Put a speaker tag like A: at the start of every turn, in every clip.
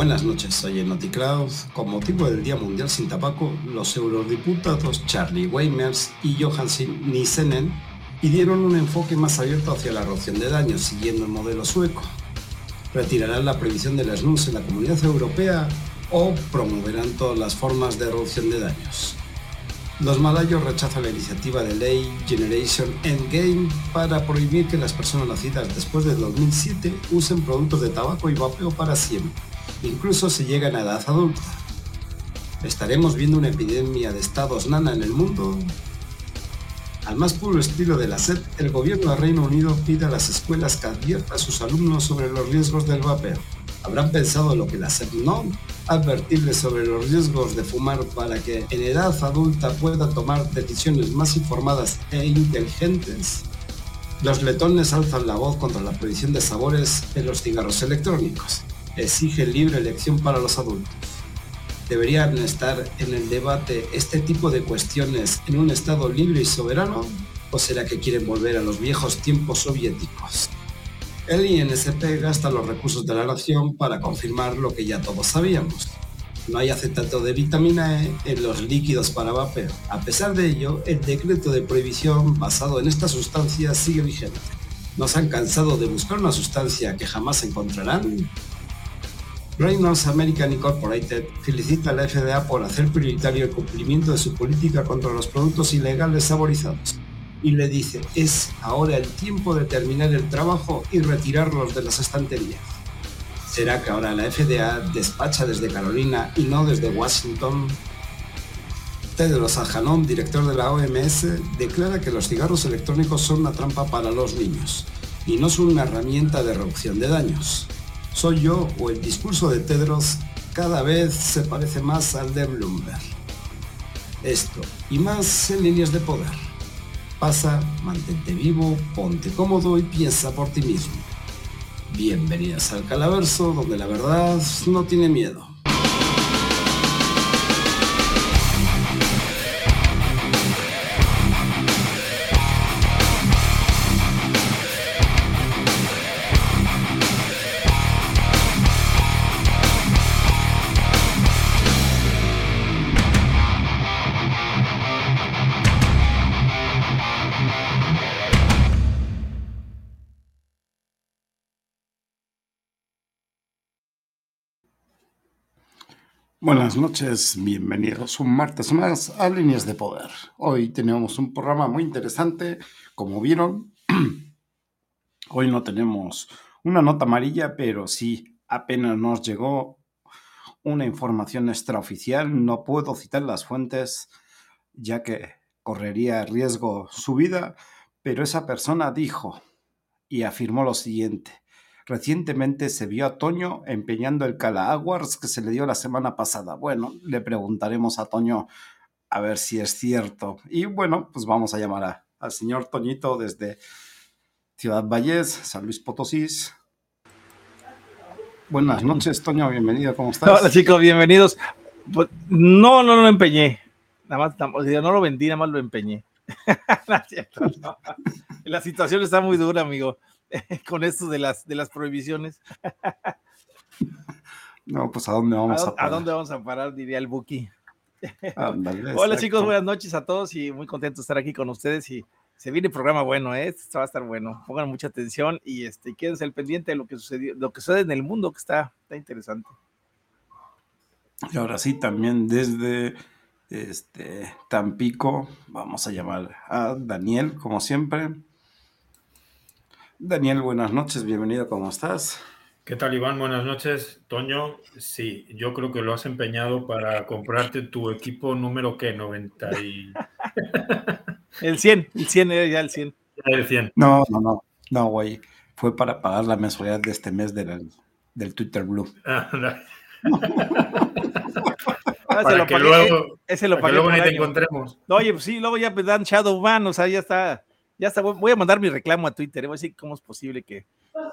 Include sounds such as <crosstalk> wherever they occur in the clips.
A: Buenas noches, soy Cloud. Con motivo del Día Mundial sin Tabaco, los eurodiputados Charlie Weimers y Johansson Nissenen pidieron un enfoque más abierto hacia la reducción de daños, siguiendo el modelo sueco. Retirarán la prohibición de las NUS en la Comunidad Europea o promoverán todas las formas de reducción de daños. Los malayos rechazan la iniciativa de ley Generation Endgame para prohibir que las personas nacidas después de 2007 usen productos de tabaco y vapeo para siempre incluso si llegan a edad adulta. ¿Estaremos viendo una epidemia de estados nana en el mundo? Al más puro estilo de la SED, el gobierno del Reino Unido pide a las escuelas que adviertan a sus alumnos sobre los riesgos del vapeo. ¿Habrán pensado lo que la SED no? Advertirles sobre los riesgos de fumar para que en edad adulta puedan tomar decisiones más informadas e inteligentes. Los letones alzan la voz contra la prohibición de sabores en los cigarros electrónicos exige libre elección para los adultos. ¿Deberían estar en el debate este tipo de cuestiones en un Estado libre y soberano? ¿O será que quieren volver a los viejos tiempos soviéticos? El INSP gasta los recursos de la nación para confirmar lo que ya todos sabíamos. No hay acetato de vitamina E en los líquidos para vapeo. A pesar de ello, el decreto de prohibición basado en esta sustancia sigue vigente. ¿Nos han cansado de buscar una sustancia que jamás encontrarán? Reynolds American Incorporated felicita a la FDA por hacer prioritario el cumplimiento de su política contra los productos ilegales saborizados y le dice, es ahora el tiempo de terminar el trabajo y retirarlos de las estanterías. ¿Será que ahora la FDA despacha desde Carolina y no desde Washington? Tedros Adhanom, director de la OMS, declara que los cigarros electrónicos son una trampa para los niños y no son una herramienta de reducción de daños. ¿Soy yo o el discurso de Tedros cada vez se parece más al de Bloomberg? Esto y más en líneas de poder. Pasa, mantente vivo, ponte cómodo y piensa por ti mismo. Bienvenidas al Calaverso, donde la verdad no tiene miedo. Buenas noches, bienvenidos un martes más a Líneas de Poder. Hoy tenemos un programa muy interesante, como vieron. <clears throat> Hoy no tenemos una nota amarilla, pero sí apenas nos llegó una información extraoficial. No puedo citar las fuentes, ya que correría riesgo su vida, pero esa persona dijo y afirmó lo siguiente. Recientemente se vio a Toño empeñando el Cala Awards que se le dio la semana pasada. Bueno, le preguntaremos a Toño a ver si es cierto. Y bueno, pues vamos a llamar al señor Toñito desde Ciudad Valles, San Luis Potosí. Buenas noches, Toño, bienvenido, ¿cómo estás?
B: Hola chicos, bienvenidos. Pues, no, no lo empeñé. Nada más, no lo vendí, nada más lo empeñé. <laughs> La situación está muy dura, amigo. <laughs> con esto de las, de las prohibiciones. <laughs>
A: No, pues a dónde vamos a,
B: parar. ¿A dónde vamos a parar? Diría el Buki. <laughs> Hola chicos, buenas noches a todos y muy contento de estar aquí con ustedes y se viene el programa bueno, ¿eh? esto va a estar bueno. Pongan mucha atención y este, quédense al pendiente de lo que sucedió, lo que sucede en el mundo que está, está interesante.
A: Y ahora sí, también desde este Tampico, vamos a llamar a Daniel, como siempre. Daniel, buenas noches, bienvenido, ¿cómo estás?
C: ¿Qué tal, Iván? Buenas noches. Toño, sí, yo creo que lo has empeñado para comprarte tu equipo número que 90 y... <laughs>
B: el 100, el 100 era ya el 100.
C: el 100.
A: No, no, no, no, güey. Fue para pagar la mensualidad de este mes del, del Twitter Blue. <laughs> Ah,
C: para que luego, ese lo para que luego ni te encontremos.
B: Oye, pues sí, luego ya me dan Shadowban, o sea, ya está ya está, voy a mandar mi reclamo a Twitter, voy a decir cómo es posible que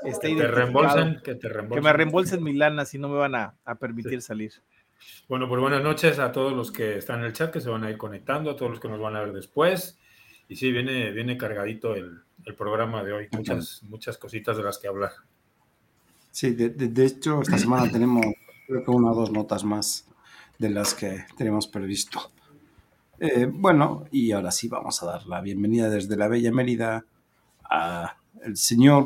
B: esté
C: que te reembolsen, que te
B: reembolsen. Que me reembolsen mi lana si no me van a, permitir salir.
C: Bueno, pues buenas noches a todos los que están en el chat, que se van a ir conectando, a todos los que nos van a ver después. Y sí, viene, viene cargadito el, programa de hoy, muchas, muchas cositas de las que hablar.
A: Sí, de, hecho, esta semana tenemos creo que una o dos notas más de las que tenemos previsto. Eh, bueno, y ahora sí vamos a dar la bienvenida desde la Bella Mérida a el señor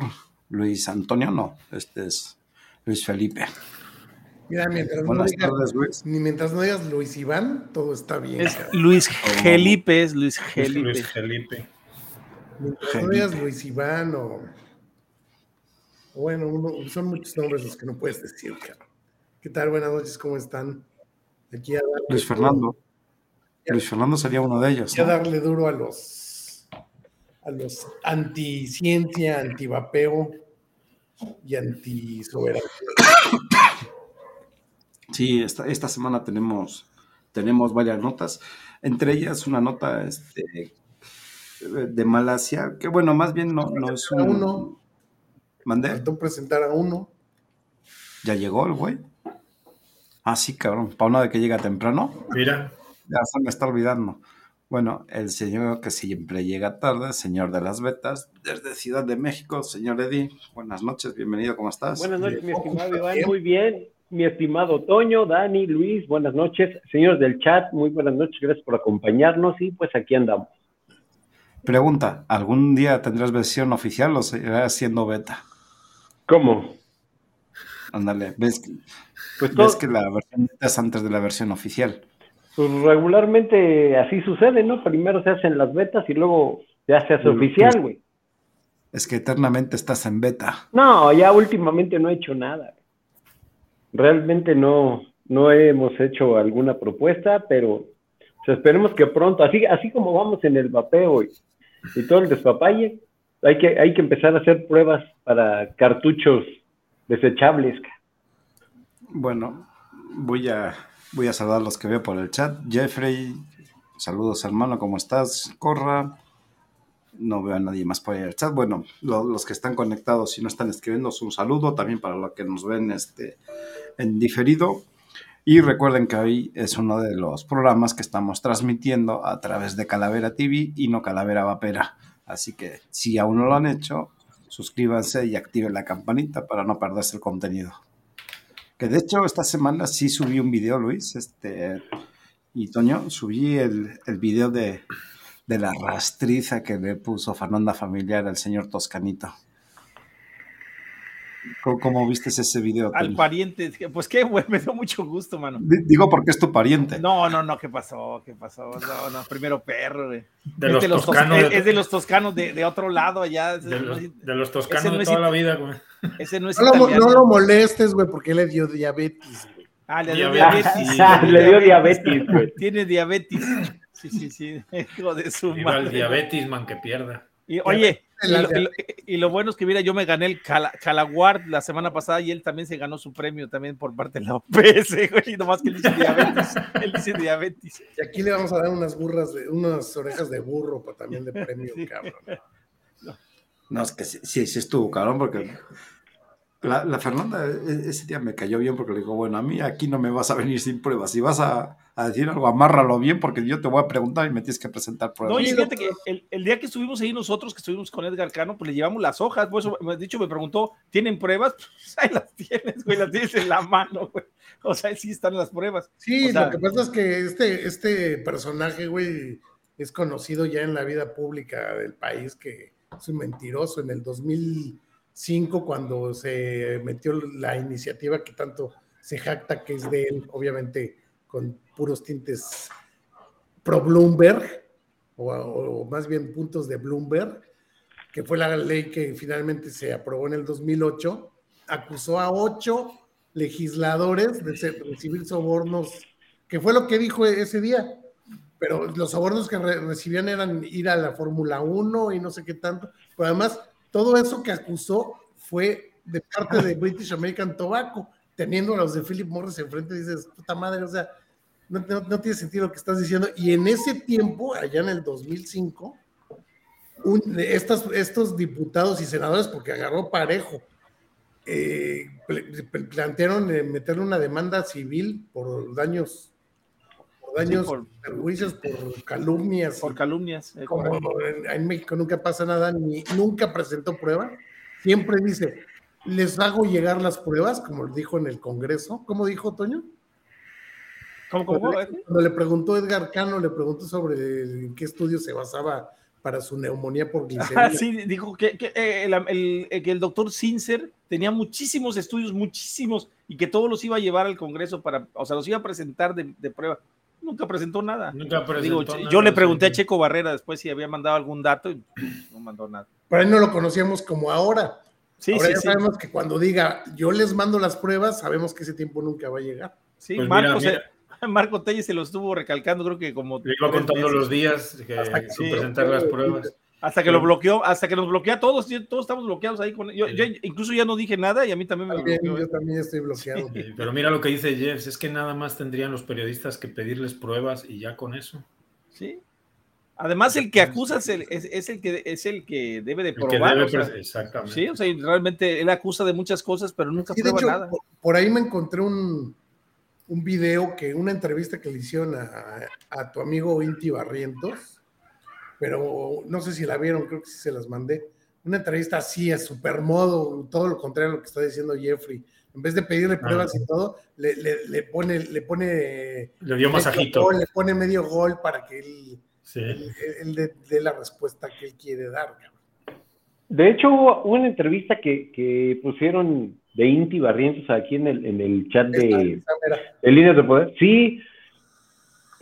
A: Luis Antonio, no, este es Luis Felipe.
D: Mira, mientras, no digas, Luis. Ni mientras no digas Luis Iván, todo está bien.
B: Es Luis Felipe, es Luis Felipe.
C: Luis Felipe.
D: Mientras no digas Luis Iván o. Bueno, son muchos nombres los que no puedes decir, ¿Qué tal? Buenas noches, ¿cómo están?
A: Aquí a Luis Fernando. Luis Fernando sería uno de ellos.
D: Hay darle duro a los a los anti-ciencia, anti-vapeo y anti-soberanía.
A: Sí, esta, esta semana tenemos, tenemos varias notas, entre ellas una nota este, de Malasia, que bueno, más bien no, no es un...
D: Uno.
A: ¿Mandé?
D: Faltó presentar a uno.
A: ¿Ya llegó el güey? Ah, sí, cabrón, para uno de que llega temprano.
C: Mira.
A: Ya se me está olvidando. Bueno, el señor que siempre llega tarde, señor de las betas, desde Ciudad de México, señor Eddie. Buenas noches, bienvenido, ¿cómo estás?
E: Buenas noches, mi estimado Iván, muy bien mi estimado Toño, Dani, Luis, buenas noches. Señores del chat, muy buenas noches, gracias por acompañarnos y pues aquí andamos.
A: Pregunta, ¿algún día tendrás versión oficial o seguirás siendo beta?
E: ¿Cómo?
A: Ándale, ¿ves, pues ¿ves que la versión beta es antes de la versión oficial?
E: Pues regularmente así sucede, ¿no? Primero se hacen las betas y luego ya se hace oficial, güey.
A: Es que eternamente estás en beta.
E: No, ya últimamente no he hecho nada realmente no, no hemos hecho alguna propuesta, pero esperemos que pronto, así, así como vamos en el vapeo y, todo el despapalle, hay que, hay que empezar a hacer pruebas para cartuchos desechables.
A: Bueno, voy a, voy a saludar a los que veo por el chat. Jeffrey, saludos hermano, ¿cómo estás? Corra, no veo a nadie más por el chat. Bueno, los que están conectados y no están escribiendo, un saludo también para los que nos ven este, en diferido. Y recuerden que hoy es uno de los programas que estamos transmitiendo a través de Calavera TV y no Calavera Vapera. Así que si aún no lo han hecho, suscríbanse y activen la campanita para no perderse el contenido. Que de hecho esta semana sí subí un video, Luis, este, y Toño, subí el, el video de, de la rastriza que le puso Fernanda Familiar al señor Toscanito. ¿Cómo, viste ese video?
B: Al pariente, pues qué, güey, <laughs> me dio mucho gusto, mano.
A: Digo porque es tu pariente.
B: No, no, no, ¿qué pasó? ¿Qué pasó? No, no, primero perro, güey.
C: De es, los de los toscanos,
B: es, de los toscanos de, otro lado allá.
C: De, los, toscanos de toda la vida, güey.
B: Ese no es
D: no Lo, no lo molestes, güey, porque le dio diabetes, güey.
B: Ah, le dio diabetes. <laughs>
E: le dio diabetes, güey.
B: Tiene diabetes. Sí, sí, sí. <laughs> Hijo de su
C: Viva el diabetes, man, que pierda.
B: Y, oye, y lo, bueno es que, mira, yo me gané el Calaguard la semana pasada y él también se ganó su premio también por parte de la OPS, <laughs> güey, nomás que él dice diabetes, él dice diabetes.
D: Y aquí le vamos a dar unas burras, de, unas orejas de burro para también de premio, cabrón. <laughs>
A: No. es que sí, sí, estuvo, cabrón, porque la, Fernanda e, ese día me cayó bien porque le dijo, bueno, a mí aquí no me vas a venir sin pruebas. Si vas a, decir algo, amárralo bien porque yo te voy a preguntar y me tienes que presentar pruebas.
B: No, y fíjate que el, día que estuvimos ahí nosotros, que estuvimos con Edgar Cano, pues le llevamos las hojas. Por eso, me dicho, me preguntó, ¿tienen pruebas? <laughs> Pues ahí las tienes, güey, las tienes en la mano, güey. O sea, sí están las pruebas.
D: Sí, lo que pasa es que este, este personaje, güey, es conocido ya en la vida pública del país que es un mentiroso. En el 2000 cuando se metió la iniciativa que tanto se jacta que es de él, obviamente con puros tintes pro Bloomberg, o, más bien puntos de Bloomberg, que fue la ley que finalmente se aprobó en el 2008, acusó a ocho legisladores de recibir sobornos, que fue lo que dijo ese día, pero los sobornos que recibían eran ir a la Fórmula 1 y no sé qué tanto, pero además todo eso que acusó fue de parte de British American Tobacco, teniendo a los de Philip Morris enfrente, dices, puta madre, o sea, no, tiene sentido lo que estás diciendo. Y en ese tiempo, allá en el 2005, estos diputados y senadores, porque agarró parejo, eh, plantearon eh, meterle una demanda civil por daños daños, por perjuicios, por calumnias.
B: Por calumnias.
D: Eh, como en, México nunca pasa nada, ni nunca presentó prueba, siempre dice, les hago llegar las pruebas, como dijo en el Congreso. ¿Cómo dijo Toño?
B: ¿Cómo, cómo?
D: Cuando le preguntó Edgar Cano, le preguntó sobre en qué estudio se basaba para su neumonía por glicemia.
B: Ah, sí, dijo que, eh, el, que el doctor Sincer tenía muchísimos estudios, muchísimos, y que todos los iba a llevar al Congreso para, o sea, los iba a presentar de, prueba. Nunca presentó nada.
C: Nunca presentó
B: nada, Yo le pregunté a Checo Barrera después si había mandado algún dato y no mandó nada.
D: Pero ahí no lo conocíamos como ahora. Sí, ahora ya sabemos que cuando diga yo les mando las pruebas, sabemos que ese tiempo nunca va a llegar.
B: Sí, pues Marcos, <laughs> Marco Telles se lo estuvo recalcando, creo que como.
C: Le iba contando los días que, sin presentar las pruebas.
B: Hasta que lo bloqueó, hasta que nos bloquea a todos, todos estamos bloqueados ahí con yo, yo, incluso ya no dije nada y a mí también me bloqueó.
D: Yo también estoy bloqueado.
C: pero mira lo que dice Jeff, es que nada más tendrían los periodistas que pedirles pruebas y ya con eso.
B: Sí. Además, el que acusa es el, es, el que es el que debe de probar.
C: exactamente.
B: Sí, o sea, realmente él acusa de muchas cosas, pero nunca prueba nada.
D: por, ahí me encontré un, un video que, una entrevista que le hicieron a, tu amigo Inti Barrientos, pero no sé si la vieron, creo que sí se las mandé. Una entrevista así, a super modo, todo lo contrario a lo que está diciendo Jeffrey. En vez de pedirle ah, pruebas y todo, le, le, pone, le pone.
C: Le dio masajito.
D: le pone medio gol para que él, dé la respuesta que él quiere dar.
E: De hecho, hubo una entrevista que, que pusieron de Inti Barrientos aquí en el, en el chat de, de Líneas de Poder. Sí,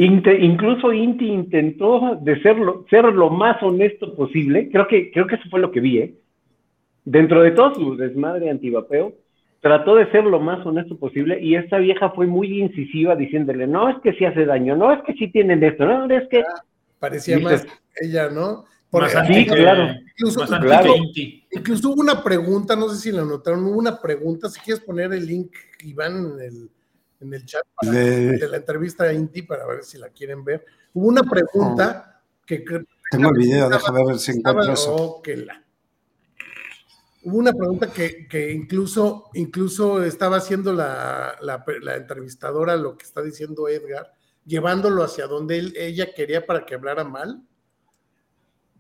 E: incluso Inti intentó de ser lo, ser lo más honesto posible. Creo que, creo que eso fue lo que vi, ¿eh? Dentro de todo su desmadre antivapeo, trató de ser lo más honesto posible y esta vieja fue muy incisiva diciéndole, no es que sí hace daño, no es que sí tienen esto, no, es que... Ah,
D: parecía más ella, ¿no?
E: sí, claro.
D: Incluso, incluso, hubo una pregunta, no sé si la notaron, hubo una pregunta, si quieres poner el link, Iván, en el, en el chat de... la entrevista a Inti para ver si la quieren ver. Hubo una pregunta oh. que...
A: Tengo el video, déjame ver si encuentro eso.
D: Hubo una pregunta que, que, incluso, incluso estaba haciendo la, la, la, entrevistadora lo que está diciendo Edgar, llevándolo hacia donde él, ella quería para que hablara mal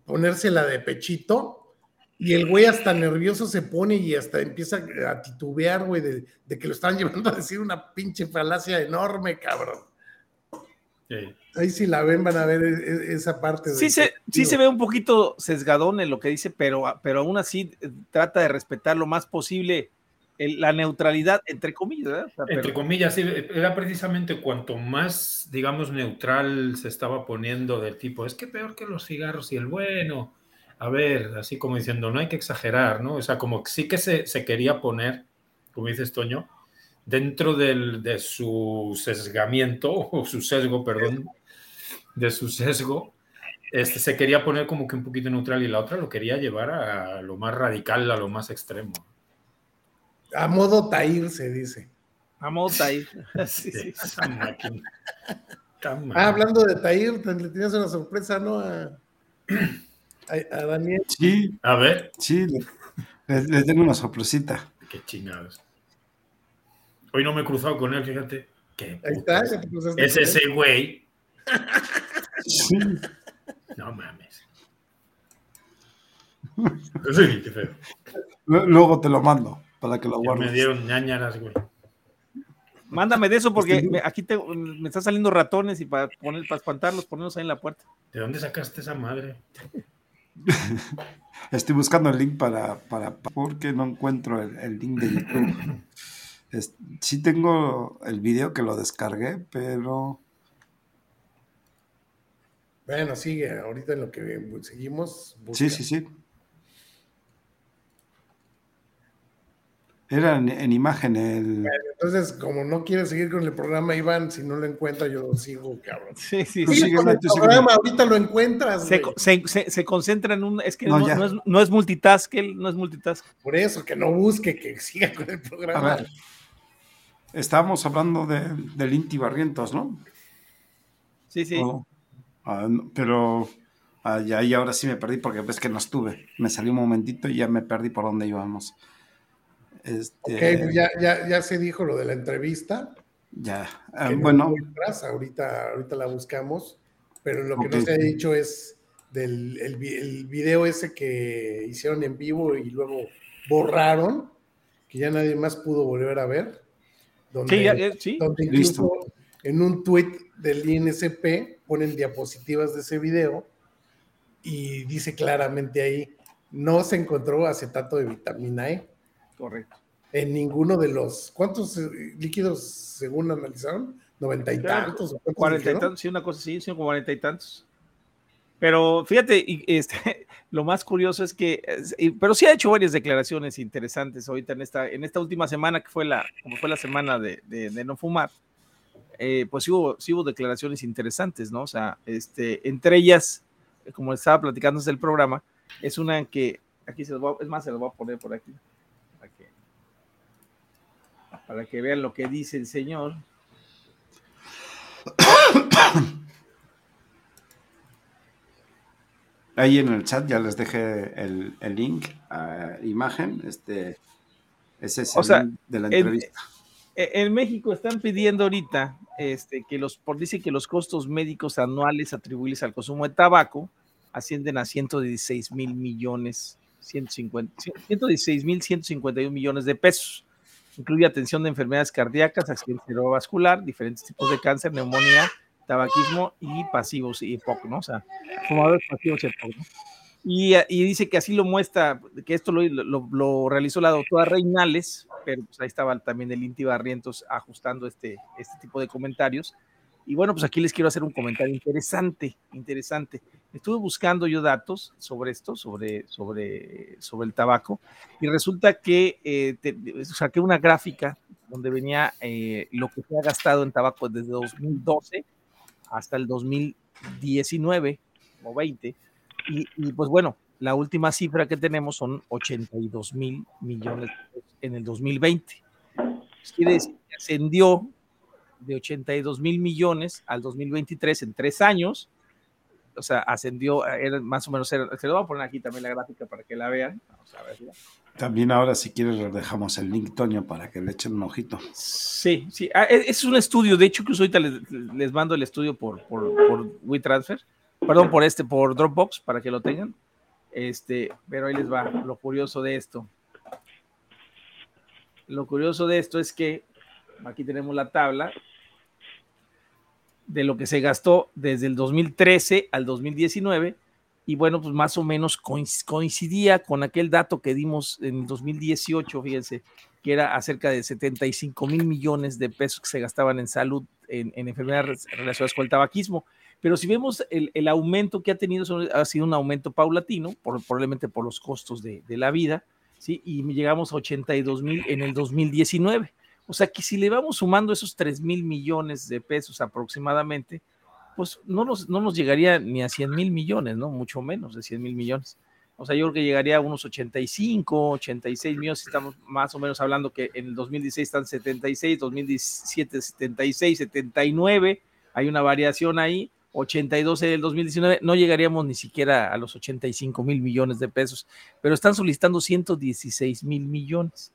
D: ponérsela de pechito y el güey hasta nervioso se pone y hasta empieza a titubear, güey, de, que lo están <laughs> llevando a decir una pinche falacia enorme, cabrón. Ahí si la ven van a ver e, e, esa parte.
B: Sí, se, sí se ve un poquito sesgadón en lo que dice, pero, pero aún así eh, trata de respetar lo más posible la neutralidad, entre comillas.
C: entre comillas, sí, era precisamente cuanto más, digamos, neutral se estaba poniendo del tipo, es que peor que los cigarros y el bueno. A ver, así como diciendo, no hay que exagerar, ¿no? O sea, como sí que se, quería poner, como dices Toño, dentro del, de su sesgamiento, <laughs> o su sesgo, perdón, de su sesgo, este, se quería poner como que un poquito neutral y la otra lo quería llevar a lo más radical, a lo más extremo.
D: A modo Tair se dice.
B: A modo Tair. <laughs> sí,
D: sí. <laughs> ah, hablando de Tair, le tenías una sorpresa, ¿no? A, a, Daniel.
A: Sí.
C: A ver.
A: Sí, le, tengo una sorpresita.
C: Qué chingados. Hoy no me he cruzado con él, fíjate.
D: Ahí está,
C: es ese güey. sí. No mames. Sí, qué feo.
A: Luego te lo mando para que lo guardes.
C: Me dieron ñañaras, güey.
B: Mándame de eso porque aquí te, me están saliendo ratones y para, poner, para espantarlos, ponerlos ahí en la puerta.
C: ¿De dónde sacaste esa madre? <laughs>
A: Estoy buscando el link para, para, porque no encuentro el, link de YouTube. sí tengo el video que lo descargué, pero...
D: Bueno, sigue, ahorita en lo que seguimos.
A: Sí, sí, sí. Era en, imagen el.
D: entonces, como no quiere seguir con el programa, Iván, si no lo encuentra, yo lo sigo, cabrón.
B: Sí, sí,
D: sí. Con el programa, ahorita lo encuentras.
B: Se, se, se, concentra en un. Es que no, no, es, no es multitask, no es multitask.
D: Por eso, que no busque, que siga con el programa. A ver.
A: Estábamos hablando de, del Inti Barrientos, ¿no?
B: Sí, sí.
A: Ah, pero. Ah, ya, y ahora sí me perdí porque ves que no estuve. Me salí un momentito y ya me perdí por dónde íbamos. Este,
D: ok, ya, ya, ya se dijo lo de la entrevista.
A: Ya, ah, bueno.
D: ahorita, ahorita la buscamos, pero lo que no se ha dicho es del el, video ese que hicieron en vivo y luego borraron. que ya nadie más pudo volver a ver. Donde, sí, donde incluso en un tweet del INSP ponen diapositivas de ese video y dice claramente ahí, no se encontró acetato de vitamina E.
B: Correcto.
D: En ninguno de los, ¿cuántos eh, líquidos según analizaron? ¿Noventa y tantos?
B: Cuarenta y tantos, sí, una cosa así, sí, como cuarenta y tantos. Pero fíjate, este, <laughs> lo más curioso es que, pero sí ha hecho varias declaraciones interesantes ahorita en esta, en esta última semana, que fue la, como fue la semana de, de, no fumar, eh, pues sí hubo, sí hubo, declaraciones interesantes, ¿no? O sea, este, entre ellas, como estaba platicando desde el programa, es una que, aquí se los voy a, es más, se los voy a poner por aquí, para que vean lo que dice el señor.
A: Ahí en el chat ya les dejé el, link a imagen. Este, ese es el de la entrevista.
B: En, México están pidiendo ahorita este, que los, por dice que los costos médicos anuales atribuibles al consumo de tabaco ascienden a 116 mil millones, 150, 116 mil 151 millones de pesos. Incluye atención de enfermedades cardíacas, accidente cerebrovascular, diferentes tipos de cáncer, neumonía, tabaquismo y pasivos y ¿no? Fumadores pasivos y ¿no? Y, y, dice que así lo muestra, que esto lo, lo, realizó la doctora Reinales, pero pues ahí estaba también el Inti Barrientos ajustando este, este tipo de comentarios. Y bueno, pues aquí les quiero hacer un comentario interesante, interesante. Estuve buscando yo datos sobre esto, sobre, sobre, sobre el tabaco, y resulta que eh, saqué una gráfica donde venía eh, lo que se ha gastado en tabaco desde 2012 hasta el 2019 o 20. Y, pues bueno, la última cifra que tenemos son 82 mil millones en el 2020. quiere decir que ascendió de 82 mil millones al 2023 en tres años. O sea, ascendió, era más o menos, se lo voy a poner aquí también la gráfica para que la vean. Vamos a verla.
A: También ahora, si quieres, le dejamos el link, Toño, para que le echen un ojito.
B: Sí, sí. Ah, e, es un estudio. De hecho, que ahorita les, les, mando el estudio por, por, por WeTransfer. Perdón, por este, por Dropbox, para que lo tengan. Este, pero ahí les va. Lo curioso de esto. Lo curioso de esto es que aquí tenemos la tabla de lo que se gastó desde el 2013 al 2019 y bueno, pues más o menos coincidía con aquel dato que dimos en 2018, fíjense, que era acerca de 75 mil millones de pesos que se gastaban en salud, en, enfermedades relacionadas con el tabaquismo. Pero si vemos el, aumento que ha tenido, ha sido un aumento paulatino, probablemente por los costos de, de, la vida, ¿sí? y llegamos a 82 mil en el 2019. O sea que si le vamos sumando esos 3 mil millones de pesos aproximadamente, pues no nos, no nos llegaría ni a 100 mil millones, ¿no? Mucho menos de 100 mil millones. O sea, yo creo que llegaría a unos 85, 86 millones, estamos más o menos hablando que en el 2016 están 76, 2017 76, 79, hay una variación ahí, 82 en el 2019, no llegaríamos ni siquiera a los 85 mil millones de pesos, pero están solicitando 116 mil millones,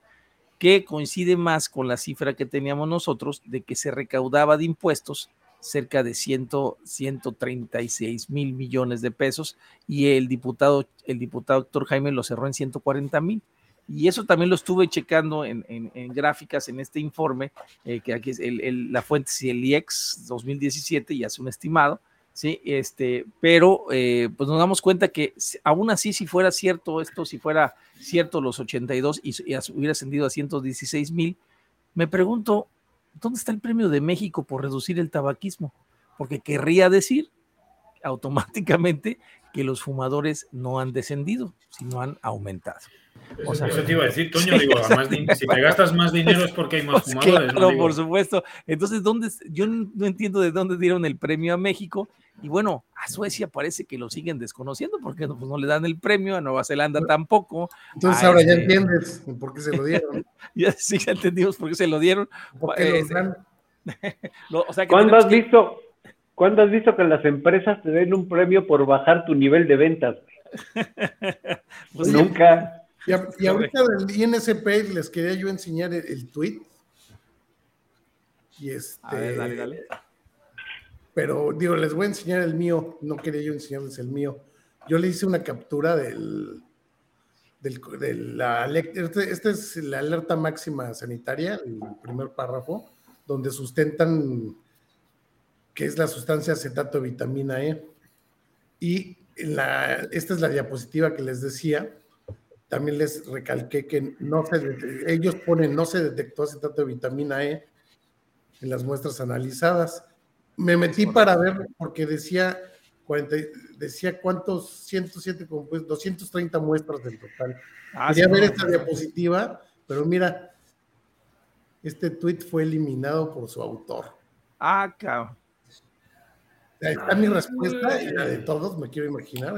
B: que coincide más con la cifra que teníamos nosotros de que se recaudaba de impuestos cerca de 100, 136 mil millones de pesos y el diputado, el diputado Héctor Jaime lo cerró en 140 mil. Y eso también lo estuve checando en, gráficas en este informe, eh, que aquí es la fuente es el IEX 2017 y hace un estimado, ¿sí? Este, pero eh, pues nos damos cuenta que aún así, si fuera cierto esto, si fuera cierto los 82 y, y hubiera ascendido a 116 mil, me pregunto, ¿dónde está el premio de México por reducir el tabaquismo? Porque querría decir automáticamente que los fumadores no han descendido, sino han aumentado.
C: Eso, te iba a decir, Toño, digo, si te gastas más dinero es porque hay más <laughs> pues fumadores.
B: Claro, por supuesto. Entonces, ¿dónde, yo no entiendo de dónde dieron el premio a México. Y bueno, a Suecia parece que lo siguen desconociendo porque pues, no le dan el premio, a Nueva Zelanda tampoco.
D: Entonces ahora ya este entiendes por qué se lo dieron. <laughs>
B: ya sí, ya entendimos por qué se lo dieron.
E: ¿Cuándo has visto? ¿Cuándo has visto que las empresas te den un premio por bajar tu nivel de ventas? <laughs> pues Nunca.
D: Y, ahorita del INSP les quería yo enseñar el, tweet. Y este. dale, dale. Pero digo, les voy a enseñar el mío. No quería yo enseñarles el mío. Yo le hice una captura del, de la, este, este, es la alerta máxima sanitaria, el primer párrafo, donde sustentan que es la sustancia acetato de vitamina E. Y esta es la diapositiva que les decía. También les recalqué que no ellos ponen no se detectó acetato de vitamina E en las muestras analizadas. Me metí para ver porque decía decía cuántos, 107, pues 230 muestras del total. Ah, Quería ver esta diapositiva, pero mira, este tweet fue eliminado por su autor.
B: Ah, cabrón.
D: está mi respuesta y la de todos, me quiero imaginar.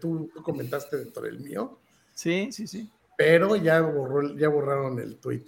D: Tú, comentaste dentro del mío.
B: Sí, sí, sí.
D: Pero ya, borró, ya borraron el tweet.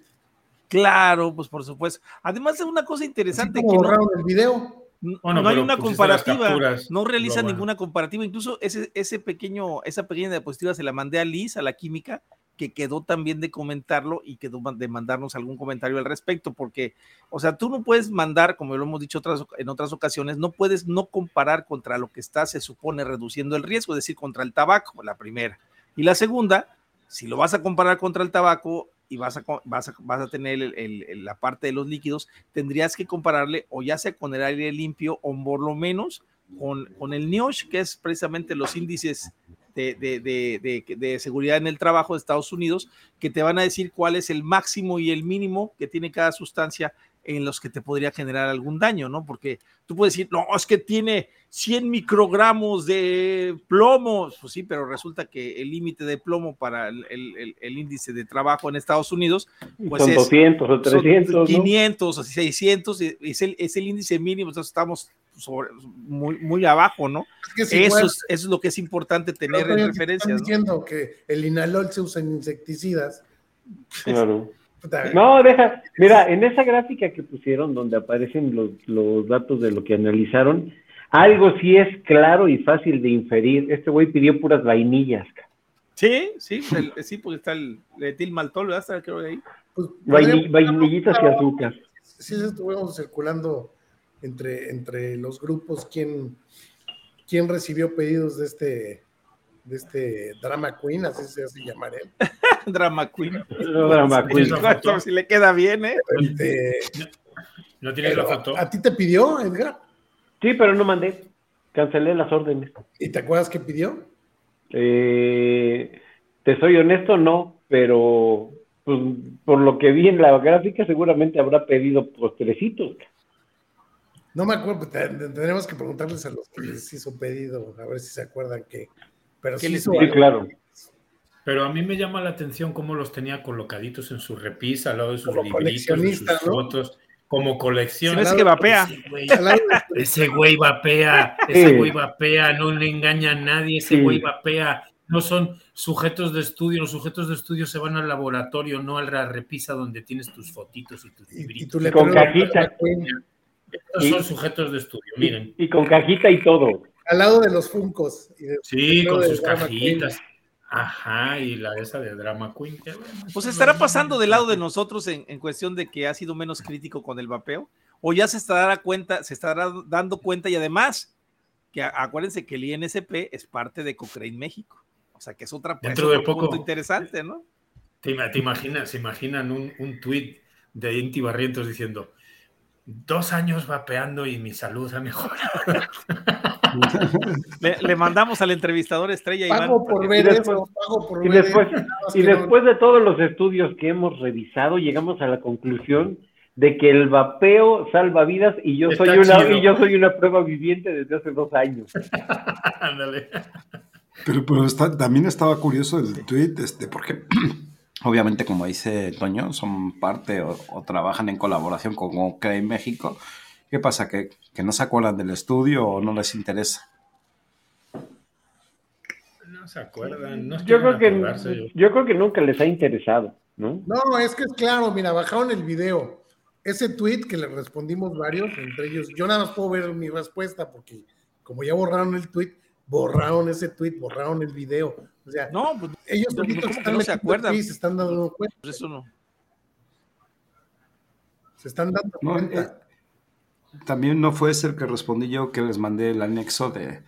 B: Claro, pues por supuesto. Además de una cosa interesante.
D: que borraron el video.
B: No, hay una comparativa, no realiza ninguna comparativa. Incluso ese, ese pequeño, esa pequeña diapositiva se la mandé a Liz, a la química, que quedó también de comentarlo y quedó de mandarnos algún comentario al respecto, porque, o sea, tú no puedes mandar, como lo hemos dicho otras, en otras ocasiones, no puedes no comparar contra lo que está, se supone, reduciendo el riesgo, es decir, contra el tabaco, la primera. Y la segunda, si lo vas a comparar contra el tabaco, y vas a, vas a, vas a tener la parte de los líquidos, tendrías que compararle o ya sea con el aire limpio o por lo menos con, con el NIOSH, que es precisamente los índices de, de, de, de, seguridad en el trabajo de Estados Unidos, que te van a decir cuál es el máximo y el mínimo que tiene cada sustancia en los que te podría generar algún daño, ¿no? Porque tú puedes decir, no, es que tiene 100 microgramos de plomo, pues sí, pero resulta que el límite de plomo para el, índice de trabajo en Estados Unidos, pues
E: son 200 o 300,
B: 500 o 600, es el, es el índice mínimo, entonces estamos muy, muy abajo, ¿no? eso, es, lo que es importante tener en referencia.
D: Están diciendo que el inalol se usa en insecticidas.
E: Claro. No, deja, mira, en esa gráfica que pusieron donde aparecen los, datos de lo que analizaron, algo sí es claro y fácil de inferir. Este güey pidió puras vainillas.
B: Sí, sí, sí, porque está el etil maltol, ¿verdad? creo ahí.
D: Pues, vainillitas y azúcar. Sí, estuvimos circulando entre, entre los grupos quién, quién recibió pedidos de este de este Drama Queen, así se hace llamar él. <laughs>
B: Drama Queen.
E: Drama Queen.
B: si le queda bien, ¿eh?
C: Este, ¿No tienes la foto?
D: ¿A ti te pidió, Edgar?
E: Sí, pero no mandé. Cancelé las órdenes.
D: ¿Y te acuerdas qué pidió?
E: Eh, te soy honesto, no, pero pues, por lo que vi en la gráfica, seguramente habrá pedido postrecitos.
D: No me acuerdo, tendremos que preguntarles a los que les hizo pedido, a ver si se acuerdan que pero sí,
E: claro.
C: Pero a mí me llama la atención cómo los tenía colocaditos en su repisa, al lado de sus libritos, de sus fotos, como colección.
B: que vapea.
C: Ese güey, <laughs> vapea, ese güey vapea, no le engaña a nadie, ese güey vapea. No son sujetos de estudio, los sujetos de estudio se van al laboratorio, no a la repisa donde tienes tus fotitos y tus libritos.
E: Y, con cajita.
C: Estos son sujetos de estudio, miren.
E: Y con cajita y todo
D: al lado de los Funcos.
C: sí, con sus cajitas. Ajá, y la esa de Drama Queen.
B: pues estará pasando del lado de nosotros en, cuestión de que ha sido menos crítico con el vapeo, o ya se estará cuenta, se estará dando cuenta y además que acuérdense que el INSP es parte de Cochrane México, o sea que es otra
C: Dentro de poco,
B: interesante, ¿no?
C: Te, imaginas, se imaginan un, un tuit de Inti Barrientos diciendo dos años vapeando y mi salud ha mejorado. <laughs>
B: le, mandamos al entrevistador estrella
D: y por ver eso, por
E: y después, y después de todos los estudios que hemos revisado, llegamos a la conclusión de que el vapeo salva vidas y yo soy una y yo soy una prueba viviente desde hace dos años. <laughs>
A: Ándale. Pero, pero también estaba curioso el tweet, este, porque <clears throat> obviamente, como dice Toño, son parte o, trabajan en colaboración con OK México ¿Qué pasa? ¿Que, no se acuerdan del estudio o no les interesa?
C: No se acuerdan. No
E: yo, creo que, yo. creo que nunca les ha interesado, ¿no?
D: No, es que es claro, mira, bajaron el video. Ese tweet que le respondimos varios, entre ellos, yo nada más puedo ver mi respuesta porque como ya borraron el tweet, borraron ese tweet, borraron el video. O sea,
B: no, pues,
D: ellos
B: están no se acuerdan.
D: se están dando cuenta.
B: Pues eso no.
D: Se están dando cuenta. Eh,
A: también no fue ese el que respondí yo que les mandé el anexo de,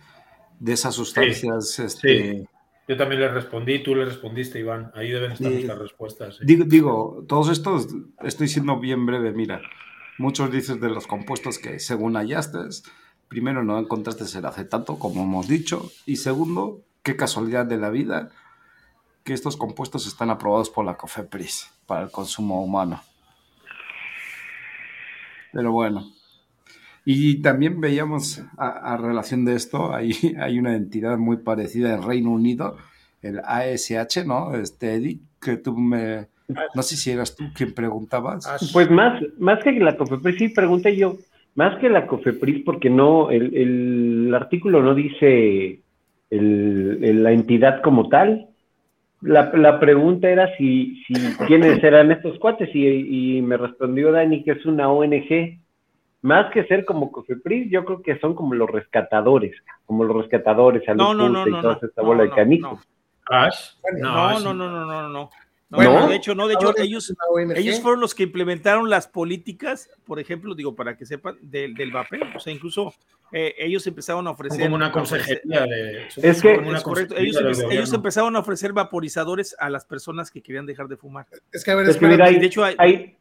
A: esas sustancias. Este,
C: Yo también le respondí, tú le respondiste, Iván. Ahí deben estar nuestras respuestas.
A: Digo, digo, todos estos, estoy siendo bien breve, mira. Muchos dicen de los compuestos que según hallaste, primero no encontraste el acetato, como hemos dicho, y segundo, qué casualidad de la vida que estos compuestos están aprobados por la COFEPRIS para el consumo humano. Pero bueno. Y también veíamos a, relación de esto, hay, <laughs> hay una entidad muy parecida en Reino Unido, el ASH, ¿no? Este, Eddie, que tú me... No sé si eras tú quien preguntabas.
E: Pues más, más que la COFEPRIS, sí, pregunté yo, más que la COFEPRIS, porque no, el, el artículo no dice el, la entidad como tal, la, la, pregunta era si, si <laughs> quiénes eran estos cuates y, y, me respondió Dani que es una ONG. Más que ser como Cofepris, yo creo que son como los rescatadores, como los rescatadores, a
B: no, no, no, y toda
E: esta bola de canicos.
B: No, no, no, no, no, no. Bueno, de hecho, no, de hecho, ellos, ellos fueron los que implementaron las políticas, por ejemplo, digo, para que sepan, del, del vapeo. O sea, incluso eh, ellos empezaron a ofrecer.
C: Como una consejería de.
B: Es que. Es correcto. Ellos, ellos, empezaron a ofrecer vaporizadores a las personas que querían dejar de fumar.
D: Es que, a ver, es de hecho, hay. hay,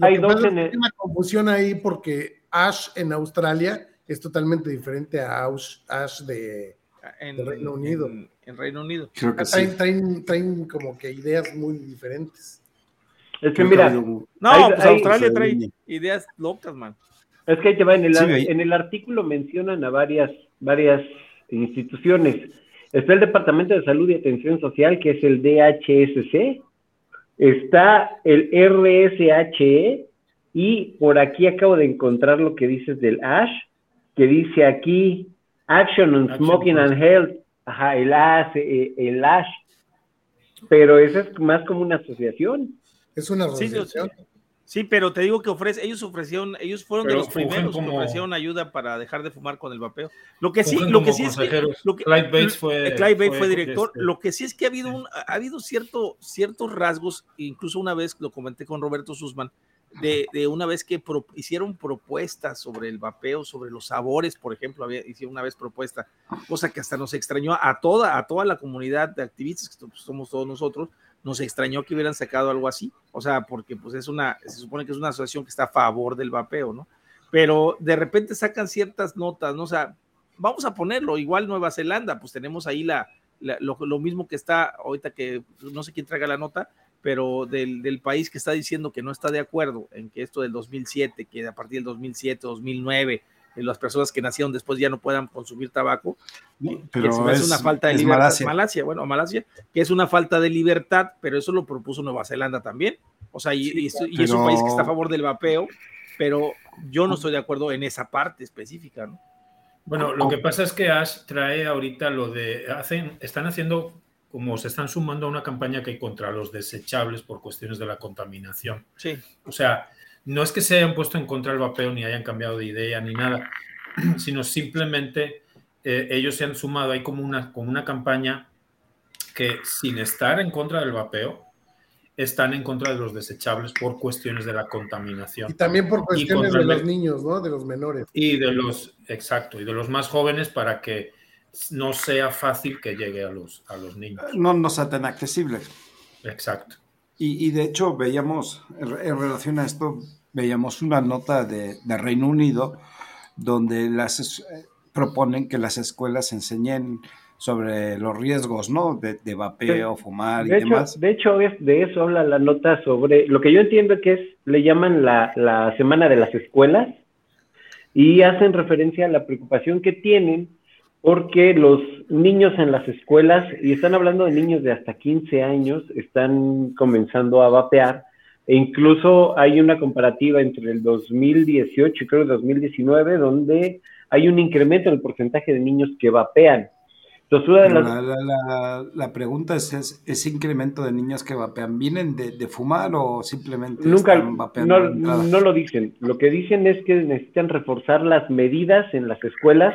D: hay dos una confusión ahí porque Ash en Australia es totalmente diferente a Ash, de, en, Reino Unido.
B: En, Reino Unido.
D: traen, traen, como que ideas muy diferentes.
E: Es que mira.
B: No, pues Australia trae ideas locas, man.
E: Es que ahí te va, en el, en el artículo mencionan a varias, varias instituciones. Está el Departamento de Salud y Atención Social, que es el DHSC. Está el RSHE. Y por aquí acabo de encontrar lo que dices del ASH, que dice aquí Action on Smoking and Health. Ajá, el ASH, eh, el ASH. Pero esa es más como una asociación.
D: Es una asociación.
B: Sí, pero te digo que ofrece, ellos ofrecieron, ellos fueron de los primeros que ofrecieron ayuda para dejar de fumar con el vapeo. Lo que sí, lo que sí es que,
C: Clyde Bates fue,
B: eh, Clyde Bates fue, director. Este lo que sí es que ha habido un, ha habido cierto, ciertos rasgos, incluso una vez lo comenté con Roberto Sussman, de, de una vez que hicieron propuestas sobre el vapeo, sobre los sabores, por ejemplo, había, hicieron una vez propuesta, cosa que hasta nos extrañó a toda, a toda la comunidad de activistas que somos todos nosotros, nos extrañó que hubieran sacado algo así, o sea, porque pues es una, se supone que es una asociación que está a favor del vapeo, ¿no? Pero de repente sacan ciertas notas, ¿no? O sea, vamos a ponerlo, igual Nueva Zelanda, pues tenemos ahí la, lo, mismo que está ahorita que no sé quién traiga la nota, pero del, del, país que está diciendo que no está de acuerdo en que esto del 2007, que a partir del 2007, 2009, las personas que nacieron después ya no puedan consumir tabaco, pero es, una falta de libertad. Malasia. bueno, Malasia, que es una falta de libertad, pero eso lo propuso Nueva Zelanda también. O sea, y, es un país que está a favor del vapeo, pero yo no estoy de acuerdo en esa parte específica, ¿no?
C: Bueno, lo que pasa es que Ash trae ahorita lo de, hacen, están haciendo como se están sumando a una campaña que hay contra los desechables por cuestiones de la contaminación.
B: Sí.
C: O sea, no es que se hayan puesto en contra del vapeo ni hayan cambiado de idea ni nada, <clears throat> sino simplemente eh, ellos se han sumado ahí como una, como una campaña que sin estar en contra del vapeo, están en contra de los desechables por cuestiones de la contaminación.
D: Y también por cuestiones de los niños, ¿no? De los menores.
C: Y de los, exacto, y de los más jóvenes para que no sea fácil que llegue a los, a los niños.
A: No, no sea tan accesible.
C: Exacto.
A: Y, de hecho veíamos, en relación a esto, veíamos una nota de, Reino Unido donde las eh, proponen que las escuelas enseñen sobre los riesgos, ¿no? De, vapeo, fumar y demás.
E: De hecho, de eso habla la nota sobre, lo que yo entiendo que es, le llaman la, la semana de las escuelas y hacen referencia a la preocupación que tienen porque los niños en las escuelas, y están hablando de niños de hasta 15 años, están comenzando a vapear, e incluso hay una comparativa entre el 2018 y creo el 2019, donde hay un incremento en el porcentaje de niños que vapean.
A: Entonces, la, pregunta es, ¿ese incremento de niños que vapean vienen de, fumar o simplemente
E: Nunca, están vapeando? No, no lo dicen. Lo que dicen es que necesitan reforzar las medidas en las escuelas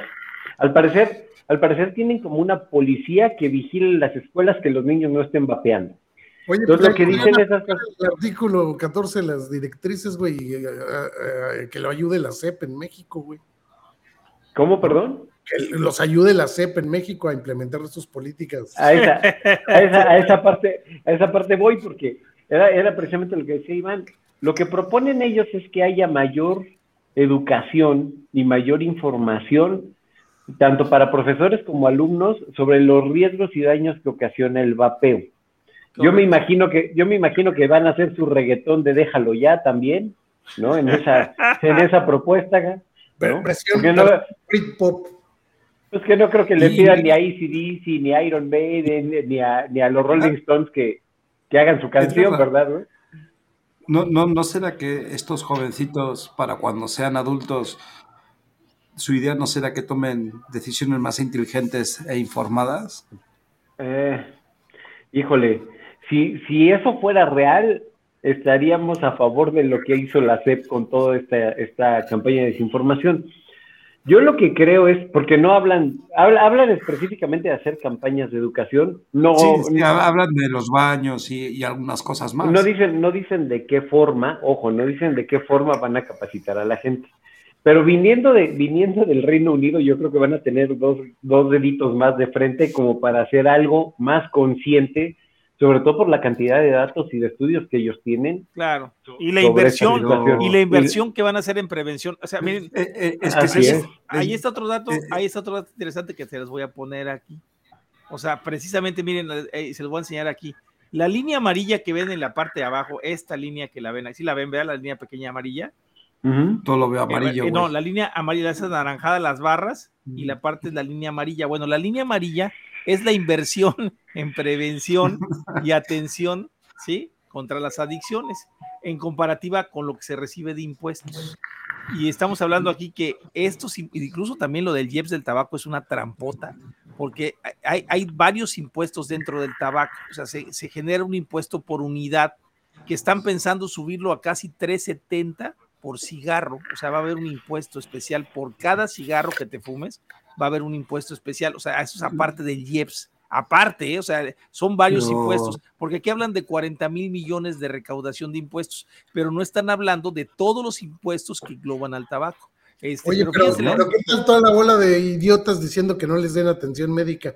E: al parecer, al parecer tienen como una policía que vigile las escuelas que los niños no estén vapeando.
D: Oye, Entonces, lo que dicen es el artículo 14, las directrices, güey, eh, eh, que lo ayude la CEP en México, güey.
E: ¿Cómo, perdón?
D: que los ayude la CEP en México a implementar sus políticas.
E: A esa, a esa, parte, a esa parte voy porque era, era precisamente lo que decía Iván. Lo que proponen ellos es que haya mayor educación y mayor información, tanto para profesores como alumnos, sobre los riesgos y daños que ocasiona el vapeo. Yo me imagino que, yo me imagino que van a hacer su reggaetón de déjalo ya también, ¿no? En esa, <laughs> en esa propuesta, ¿no? pop. Pues que no creo que le pidan ni a ACDC, ni a Iron Maiden, ni a, ni a los Rolling Stones que, que hagan su canción, ¿verdad?
A: ¿No, no, ¿No será que estos jovencitos, para cuando sean adultos, su idea no será que tomen decisiones más inteligentes e informadas?
E: Eh, híjole, si, si eso fuera real, estaríamos a favor de lo que hizo la CEP con toda esta, esta campaña de desinformación. Yo lo que creo es, porque no hablan, hablan, específicamente de hacer campañas de educación, no,
A: hablan de los baños y, algunas cosas más.
E: No dicen, no dicen de qué forma, ojo, no dicen de qué forma van a capacitar a la gente. Pero viniendo de, viniendo del Reino Unido, yo creo que van a tener dos, dos deditos más de frente como para hacer algo más consciente sobre todo por la cantidad de datos y de estudios que ellos tienen.
B: Claro, y la inversión, y la inversión que van a hacer en prevención. O sea, miren, eh, eh, es que ahí está otro dato, eh, ahí está otro dato interesante que se los voy a poner aquí. O sea, precisamente, miren, se los voy a enseñar aquí. La línea amarilla que ven en la parte de abajo, esta línea que la ven, ahí sí la ven, vean la línea pequeña amarilla.
A: Todo lo veo amarillo.
B: no, la línea amarilla, esa naranjada, las barras, y la parte es la línea amarilla. Bueno, la línea amarilla es la inversión <laughs> en prevención y atención, ¿sí? Contra las adicciones, en comparativa con lo que se recibe de impuestos. Y estamos hablando aquí que estos, incluso también lo del IEPS del tabaco es una trampota, porque hay, hay varios impuestos dentro del tabaco, o sea, se, se genera un impuesto por unidad que están pensando subirlo a casi 370 por cigarro, o sea, va a haber un impuesto especial por cada cigarro que te fumes, va a haber un impuesto especial, o sea, eso es aparte del IEPS, aparte, ¿eh? o sea, son varios impuestos, porque aquí hablan de 40 mil millones de recaudación de impuestos, pero no están hablando de todos los impuestos que engloban al tabaco.
D: Este, Oye, pero, pero, ¿qué tal toda la bola de idiotas diciendo que no les den atención médica?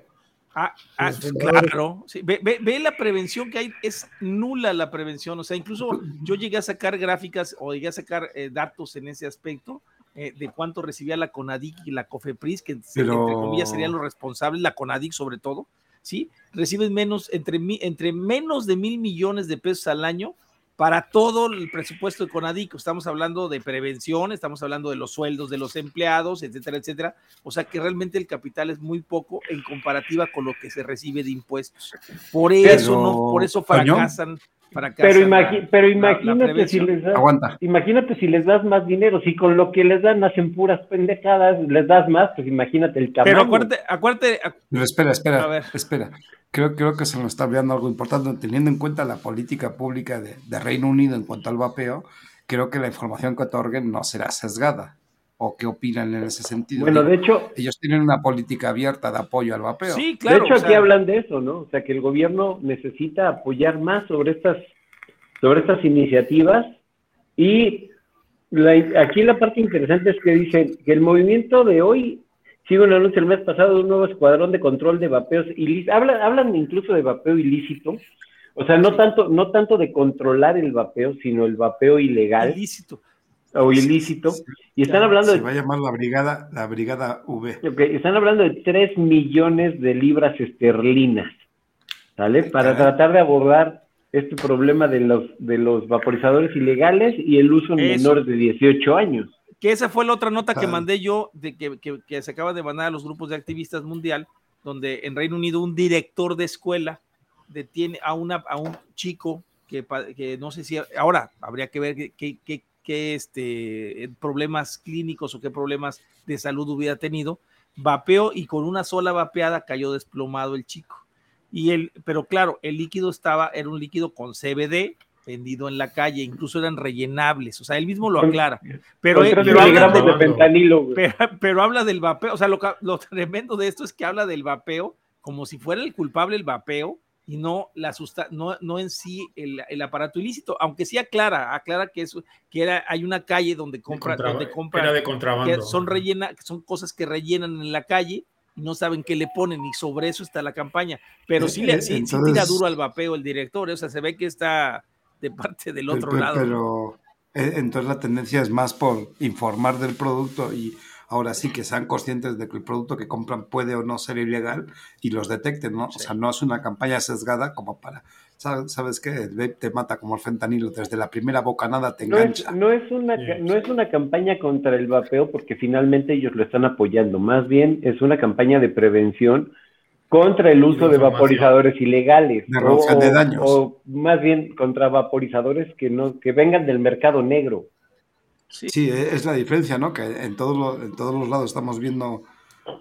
B: Ah, ah claro. Ve, la prevención que hay, es nula la prevención. O sea, incluso yo llegué a sacar gráficas o llegué a sacar eh, datos en ese aspecto eh, de cuánto recibía la CONADIC y la COFEPRIS, que entre comillas serían los responsables, la CONADIC sobre todo, ¿sí? Reciben menos, entre, entre menos de mil millones de pesos al año para todo el presupuesto de CONADIC. Estamos hablando de prevención, estamos hablando de los sueldos de los empleados, etcétera, etcétera. O sea que realmente el capital es muy poco en comparativa con lo que se recibe de impuestos. Por eso, no, por eso fracasan.
E: Pero, pero imagínate si les das, imagínate si les das más dinero, si con lo que les dan hacen puras pendejadas, les das más, pues imagínate el
B: tamaño. Pero acuérdate, acuérdate.
A: espera, espera, espera creo, creo que se nos está olvidando algo importante, teniendo en cuenta la política pública de, Reino Unido en cuanto al vapeo, creo que la información que otorguen no será sesgada. ¿O qué opinan en ese sentido?
E: Bueno, de hecho...
A: Ellos tienen una política abierta de apoyo al vapeo.
E: Sí, claro. De hecho, aquí hablan de eso, ¿no? O sea, que el gobierno necesita apoyar más sobre estas, sobre estas iniciativas y aquí la parte interesante es que dicen que el movimiento de hoy Sigo un anuncio el mes pasado de un nuevo escuadrón de control de vapeos ilícitos. Hablan, hablan incluso de vapeo ilícito. O sea, no tanto, no tanto de controlar el vapeo, sino el vapeo ilegal.
B: Ilícito.
E: O ilícito. Y están hablando
A: Se va a llamar la brigada, la brigada V.
E: Okay, están hablando de 3 millones de libras esterlinas. ¿Sale? Para tratar de abordar este problema de los, de los vaporizadores ilegales y el uso en menores de 18 años.
B: Que esa fue la otra nota que mandé yo, de que, se acaba de mandar a los grupos de activistas mundial, donde en Reino Unido un director de escuela detiene a, una, a un chico que, que no sé si ahora habría que ver qué, qué, este, problemas clínicos o qué problemas de salud hubiera tenido, vapeó y con una sola vapeada cayó desplomado el chico. Y el, pero claro, el líquido estaba, era un líquido con CBD, vendido en la calle, incluso eran rellenables, o sea, él mismo lo aclara. Pero, pero, habla, del vapeo, o sea, lo, lo, tremendo de esto es que habla del vapeo como si fuera el culpable el vapeo y no la no, no en sí el, aparato ilícito, aunque sí aclara, aclara que eso, que era, hay una calle donde compra, donde compra,
C: de contrabando.
B: Que son rellena, que son cosas que rellenan en la calle y no saben qué le ponen, y sobre eso está la campaña. Pero sí, le, sí, tira duro al vapeo el director, o sea, se ve que está de parte del otro lado.
A: Pero eh, entonces la tendencia es más por informar del producto y ahora sí que sean conscientes de que el producto que compran puede o no ser ilegal y los detecten, ¿no? O sea, no es una campaña sesgada como para, ¿sabes qué? te mata como el fentanilo, desde la primera bocanada te engancha.
E: No es, una, no es una campaña contra el vapeo porque finalmente ellos lo están apoyando, más bien es una campaña de prevención contra el uso de vaporizadores ilegales.
A: De o, de daños.
E: O más bien contra vaporizadores que, no, que vengan del mercado negro.
A: Sí. es la diferencia, ¿no? Que en todos, los, en todos los lados estamos viendo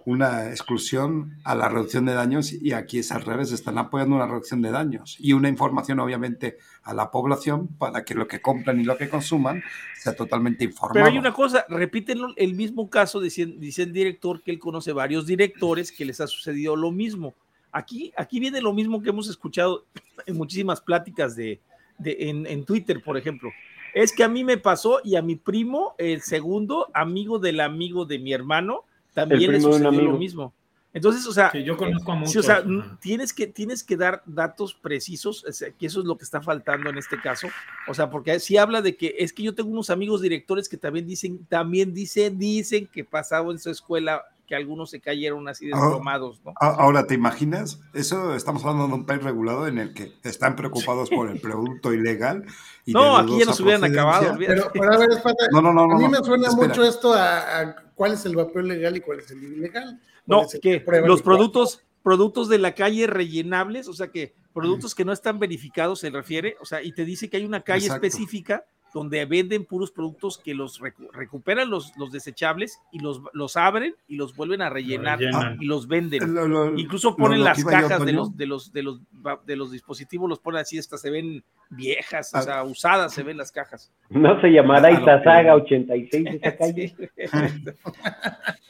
A: una exclusión a la reducción de daños y aquí es al revés, están apoyando una reducción de daños y una información obviamente a la población para que lo que compran y lo que consuman sea totalmente informado.
B: Pero hay una cosa, repiten el mismo caso, dice, dice el director que él conoce varios directores que les ha sucedido lo mismo. Aquí, aquí viene lo mismo que hemos escuchado en muchísimas pláticas de, en, en Twitter, por ejemplo es que a mí me pasó y a mi primo, el segundo amigo del amigo de mi hermano, también le sucedió lo mismo. Entonces, o sea,
C: yo conozco a muchos.
B: o sea, tienes que, tienes que dar datos precisos, que eso es lo que está faltando en este caso. O sea, porque si habla de que es que yo tengo unos amigos directores que también dicen, también dicen, dicen que pasaba en su escuela que algunos se cayeron así ah, desplomados, ¿no?
A: Ahora, ¿te imaginas? Eso estamos hablando de un país regulado en el que están preocupados por el producto ilegal.
B: no, aquí ya nos hubieran acabado.
D: Pero, a ver, no, no, no, a mí me suena mucho esto a, cuál es el vapor legal y cuál es el ilegal.
B: No, que los productos, productos de la calle rellenables, o sea que productos que no están verificados se refiere, o sea, y te dice que hay una calle específica donde venden puros productos que los recuperan los, los desechables y los, los abren y los vuelven a rellenar y los venden. Incluso ponen las cajas de los, de los, de los, de los dispositivos, los ponen así, estas se ven viejas, o ah. sea, usadas se ven las cajas.
E: No se llamará Itazaga 86 esa <laughs> calle.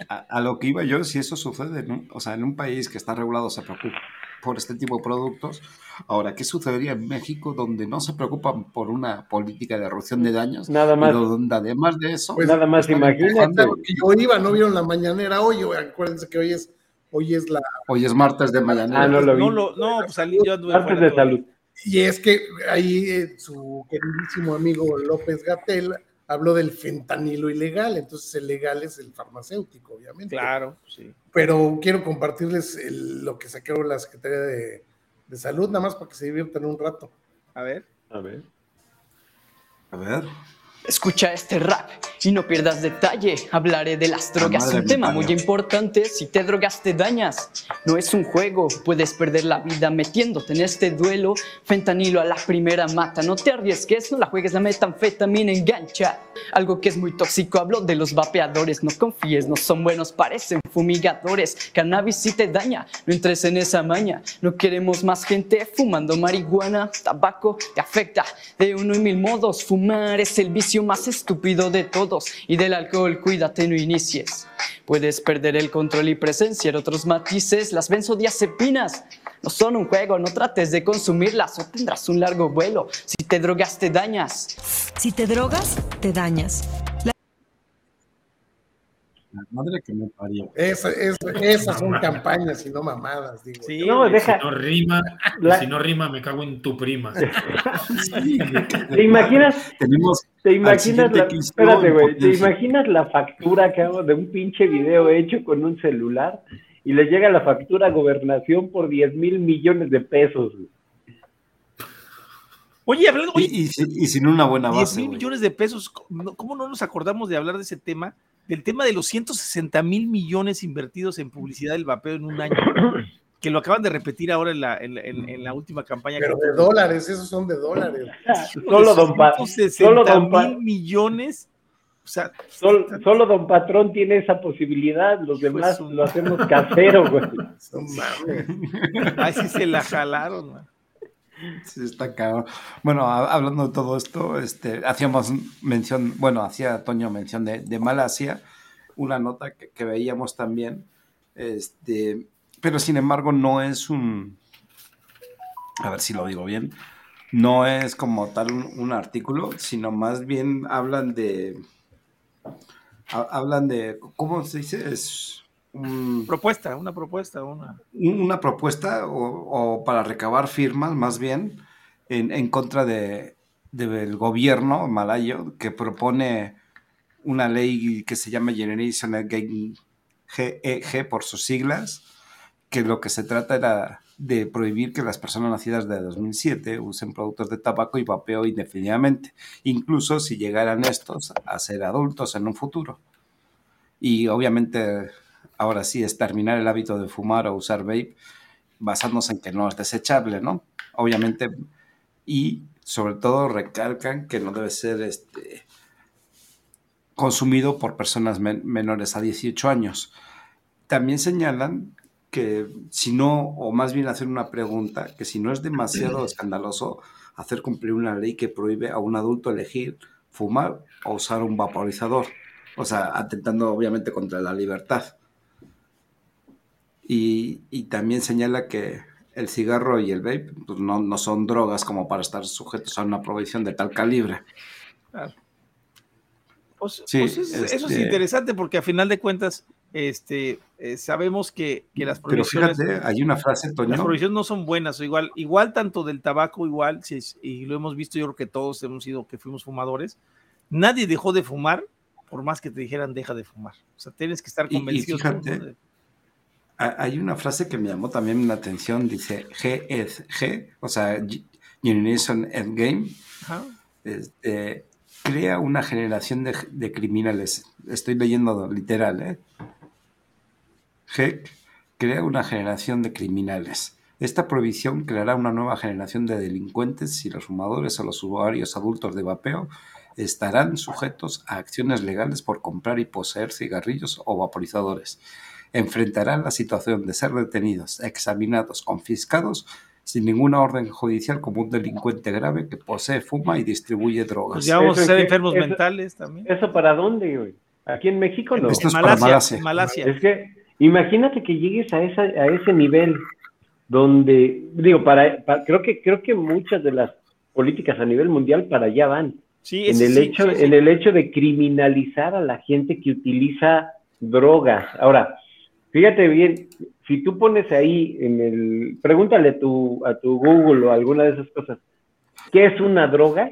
A: a, lo que iba yo, si eso sucede, o sea, en un país que está regulado se preocupa por este tipo de productos. Ahora, ¿qué sucedería en México donde no se preocupan por una política de reducción de daños?
E: Nada más.
A: Pero donde además de eso...
E: Pues nada más imagínate.
D: yo iba, no vieron la mañanera hoy, acuérdense que hoy es, hoy es la...
A: Hoy es martes de mañanera.
E: Ah, no lo vi.
B: No, no pues salí yo
E: Martes de salud.
D: Y es que ahí eh, su queridísimo amigo López Gatel habló del fentanilo ilegal, entonces el legal es el farmacéutico, obviamente.
B: Claro, sí.
D: Pero quiero compartirles lo que sacó la Secretaría de, de, Salud, nada más para que se diviertan un rato.
B: A ver.
E: A ver.
A: A ver.
F: Escucha este rap y no pierdas detalle. Hablaré de las drogas, un tema muy importante. Si te drogas te dañas, no es un juego. Puedes perder la vida metiéndote en este duelo. Fentanilo a la primera mata. No te arriesgues, no la juegues, la metanfetamina engancha. Algo que es muy tóxico, hablo de los vapeadores. No confíes, no son buenos, parecen fumigadores. Cannabis si te daña, no entres en esa maña. No queremos más gente fumando marihuana. Tabaco te afecta de uno y mil modos. Fumar es el vicio más estúpido de todos y del alcohol cuídate no inicies. Puedes perder el control y presenciar otros matices. Las benzodiazepinas no son un juego, no trates de consumirlas o tendrás un largo vuelo. Si te drogas te dañas.
G: Si te drogas, te dañas.
A: La madre que me parió.
D: esas son campañas y no mamadas, digo.
C: Sí, no, deja. Si no rima, si no rima, me cago en tu prima. <laughs>
E: ¿Te imaginas? Tenemos ¿Te imaginas la, espérate, güey, ¿te imaginas la factura que hago de un pinche video hecho con un celular y le llega la factura a gobernación por 10 mil millones de pesos?
B: Oye, hablando, oye,
A: y, sin una buena base.
B: 10 mil millones de pesos, ¿cómo no nos acordamos de hablar de ese tema? Del tema de los 160 mil millones invertidos en publicidad del vapeo en un año, <clears throat> que lo acaban de repetir ahora en la, en, la última campaña.
D: Pero de dólares, esos son de dólares.
E: solo don,
B: solo don mil millones. O sea,
E: solo, solo, don Patrón tiene esa posibilidad, los demás lo hacemos casero, güey. <laughs>
B: Ay, sí se la jalaron, güey.
A: Sí, está cabrón. Bueno, hablando de todo esto, este, hacíamos mención, bueno, hacía Toño mención de, de Malasia, una nota que, veíamos también, este, pero sin embargo no es un, a ver si lo digo bien, no es como tal un, artículo, sino más bien hablan de, hablan de, ¿cómo se dice? Es
B: propuesta, una propuesta, una.
A: Una propuesta o, para recabar firmas más bien en, contra de, del gobierno malayo que propone una ley que se llama Generation Again GEG por sus siglas, que lo que se trata era de prohibir que las personas nacidas de 2007 usen productos de tabaco y vapeo indefinidamente, incluso si llegaran estos a ser adultos en un futuro. Y obviamente ahora sí es terminar el hábito de fumar o usar vape basándose en que no es desechable, ¿no? Obviamente, y sobre todo recalcan que no debe ser este, consumido por personas menores a 18 años. También señalan que si no, o más bien hacer una pregunta, que si no es demasiado <clears throat> escandaloso hacer cumplir una ley que prohíbe a un adulto elegir fumar o usar un vaporizador, o sea, atentando obviamente contra la libertad. Y, también señala que el cigarro y el vape pues, no, son drogas como para estar sujetos a una prohibición de tal calibre.
B: Pues, pues eso es este interesante porque a final de cuentas este, eh, sabemos que, las prohibiciones...
A: hay una frase,
B: Las prohibiciones no son buenas, igual, igual tanto del tabaco, igual, y lo hemos visto, yo creo que todos hemos sido que fuimos fumadores, nadie dejó de fumar por más que te dijeran deja de fumar. O sea, tienes que estar convencido.
A: Hay una frase que me llamó también la atención, dice G, -ed G o sea, Generation Endgame, este, crea una generación de, criminales. Estoy leyendo literal, ¿eh? G crea una generación de criminales. Esta prohibición creará una nueva generación de delincuentes si los fumadores o los usuarios adultos de vapeo estarán sujetos a acciones legales por comprar y poseer cigarrillos o vaporizadores enfrentarán la situación de ser detenidos, examinados, confiscados sin ninguna orden judicial como un delincuente grave que posee, fuma y distribuye drogas. Pues
B: ya vamos a ser enfermos mentales también.
E: ¿Eso para dónde, güey? Aquí en México no.
B: Esto es Malasia, Malasia.
E: Es que imagínate que llegues a, esa, a ese nivel donde, digo, para, creo que creo que muchas de las políticas a nivel mundial para allá van.
B: Sí,
E: en el hecho, en el hecho de criminalizar a la gente que utiliza drogas. Ahora, Fíjate bien, si tú pones ahí en el, pregúntale tu, a tu Google o alguna de esas cosas, ¿qué es una droga?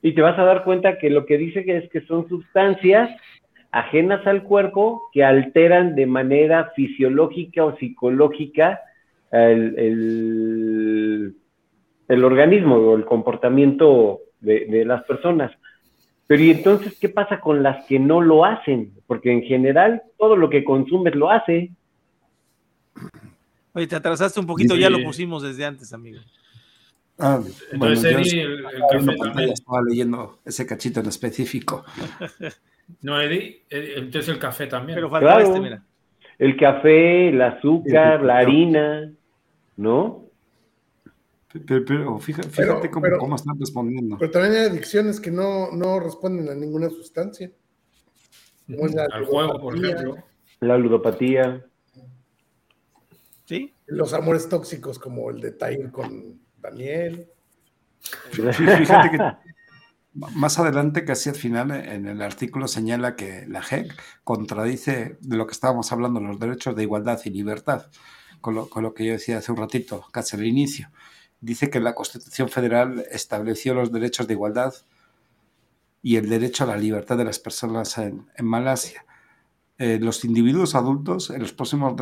E: Y te vas a dar cuenta que lo que dice es que son sustancias ajenas al cuerpo que alteran de manera fisiológica o psicológica el, el, organismo o el comportamiento de las personas. Pero ¿y entonces qué pasa con las que no lo hacen? Porque en general todo lo que consumes lo hace.
B: Oye, te atrasaste un poquito, ya lo pusimos desde antes, amigo.
A: Ah, entonces el, café Estaba leyendo ese cachito en específico. <laughs>
C: no, Eddie, entonces el café también.
E: Pero falta este, mira. El café, el azúcar, la harina, ¿no?
A: Pero, fíjate, cómo, están respondiendo.
D: Pero también hay adicciones que no, no responden a ninguna sustancia.
C: Al juego, por ejemplo.
E: La ludopatía.
B: Sí.
D: Los amores tóxicos como el de Tair con Daniel.
A: Fíjate que <laughs> más adelante, casi al final, en el artículo señala que la JEC contradice de lo que estábamos hablando, los derechos de igualdad y libertad, con lo, con lo que yo decía hace un ratito, casi al inicio dice que la Constitución Federal estableció los derechos de igualdad y el derecho a la libertad de las personas en, Malasia. Eh, los individuos adultos en los próximos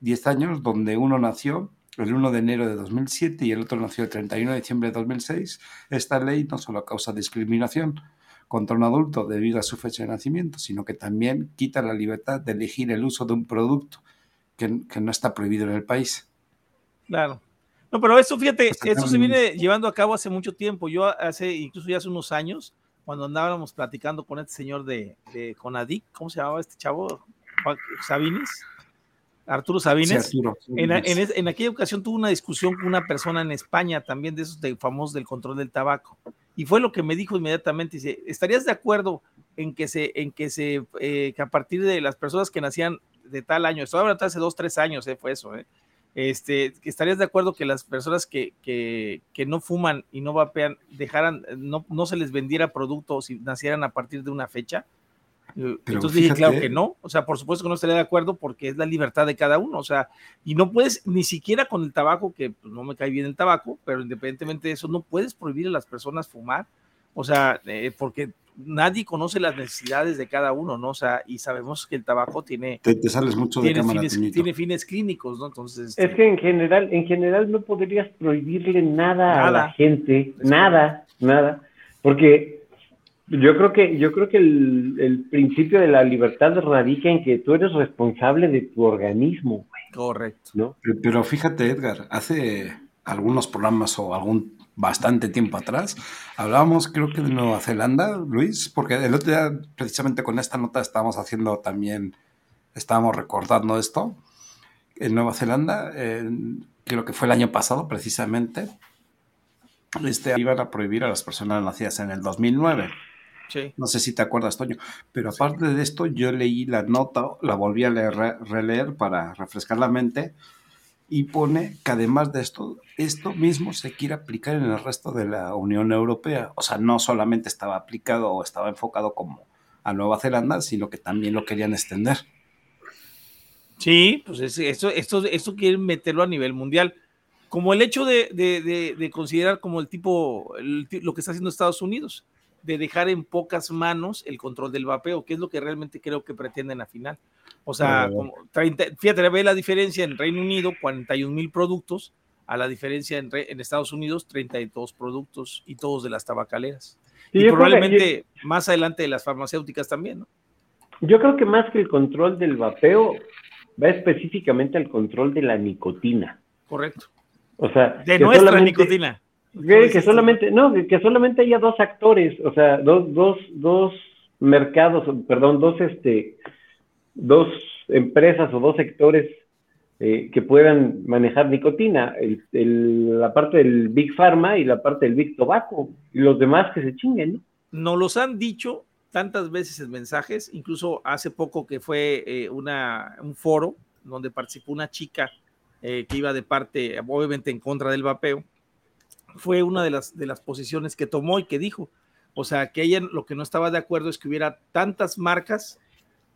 A: 10 años, donde uno nació el 1 de enero de 2007 y el otro nació el 31 de diciembre de 2006, esta ley no solo causa discriminación contra un adulto debido a su fecha de nacimiento, sino que también quita la libertad de elegir el uso de un producto que, que no está prohibido en el país.
B: Claro. No, pero eso, fíjate, eso se viene llevando a cabo hace mucho tiempo. Yo hace, incluso ya hace unos años, cuando andábamos platicando con este señor de, de Conadic, ¿cómo se llamaba este chavo? Sabines. Arturo Sabines. en, en, aquella ocasión tuvo una discusión con una persona en España también de esos de, famosos del control del tabaco. Y fue lo que me dijo inmediatamente, dice, ¿estarías de acuerdo en que se, en que se, eh, que a partir de las personas que nacían de tal año, esto hablando hace dos, tres años, eh, fue eso, eh, este, ¿estarías de acuerdo que las personas que, que, que no fuman y no vapean dejaran, no, no se les vendiera productos si nacieran a partir de una fecha? Entonces dije, claro que no, o sea, por supuesto que no estaría de acuerdo porque es la libertad de cada uno, o sea, y no puedes, ni siquiera con el tabaco, que pues, no me cae bien el tabaco, pero independientemente de eso, no puedes prohibir a las personas fumar, o sea, eh, porque nadie conoce las necesidades de cada uno, ¿no? O sea, y sabemos que el tabaco tiene...
A: Te, sales mucho de
B: tiene fines, tiene fines clínicos, ¿no? Entonces...
E: Es que en general, en general no podrías prohibirle nada, a la gente, nada, nada, porque yo creo que, yo creo que el, principio de la libertad radica en que tú eres responsable de tu organismo.
B: Correcto.
E: ¿no?
A: Pero, fíjate, Edgar, hace algunos programas o algún bastante tiempo atrás, hablábamos creo que de Nueva Zelanda, Luis, porque el otro día precisamente con esta nota estábamos haciendo también, estábamos recordando esto. En Nueva Zelanda, creo que fue el año pasado precisamente, este, iban a prohibir a las personas nacidas en el 2009. No sé si te acuerdas, Toño. Pero aparte de esto, yo leí la nota, la volví a leer, releer para refrescar la mente y pone que además de esto, esto mismo se quiere aplicar en el resto de la Unión Europea. O sea, no solamente estaba aplicado o estaba enfocado como a Nueva Zelanda, sino que también lo querían extender.
B: Sí, pues esto, esto, esto quieren meterlo a nivel mundial. Como el hecho de, de, considerar como el tipo, lo que está haciendo Estados Unidos de dejar en pocas manos el control del vapeo, que es lo que realmente creo que pretenden al final. O sea, como 30, fíjate, ve la diferencia en Reino Unido, 41 mil productos, a la diferencia en, en, Estados Unidos, 32 productos y todos de las tabacaleras. y probablemente más adelante de las farmacéuticas también, ¿no?
E: Yo creo que más que el control del vapeo, va específicamente al control de la nicotina.
B: Correcto.
E: O sea,
B: de nuestra nicotina.
E: Que, solamente, no, que solamente haya dos actores, o sea, dos, dos, dos mercados, perdón, dos, este, dos empresas o dos sectores eh, que puedan manejar nicotina, el, la parte del Big Pharma y la parte del Big Tobacco, y los demás que se chinguen, ¿no?
B: Nos los han dicho tantas veces en mensajes, incluso hace poco que fue eh, una, un foro donde participó una chica eh, que iba de parte, obviamente en contra del vapeo, fue una de las, de las posiciones que tomó y que dijo. O sea, que ella lo que no estaba de acuerdo es que hubiera tantas marcas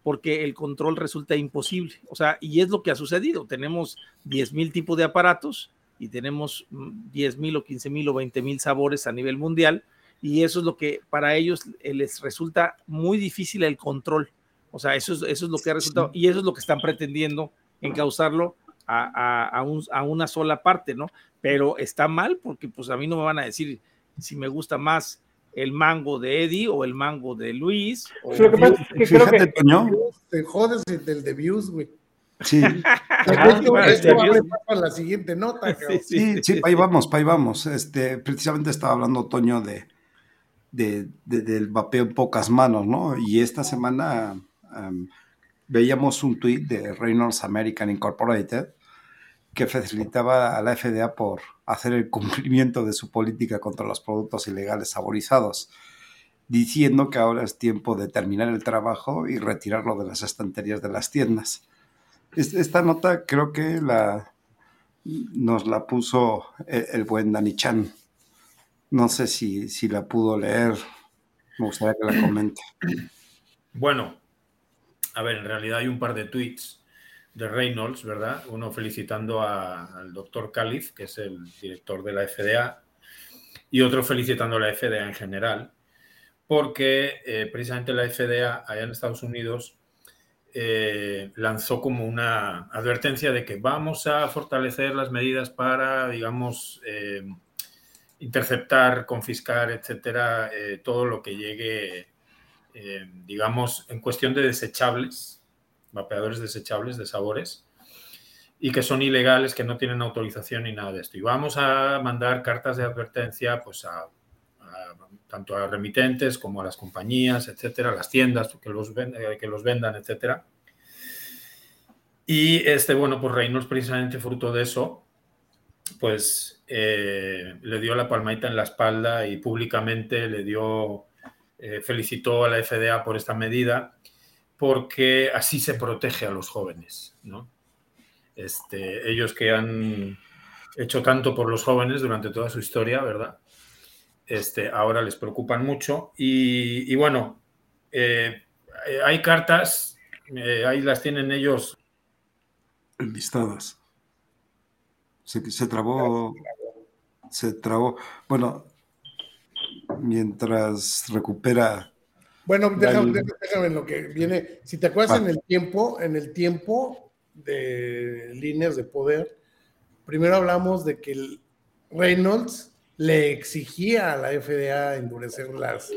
B: porque el control resulta imposible. O sea, y es lo que ha sucedido. Tenemos 10 mil tipos de aparatos y tenemos 10 mm, mil o 15 mil o 20 mil sabores a nivel mundial y eso es lo que para ellos les resulta muy difícil el control. O sea, eso es, eso es lo que ha resultado y eso es lo que están pretendiendo encauzarlo a, a, una sola parte, ¿no? Pero está mal porque pues a mí no me van a decir si me gusta más el mango de Eddie o el mango de Luis. O...
D: Lo que pasa es que Fíjate, creo que Toño. te jodes del de views, güey.
A: Sí. <laughs>
D: esto, a la siguiente nota.
A: Sí, sí, ahí vamos, ahí vamos. Este, precisamente estaba hablando Toño de, de, del vapeo en pocas manos, ¿no? Y esta semana veíamos un tweet de Reynolds American Incorporated que facilitaba a la FDA por hacer el cumplimiento de su política contra los productos ilegales saborizados, diciendo que ahora es tiempo de terminar el trabajo y retirarlo de las estanterías de las tiendas. Esta nota creo que la, nos la puso el, buen Dani Chan. No sé si, si la pudo leer. Me gustaría que la comente.
C: Bueno, a ver, en realidad hay un par de tweets de Reynolds, ¿verdad? Uno felicitando al doctor Califf, que es el director de la FDA, y otro felicitando a la FDA en general, porque eh, precisamente la FDA allá en Estados Unidos eh, lanzó como una advertencia de que vamos a fortalecer las medidas para, digamos, eh, interceptar, confiscar, etcétera, todo lo que llegue, digamos, en cuestión de desechables vapeadores desechables de sabores y que son ilegales, que no tienen autorización ni nada de esto. Y vamos a mandar cartas de advertencia pues a, tanto a remitentes como a las compañías, etcétera, a las tiendas que los, que los vendan, etcétera. Y este, bueno, pues Reynolds precisamente fruto de eso, pues eh, le dio la palmadita en la espalda y públicamente le dio, eh, felicitó a la FDA por esta medida porque así se protege a los jóvenes, ¿no? Este, ellos que han hecho tanto por los jóvenes durante toda su historia, ¿verdad? Este, ahora les preocupan mucho. Y, bueno, eh, hay cartas, eh, ahí las tienen ellos.
A: Enlistadas. Se, se trabó. Se trabó. Bueno, mientras recupera.
D: Bueno, déjame, déjame, lo que viene. Si te acuerdas en el tiempo, en el tiempo de líneas de poder, primero hablamos de que el Reynolds le exigía a la FDA endurecer las,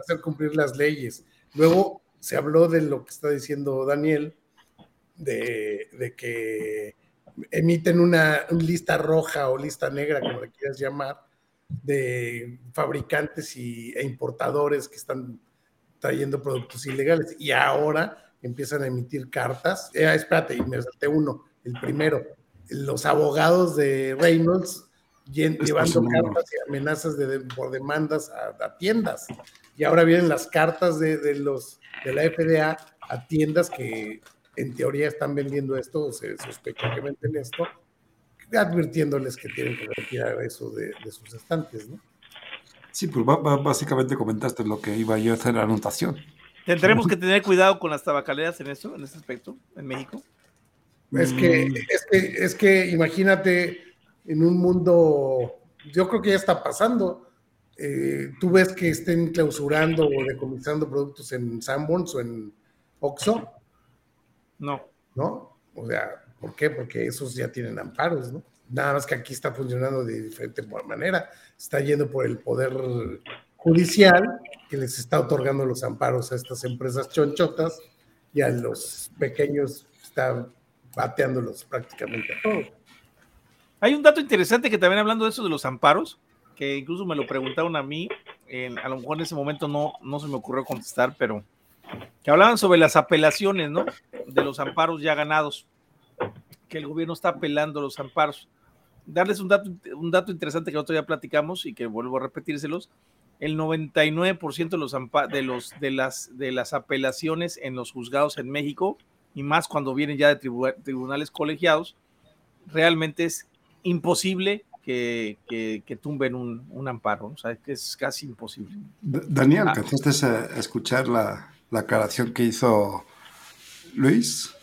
D: hacer cumplir las leyes. Luego se habló de lo que está diciendo Daniel, de, de que emiten una, una, lista roja o lista negra, como le quieras llamar, de fabricantes y, e importadores que están trayendo productos ilegales y ahora empiezan a emitir cartas. Eh, espérate, y me salté uno, el primero. Los abogados de Reynolds llevando cartas y amenazas de, por demandas a, tiendas. Y ahora vienen las cartas de, de, los, de la FDA a tiendas que en teoría están vendiendo esto, o se sospecha que venden esto, advirtiéndoles que tienen que retirar eso de, sus estantes, ¿no?
A: Sí, pues básicamente comentaste lo que iba yo a hacer la anotación.
B: ¿Tendremos que tener cuidado con las tabacaleras en eso, en ese aspecto, en México?
D: Es que, mm. es que, es que imagínate en un mundo, yo creo que ya está pasando. Eh, tú ves que estén clausurando o decomisando productos en Sanborns o en Oxxo.
B: No.
D: ¿No? O sea, ¿Por qué? Porque esos ya tienen amparos, ¿no? Nada más que aquí está funcionando de diferente manera. Está yendo por el poder judicial que les está otorgando los amparos a estas empresas chonchotas y a los pequeños está bateándolos prácticamente a todos.
B: Hay un dato interesante que también hablando de eso de los amparos, que incluso me lo preguntaron a mí, a lo mejor en ese momento no, no se me ocurrió contestar, pero que hablaban sobre las apelaciones, ¿no? De los amparos ya ganados que el gobierno está apelando los amparos. Darles un dato, un dato interesante que nosotros ya platicamos y que vuelvo a repetírselos. El 99% de, los, de, los, de, las, de las apelaciones en los juzgados en México, y más cuando vienen ya de tribunales colegiados, realmente es imposible que, que, tumben un, un, amparo. O sea, que es casi imposible.
A: Daniel, ah. ¿alcanzaste a escuchar la, la aclaración que hizo Luis?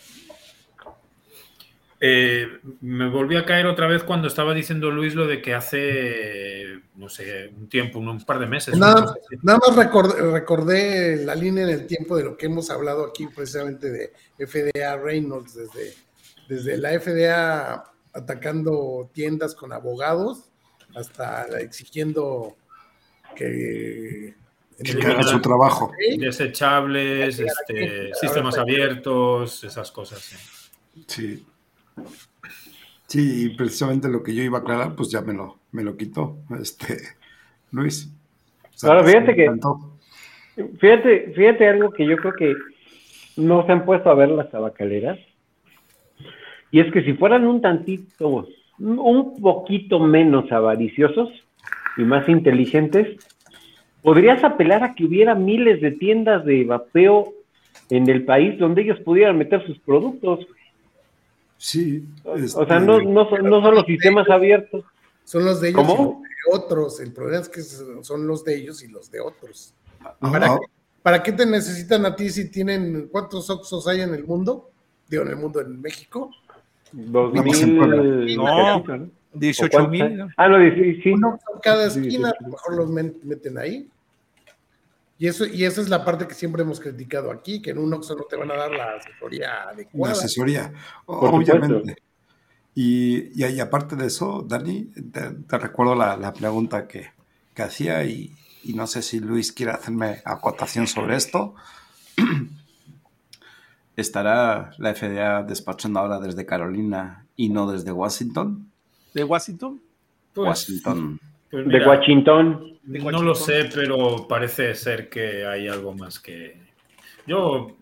C: Eh, me volví a caer otra vez cuando estaba diciendo Luis lo de que hace, no sé, un tiempo, un par de meses.
D: Nada, más recordé, la línea en el tiempo de lo que hemos hablado aquí precisamente de FDA Reynolds, desde, desde la FDA atacando tiendas con abogados hasta exigiendo que
A: que haga su trabajo.
C: Desechables, este, sistemas abiertos, esas cosas.
A: Sí. Sí, y precisamente lo que yo iba a aclarar, pues ya me lo, me lo quitó este Luis.
E: Ahora, fíjate que. Fíjate, fíjate algo que yo creo que no se han puesto a ver las tabacaleras. Y es que si fueran un tantito, un poquito menos avariciosos y más inteligentes, podrías apelar a que hubiera miles de tiendas de vapeo en el país donde ellos pudieran meter sus productos.
A: Sí.
E: o sea, no, no, son, no son los sistemas abiertos.
D: Son los de ellos y los de otros. El problema es que son los de ellos y los de otros. ¿Para, qué, te necesitan a ti si tienen cuántos Oxos hay en el mundo? Digo, en el mundo, en México.
E: Dos mil.
B: No, 18 mil.
E: Ah, no, sí.
D: cada esquina, a lo mejor los meten ahí. Y eso, y esa es la parte que siempre hemos criticado aquí, que en un Oxxo no te van a dar la asesoría adecuada.
A: La asesoría, obviamente. Y, y, aparte de eso, Dani, te, recuerdo la, pregunta que, que hacía y, y, no sé si Luis quiere hacerme acotación sobre esto. <clears throat> ¿Estará la FDA despachando ahora desde Carolina y no desde Washington?
B: ¿De Washington?
E: Pues, Washington. Pues de Washington.
C: No lo sé, pero parece ser que hay algo más que... Yo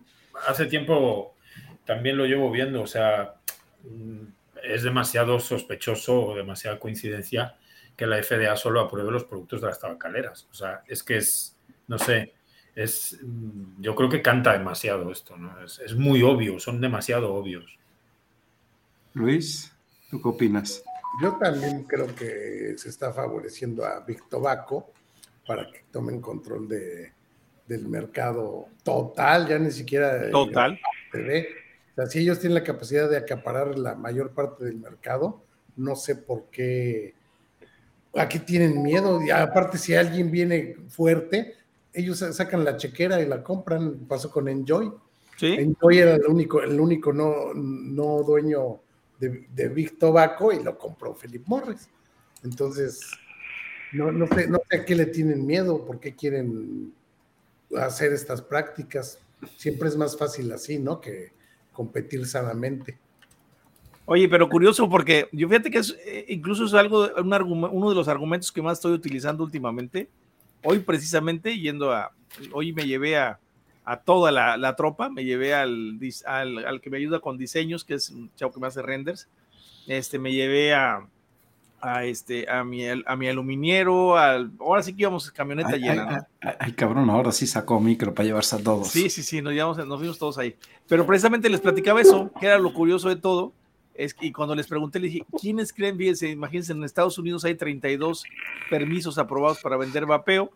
C: hace tiempo también lo llevo viendo, o sea, mm, es demasiado sospechoso o demasiada coincidencia que la FDA solo apruebe los productos de las tabacaleras. O sea, es que es, no sé, es, mm, yo creo que canta demasiado esto, ¿no? Es, es muy obvio, son demasiado obvios.
A: Luis, ¿tú qué opinas?
D: Yo también creo que se está favoreciendo a Big Tobacco para que tomen control de, del mercado total, ya ni siquiera
B: total.
D: TV. O sea, si ellos tienen la capacidad de acaparar la mayor parte del mercado, no sé por qué aquí tienen miedo. Y aparte, si alguien viene fuerte, ellos sacan la chequera y la compran. Pasó con Enjoy. ¿Sí? Enjoy era el único, el único no, no dueño de, de Big Tobacco y lo compró Philip Morris. Entonces, no, no, sé, no sé a qué le tienen miedo, por qué quieren hacer estas prácticas. Siempre es más fácil así, ¿no? Que competir sanamente.
B: Oye, pero curioso porque yo fíjate que es, eh, incluso es algo, un uno de los argumentos que más estoy utilizando últimamente. Hoy precisamente yendo a, hoy me llevé a, a toda la, la, tropa, me llevé al, al, al, que me ayuda con diseños, que es un chavo que me hace renders, este, me llevé a, a, este, a, mi, a mi aluminiero, al, ahora sí que íbamos camioneta llena.
A: Ay, cabrón, ahora sí sacó micro para llevarse a todos.
B: Sí, sí, sí, nos, llevamos, nos fuimos todos ahí. Pero precisamente les platicaba eso, que era lo curioso de todo. Es, y cuando les pregunté, les dije, ¿quiénes creen? Fíjense, imagínense, en Estados Unidos hay 32 permisos aprobados para vender vapeo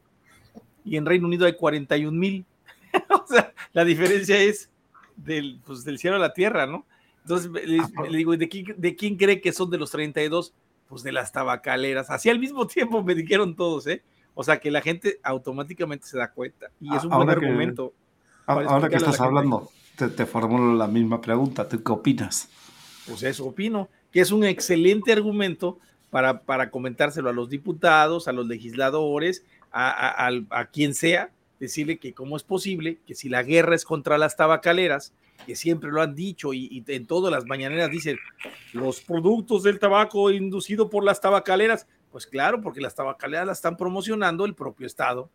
B: y en Reino Unido hay 41 mil. <laughs> o sea, la diferencia es del, pues, del cielo a la tierra, ¿no? Entonces le, digo, ¿de quién, ¿de quién cree que son de los 32? pues de las tabacaleras. Así al mismo tiempo me dijeron todos, ¿eh? O sea que la gente automáticamente se da cuenta. Y es un buen argumento.
A: ahora que estás hablando, te, te, formulo la misma pregunta. ¿Tú qué opinas?
B: Pues eso opino, que es un excelente argumento para, para comentárselo a los diputados, a los legisladores, a, a, a quien sea, decirle que cómo es posible que si la guerra es contra las tabacaleras, que siempre lo han dicho y, en todas las mañaneras dicen los productos del tabaco inducido por las tabacaleras. Pues claro, porque las tabacaleras las están promocionando el propio Estado.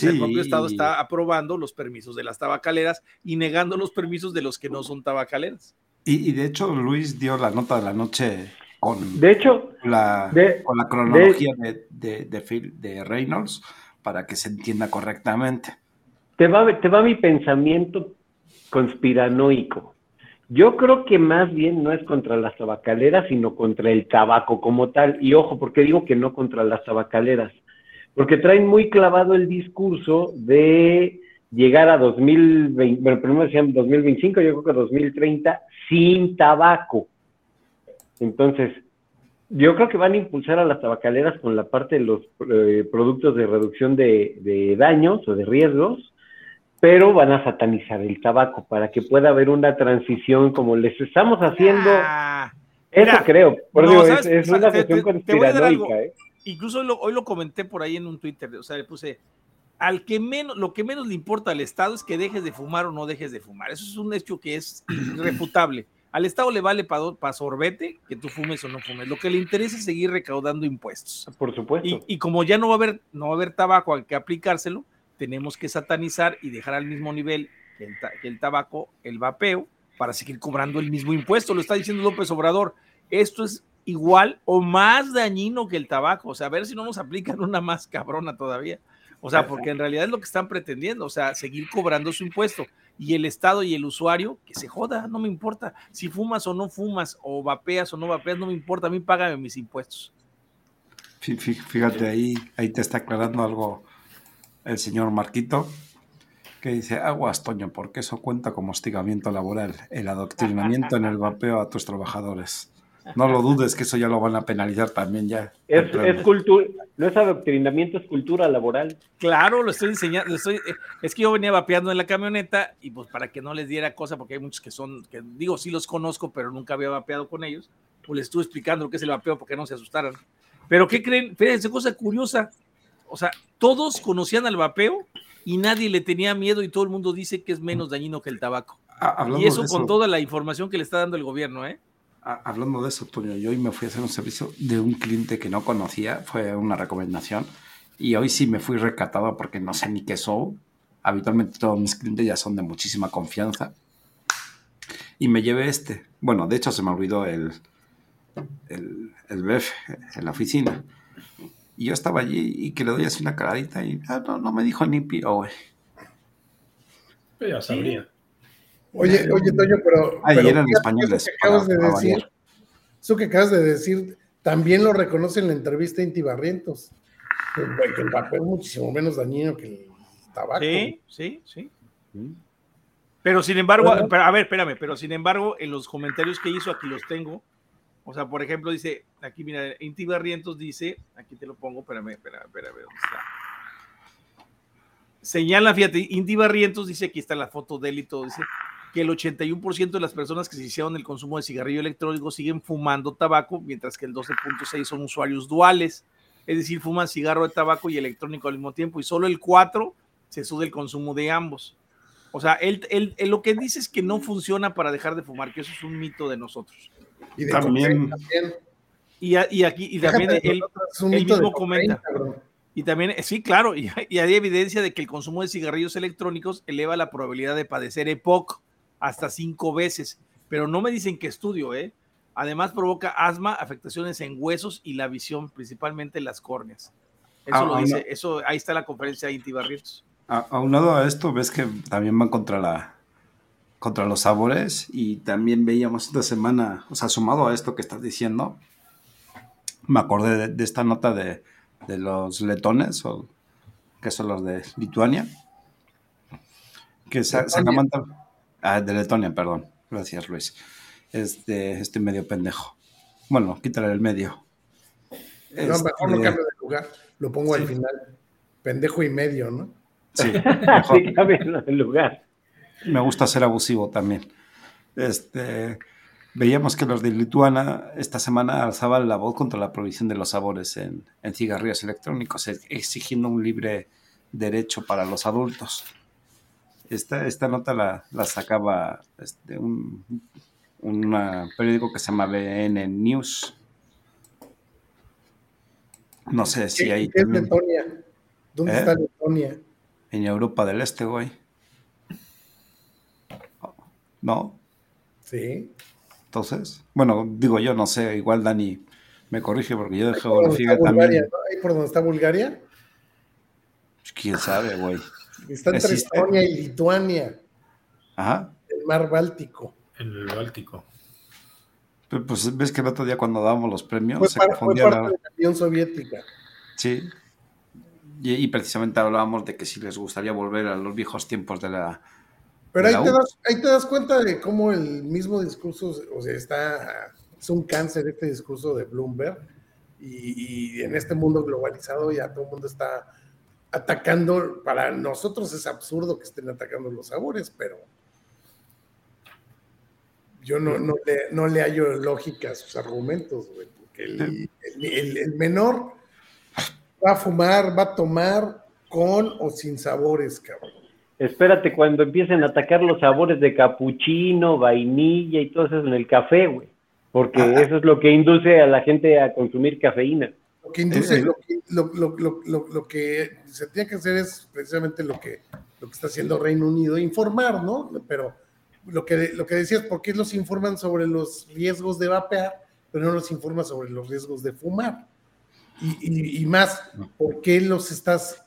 B: El propio Estado está aprobando los permisos de las tabacaleras y negando los permisos de los que no son tabacaleras.
A: Y, de hecho, Luis dio la nota de la noche con,
E: de hecho,
A: la, con la cronología de, de, de, de, Reynolds para que se entienda correctamente.
E: Te va, te va mi pensamiento conspiranoico. Yo creo que más bien no es contra las tabacaleras, sino contra el tabaco como tal. Y ojo, porque digo que no contra las tabacaleras? Porque traen muy clavado el discurso de llegar a 2020, bueno, primero decían 2025, yo creo que 2030, sin tabaco. Entonces, yo creo que van a impulsar a las tabacaleras con la parte de los eh, productos de reducción de, de daños o de riesgos, pero van a satanizar el tabaco para que pueda haber una transición como les estamos haciendo. Ah, eso creo, es, una cuestión conspiranoica. ¿eh?
B: Incluso hoy lo, comenté por ahí en un Twitter, o sea, le puse, al que menos, lo que menos le importa al Estado es que dejes de fumar o no dejes de fumar. Eso es un hecho que es <clears throat> irrefutable. Al Estado le vale para sorbete que tú fumes o no fumes. Lo que le interesa es seguir recaudando impuestos.
E: Por supuesto.
B: Y, y como ya no va a haber, no va a haber tabaco al que aplicárselo, tenemos que satanizar y dejar al mismo nivel que el, tabaco, el vapeo, para seguir cobrando el mismo impuesto. Lo está diciendo López Obrador. Esto es igual o más dañino que el tabaco. O sea, a ver si no nos aplican una más cabrona todavía. O sea, porque en realidad es lo que están pretendiendo, o sea, seguir cobrando su impuesto. Y el Estado y el usuario, que se joda, no me importa. Si fumas o no fumas, o vapeas o no vapeas, no me importa. A mí págame mis impuestos.
A: Fíjate, ahí, ahí te está aclarando algo el señor Marquito, que dice, aguas, Toño, porque eso cuenta como hostigamiento laboral, el adoctrinamiento en el vapeo a tus trabajadores. No lo dudes que eso ya lo van a penalizar también ya.
E: Es, es cultura, no es adoctrinamiento, es cultura laboral.
B: Claro, lo estoy enseñando, estoy, es que yo venía vapeando en la camioneta y pues para que no les diera cosa, porque hay muchos que son, que digo, sí los conozco, pero nunca había vapeado con ellos, pues les estuve explicando lo que es el vapeo porque no se asustaran. Pero ¿qué creen? Fíjense, cosa curiosa, o sea, todos conocían al vapeo y nadie le tenía miedo y todo el mundo dice que es menos dañino que el tabaco. Ah, y eso, con toda la información que le está dando el gobierno, ¿eh?
A: Ah, hablando de eso, Toño, yo hoy me fui a hacer un servicio de un cliente que no conocía, fue una recomendación, y hoy sí me fui recatado porque no sé ni qué soy. Habitualmente todos mis clientes ya son de muchísima confianza. Y me llevé este. Bueno, de hecho se me olvidó el, el, el BEF en la oficina. Y yo estaba allí y que le doy así una cagadita y ah, no, no me dijo ni pío, güey.
C: Pero ya sabría.
D: Oye, oye, Toño, pero.
A: Ahí era en español.
D: Eso que acabas de decir, eso que acabas de decir, también lo reconoce en la entrevista Inti Barrientos, que el papel es muchísimo menos dañino que el tabaco.
B: Sí, sí, sí. Pero sin embargo, a ver, espérame, pero sin embargo, en los comentarios que hizo, aquí los tengo. O sea, por ejemplo, dice, aquí mira, Inti Barrientos dice, aquí te lo pongo, espérame, espérame, espérame, ¿dónde está? Señala, fíjate, Inti Barrientos dice, aquí está la foto de él y todo, dice que el 81% de las personas que se hicieron el consumo de cigarrillo electrónico siguen fumando tabaco, mientras que el 12.6 son usuarios duales, es decir, fuman cigarro de tabaco y electrónico al mismo tiempo, y solo el 4 se sube el consumo de ambos. O sea, él, él, él, lo que dice es que no funciona para dejar de fumar, que eso es un mito de nosotros.
D: Y también.
B: Y, y, aquí, y también él, mismo comenta. Y también, sí, claro, y, y, hay evidencia de que el consumo de cigarrillos electrónicos eleva la probabilidad de padecer EPOC hasta cinco veces, pero no me dicen qué estudio, ¿eh? Además provoca asma, afectaciones en huesos y la visión, principalmente las córneas. Eso ah, lo dice, eso, ahí está la conferencia de Inti Barrios.
A: A, un lado a esto, ves que también van contra la contra los sabores y también veíamos esta semana, o sea, sumado a esto que estás diciendo, me acordé de, esta nota de, los letones, o que son los de Lituania, que se, acaban Ah, de Letonia, perdón. Gracias, Luis. Este, estoy medio pendejo. Bueno, quítale el medio.
D: No, mejor lo este, cambio de lugar. Lo pongo al final. Pendejo y medio, ¿no?
A: Sí, <laughs> mejor.
E: sí, lugar.
A: Me gusta ser abusivo también. Este, veíamos que los de Lituania esta semana alzaban la voz contra la prohibición de los sabores en, en cigarrillos electrónicos, exigiendo un libre derecho para los adultos. Esta, esta nota la, la sacaba este, un, periódico que se llama BN News. No sé si hay.
D: ¿Qué es Letonia? ¿Dónde ¿Eh? está Letonia?
A: En Europa del Este, güey. ¿No?
D: Sí.
A: Entonces, bueno, digo yo, no sé, igual Dani me corrige porque yo de geografía también.
D: ¿Ahí por donde está Bulgaria?
A: Pues, quién sabe, güey.
D: Está entre Estonia y Lituania.
A: Ajá.
D: El mar Báltico.
C: En el Báltico.
A: Pues ves que el otro día cuando dábamos los premios
D: fue, se confundía parte de la Unión Soviética.
A: Sí. Y, precisamente hablábamos de que si les gustaría volver a los viejos tiempos de la.
D: Pero ahí, te das, ahí te das cuenta de cómo el mismo discurso, o sea, está. Es un cáncer este discurso de Bloomberg. Y, y en este mundo globalizado ya todo el mundo está atacando, para nosotros es absurdo que estén atacando los sabores, pero yo no, no, le, no le hallo lógica a sus argumentos, güey, porque el, menor va a fumar, va a tomar con o sin sabores, cabrón.
E: Espérate cuando empiecen a atacar los sabores de capuchino, vainilla y todo eso en el café, güey, porque eso es lo que induce a la gente a consumir cafeína.
D: Lo que induce, lo, lo, lo, lo, que se tiene que hacer es precisamente lo que, lo que está haciendo Reino Unido, informar, ¿no? Pero lo que, lo que decías, ¿por qué los informan sobre los riesgos de vapear, pero no los informan sobre los riesgos de fumar? Y, y, más, ¿por qué los estás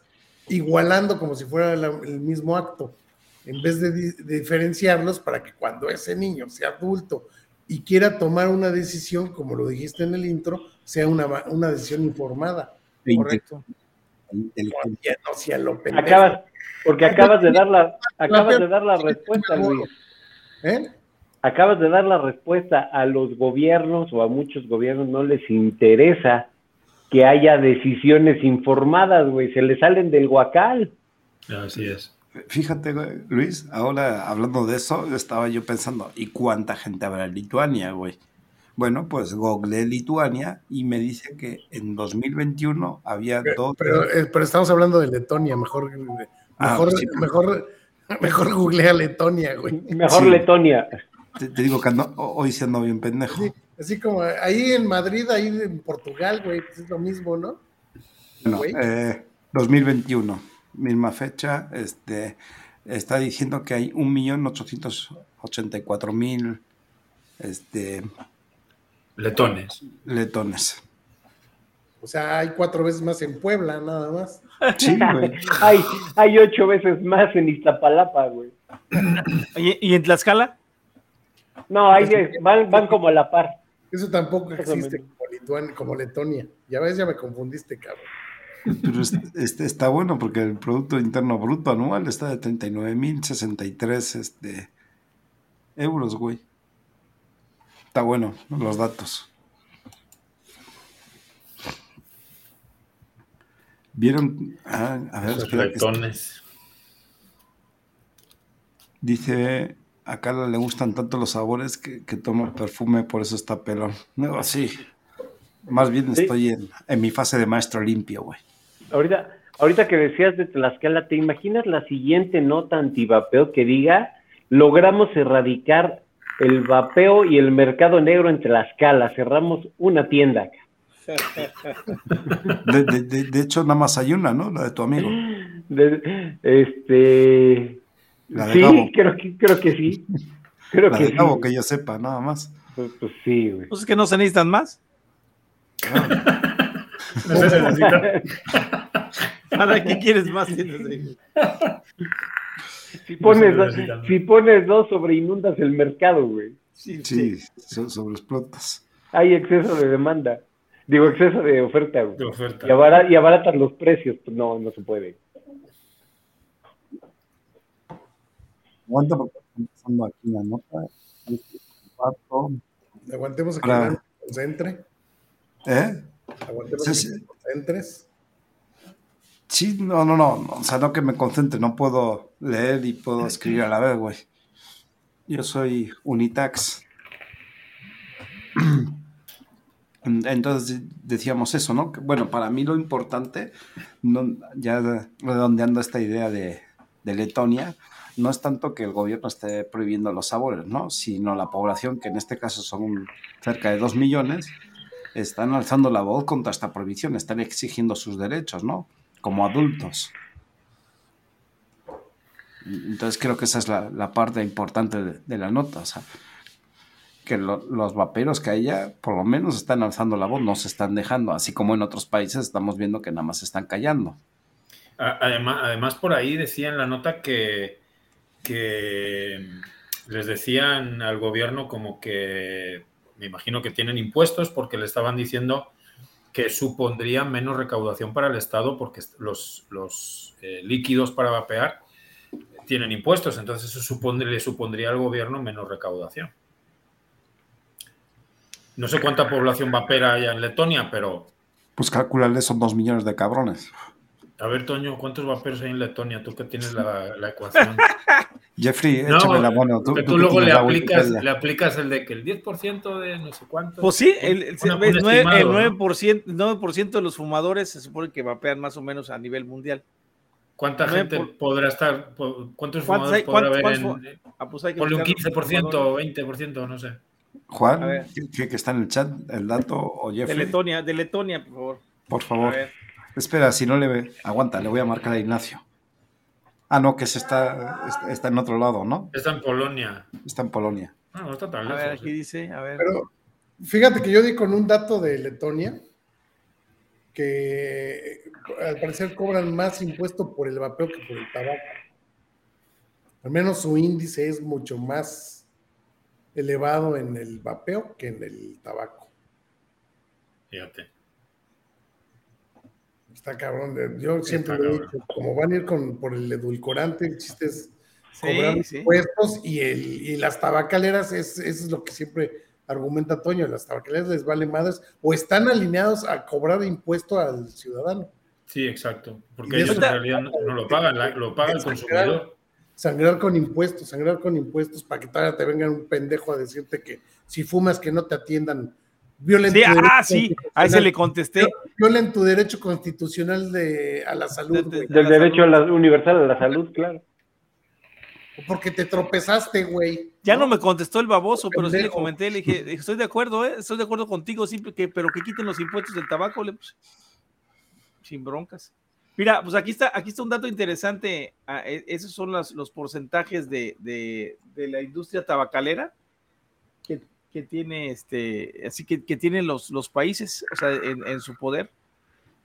D: igualando como si fuera el mismo acto? En vez de, de diferenciarlos para que cuando ese niño sea adulto y quiera tomar una decisión, como lo dijiste en el intro, sea una, una decisión informada. Correcto.
E: No acabas, porque acabas de dar la, acabas de dar la respuesta, Luis. ¿Eh? Acabas de dar la respuesta. A los gobiernos o a muchos gobiernos no les interesa que haya decisiones informadas, güey. Se les salen del guacal.
C: Así es.
A: Fíjate, Luis, ahora hablando de eso, estaba yo pensando, ¿y cuánta gente habrá en Lituania, güey? Bueno, pues Google Lituania y me dice que en 2021 había dos.
D: Eh, pero, estamos hablando de Letonia, mejor, ah, mejor, mejor, <laughs> mejor googlea Letonia, güey.
E: Mejor Letonia.
A: Te, digo que hoy se ando bien pendejo.
D: así como ahí en Madrid, ahí en Portugal, güey, pues es lo mismo, ¿no?
A: Bueno, eh, 2021 misma fecha, este, está diciendo que hay 1.884.000 este,
C: letones.
A: Letones.
D: O sea, hay cuatro veces más en Puebla, nada más. <laughs>
A: Sí, güey.
E: hay, hay ocho veces más en Iztapalapa, güey.
B: ¿Y, en Tlaxcala?
E: No, hay, van, van como a la par.
D: Eso tampoco existe como, Letonia. Ya ves, ya me confundiste, cabrón.
A: Pero este, está bueno porque el Producto Interno Bruto anual está de 39.063 este, euros, güey. Está bueno los datos. ¿Vieron? Ah, a ver, espera Dice, a Carla le gustan tanto los sabores que, que toma perfume, por eso está pelón. No, sí. Más bien estoy en, en, mi fase de maestro limpio, güey.
E: Ahorita, ahorita que decías de Tlaxcala, ¿te imaginas la siguiente nota antivapeo que diga logramos erradicar el vapeo y el mercado negro en Tlaxcala? Cerramos una tienda. <laughs>
A: De, hecho, nada más hay una, ¿no? La de tu amigo.
E: este. sí, creo que, creo que sí. Creo
A: la
E: que
A: de Cabo, que yo sepa, nada más.
E: Pues, pues sí, güey.
B: Pues es que no se necesitan más.
C: No se necesitan. <laughs>
B: ¿Para qué quieres más?
E: Si pones, dos, si pones dos, sobre inundas el mercado, güey.
A: Sí, sí, sobre explotas.
E: Hay exceso de demanda. Digo, exceso de oferta,
C: De oferta.
E: Y, abarat, y abaratan los precios. Pues no, no se puede.
A: Aguanta porque está empezando aquí la nota.
D: Aguantemos a que Para... concentre.
A: ¿Eh?
D: Aguantemos que sí. concentres.
A: Sí, no, no, no, o sea, no que me concentre, no puedo leer y puedo escribir a la vez, güey. Yo soy Unitax. <clears throat> Entonces decíamos eso, ¿no? Bueno, para mí lo importante, ya redondeando esta idea de, Letonia, no es tanto que el gobierno esté prohibiendo los sabores, ¿no? Sino la población, que en este caso son cerca de dos millones, están alzando la voz contra esta prohibición, están exigiendo sus derechos, ¿no? Como adultos. Entonces creo que esa es la, parte importante de, la nota. O sea, que los vaperos que hay ya por lo menos están alzando la voz, no se están dejando, así como en otros países estamos viendo que nada más se están callando.
C: Además, además por ahí decían la nota que, que les decían al gobierno como que, me imagino que tienen impuestos porque le estaban diciendo que supondría menos recaudación para el Estado porque los, los eh, líquidos para vapear tienen impuestos, entonces eso supondría, le supondría al gobierno menos recaudación. No sé cuánta población vapera hay en Letonia, pero.
A: Pues calcularle son dos millones de cabrones.
C: A ver, Toño, ¿cuántos vaperos hay en Letonia? Tú que tienes la, <laughs> ecuación.
A: Jeffrey, échame la mano.
C: Tú, tú, luego le aplicas, le aplicas el de que el 10% de no sé cuánto.
B: Pues sí, el, el, 9%, 9 de los fumadores se supone que vapean más o menos a nivel mundial.
C: ¿Cuánta gente podrá estar? ¿Cuántos fumadores podrá haber en. Ah, pues ponle un 15% o 20%, no sé.
A: Juan, que, está en el chat, el dato o
B: Jeffrey. De Letonia, de Letonia, por favor.
A: Por favor. Espera, si no le ve, aguanta, le voy a marcar a Ignacio. Ah, no, que se está, está en otro lado, ¿no?
C: Está en Polonia.
A: Está en Polonia.
C: Ah, no está tan
B: lejos. A ver, aquí dice, a ver.
D: Pero fíjate que yo di con un dato de Letonia que al parecer cobran más impuesto por el vapeo que por el tabaco. Al menos su índice es mucho más elevado en el vapeo que en el tabaco.
C: Fíjate.
D: Está cabrón. Yo siempre lo he dicho, como van a ir con, por el edulcorante, el chiste es cobrar impuestos y, el, y las tabacaleras, es, eso es lo que siempre argumenta Toño, las tabacaleras les vale madres o están alineados a cobrar impuesto al ciudadano.
C: Sí, exacto, porque ellos en realidad no, lo pagan, lo paga el consumidor
D: sangrar con impuestos, sangrar con impuestos para que todavía te vengan un pendejo a decirte que si fumas que no te atiendan.
B: Violen sí, ah, sí, ahí se le contesté.
D: Violen tu derecho constitucional de, a la salud.
E: del derecho a la, universal a la salud, claro.
D: Porque te tropezaste, güey.
B: Ya ¿no? me contestó el baboso, pero sí le comenté, le dije, estoy de acuerdo, ¿eh? estoy de acuerdo contigo, simple que, pero que quiten los impuestos del tabaco, le, pues, sin broncas. Mira, pues aquí está, aquí está un dato interesante. Ah, e, esos son los, porcentajes de, la industria tabacalera que, tiene este, así que, que tienen los, los países, o sea, en, su poder.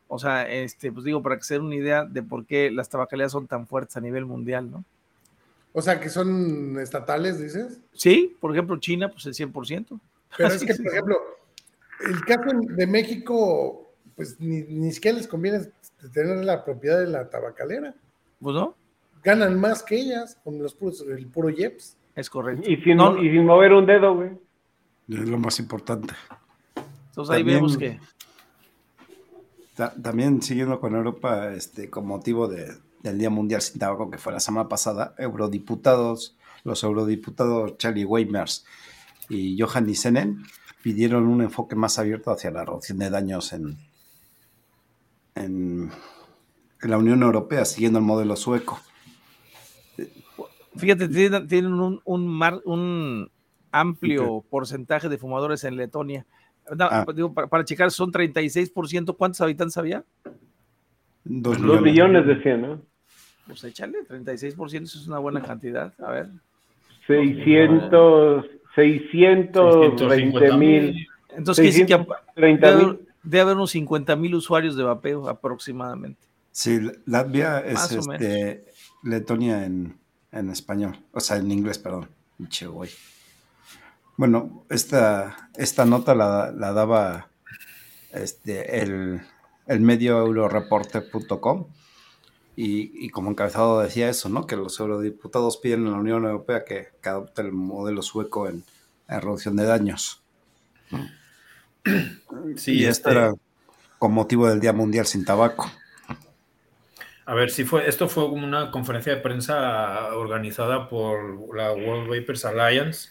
B: O sea, este, pues digo, para que se den una idea de por qué las tabacaleras son tan fuertes a nivel mundial, ¿no?
D: O sea, que son estatales, dices.
B: Sí, por ejemplo, China, pues el 100%. <laughs>
D: Pero es que, por ejemplo, el caso de México, pues ni, ni siquiera les conviene tener la propiedad de la tabacalera.
B: Pues no.
D: Ganan más que ellas con los puros, el puro Jeps.
B: Es correcto.
E: Y sin, y sin mover un dedo, güey.
A: Es lo más importante.
B: Entonces ahí vemos que.
A: también siguiendo con Europa, este, con motivo de, del Día Mundial sin Tabaco, que fue la semana pasada, eurodiputados, los eurodiputados Charlie Weimers y Johan Nissenen pidieron un enfoque más abierto hacia la reducción de daños en, en, la Unión Europea, siguiendo el modelo sueco.
B: Fíjate, tienen, un, un, amplio porcentaje de fumadores en Letonia. Ah. para, checar, son 36%. ¿Cuántos habitantes había?
E: Dos millones, decían, ¿no?
B: Pues échale, 36%, eso es una buena cantidad. A ver.
E: 600, 620 mil.
B: Entonces, ¿qué que debe, haber unos 50 mil usuarios de vapeo aproximadamente.
A: Sí, Latvia es este, Letonia en, en, español, o sea, en inglés, perdón. Che, Bueno, esta, esta nota la, la daba este, el, el medio euroreporte.com y, como encabezado decía eso, ¿no? Que los eurodiputados piden a la Unión Europea que, adopte el modelo sueco en, reducción de daños. <clears throat> Sí, y esto este era con motivo del Día Mundial sin Tabaco.
C: A ver, si fue, esto fue como una conferencia de prensa organizada por la World Vapers Alliance.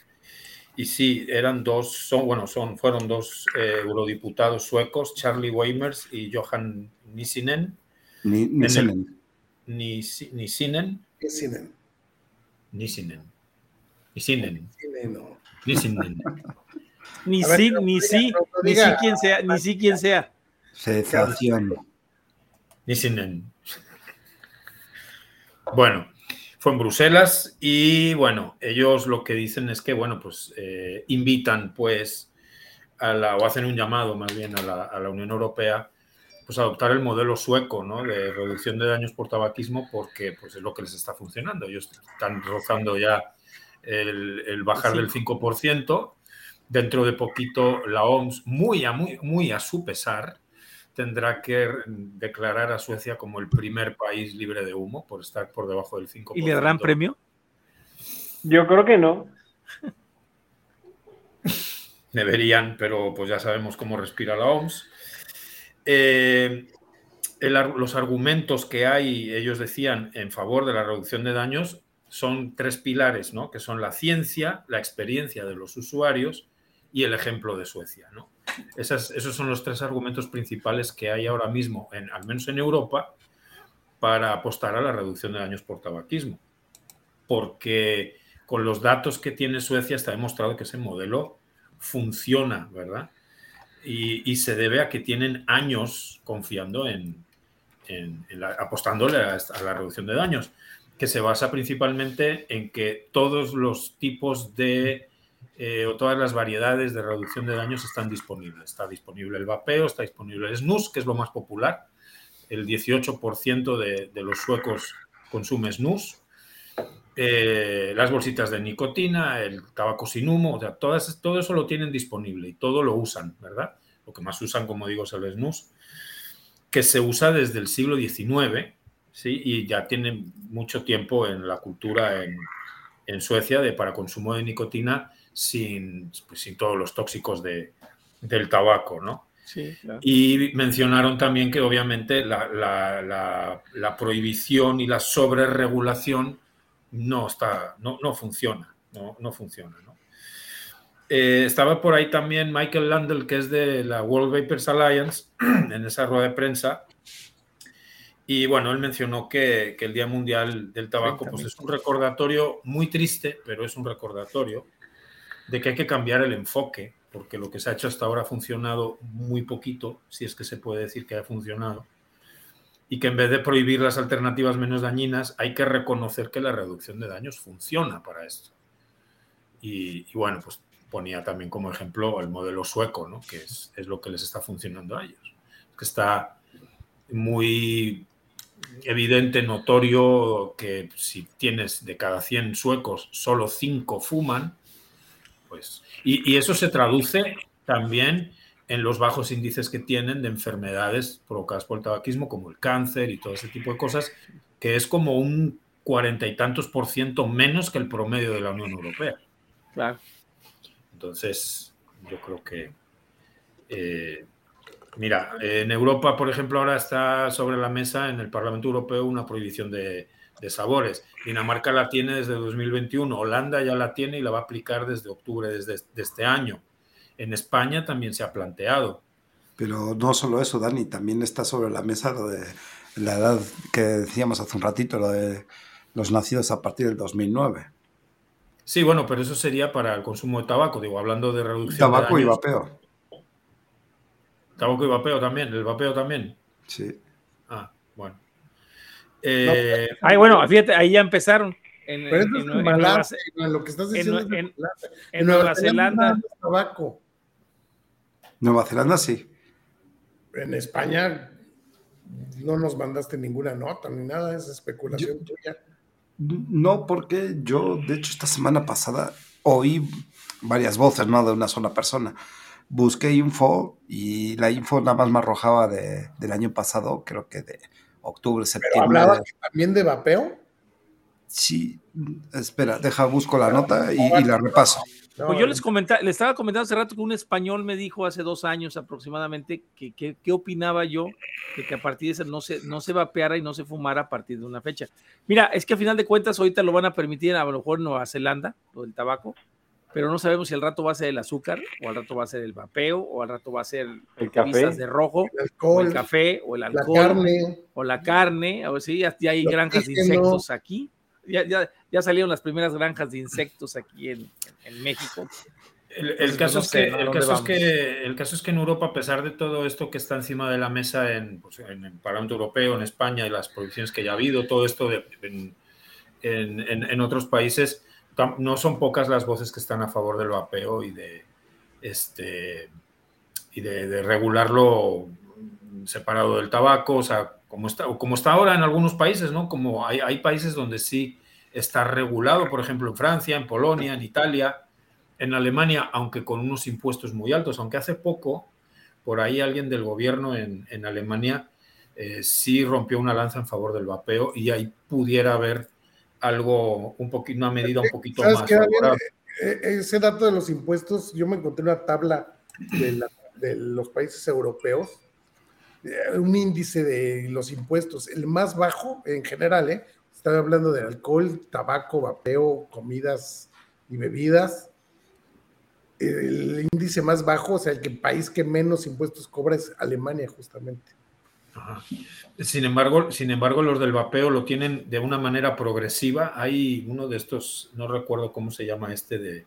C: Y sí, eran dos, son, bueno, son, fueron dos eh, eurodiputados suecos, Charlie Weimers y Johan Nissinen.
A: Nissinen
C: ni, ni Sinen.
D: ¿Qué Sinen?
C: Ni Sinen. Ni Sinen.
B: Ni Sinen. Ni sí, ni sí, ni sí quien sea, ni sí quien sea.
A: Sensación.
C: Ni Sinen. Bueno, fue en Bruselas y bueno, ellos lo que dicen es que, bueno, pues eh, invitan pues a la, o hacen un llamado más bien a la, a la Unión Europea pues adoptar el modelo sueco ¿no? de reducción de daños por tabaquismo porque pues, es lo que les está funcionando. Ellos están rozando ya el, bajar del 5%. Dentro de poquito la OMS, muy a, muy, muy a su pesar, tendrá que declarar a Suecia como el primer país libre de humo por estar por debajo del 5%.
B: ¿Y le darán premio?
E: Yo creo que no.
C: Deberían, pero pues ya sabemos cómo respira la OMS. Eh, los argumentos que hay, ellos decían, en favor de la reducción de daños son tres pilares, ¿no? que son la ciencia, la experiencia de los usuarios y el ejemplo de Suecia. ¿no? esos son los tres argumentos principales que hay ahora mismo, en, al menos en Europa, para apostar a la reducción de daños por tabaquismo. Porque con los datos que tiene Suecia está demostrado que ese modelo funciona, ¿verdad? y, se debe a que tienen años confiando en, apostándole a, la reducción de daños, que se basa principalmente en que todos los tipos de eh, o todas las variedades de reducción de daños están disponibles. Está disponible el vapeo, está disponible el snus, que es lo más popular. El 18% de, de, los suecos consume snus. Eh, las bolsitas de nicotina, el tabaco sin humo, o sea, todas, todo eso lo tienen disponible y todo lo usan, ¿verdad? Lo que más usan, como digo, es el snus, que se usa desde el siglo XIX, ¿sí? Y ya tiene mucho tiempo en la cultura en, Suecia de para consumo de nicotina sin, pues, sin todos los tóxicos de, del tabaco, ¿no? Y mencionaron también que obviamente la, la, la, prohibición y la sobreregulación no, está, no, no funciona, no, no funciona. ¿no? Eh, estaba por ahí también Michael Landel, que es de la World Vapers Alliance, <clears throat> en esa rueda de prensa. Y bueno, él mencionó que, que el Día Mundial del Tabaco pues es un recordatorio muy triste, pero es un recordatorio de que hay que cambiar el enfoque, porque lo que se ha hecho hasta ahora ha funcionado muy poquito, si es que se puede decir que ha funcionado y que en vez de prohibir las alternativas menos dañinas, hay que reconocer que la reducción de daños funciona para esto. Y, bueno, pues ponía también como ejemplo el modelo sueco, ¿no? que es, lo que les está funcionando a ellos. Que está muy evidente, notorio, que si tienes de cada 100 suecos, solo 5 fuman, pues. Y, eso se traduce también en los bajos índices que tienen de enfermedades provocadas por el tabaquismo, como el cáncer y todo ese tipo de cosas, que es como un cuarenta y tantos por ciento menos que el promedio de la Unión Europea.
B: Claro.
C: Entonces, yo creo que eh, Mira, en Europa, por ejemplo, ahora está sobre la mesa en el Parlamento Europeo una prohibición de, sabores. Dinamarca la tiene desde 2021, Holanda ya la tiene y la va a aplicar desde octubre de este año. En España también se ha planteado.
A: Pero no solo eso, Dani, también está sobre la mesa lo de la edad que decíamos hace un ratito, lo de los nacidos a partir del 2009.
C: Sí, bueno, pero eso sería para el consumo de tabaco, digo, hablando de reducción
A: tabaco
C: de
A: y vapeo.
C: Tabaco y vapeo también, el vapeo también.
A: Sí.
C: Ah, bueno.
B: Eh, ay, bueno, fíjate, ahí ya empezaron.
D: En, Pero en, en, Nueva, en, lo que estás diciendo en, en Nueva, Zelanda. Tabaco.
A: Nueva Zelanda sí.
D: En España no nos mandaste ninguna nota ni nada, es especulación tuya.
A: No, porque yo, de hecho, esta semana pasada oí varias voces, no de una sola persona busqué info y la info nada más me arrojaba de, del año pasado, creo que de octubre, septiembre.
D: ¿Pero hablaba también de vapeo?
A: Sí, espera, deja, busco la nota y, la repaso.
B: Pues yo les comentaba, les estaba comentando hace rato que un español me dijo hace dos años aproximadamente que qué opinaba yo de que a partir de ese no se, no se vapeara y no se fumara a partir de una fecha. Mira, es que a final de cuentas ahorita lo van a permitir a lo mejor en Nueva Zelanda, lo del tabaco, pero no sabemos si al rato va a ser el azúcar, o al rato va a ser el vapeo, o al rato va a ser
E: el café.
B: de rojo,
D: el, alcohol,
B: o el café, o el alcohol,
D: la carne,
B: o la carne, a ver si ya, hay granjas de insectos aquí. Ya, ya, ya, salieron las primeras granjas de insectos aquí en, en, México.
C: El, caso es que, el, caso es que, el caso es que en Europa, a pesar de todo esto que está encima de la mesa en, pues, en el Parlamento Europeo, en España y las prohibiciones que ya ha habido, todo esto de, en, en otros países, no son pocas las voces que están a favor del vapeo y de este y de, regularlo separado del tabaco, o sea, como está, como está ahora en algunos países, ¿no? Como hay, hay países donde sí está regulado, por ejemplo, en Francia, en Polonia, en Italia, en Alemania, aunque con unos impuestos muy altos, aunque hace poco, por ahí alguien del gobierno en, en Alemania eh, sí rompió una lanza en favor del vapeo y ahí pudiera haber algo, un poquito, una medida un poquito más. Eh,
D: eh, ese dato de los impuestos, yo me encontré una tabla de, los países europeos, eh, un índice de los impuestos, el más bajo en general, ¿eh? estaba hablando de alcohol, tabaco, vapeo, comidas y bebidas. El índice más bajo, o sea, el, que, el país que menos impuestos cobra es Alemania, justamente.
C: Sin embargo, sin embargo, los del vapeo lo tienen de una manera progresiva. Hay uno de estos, no recuerdo cómo se llama este de,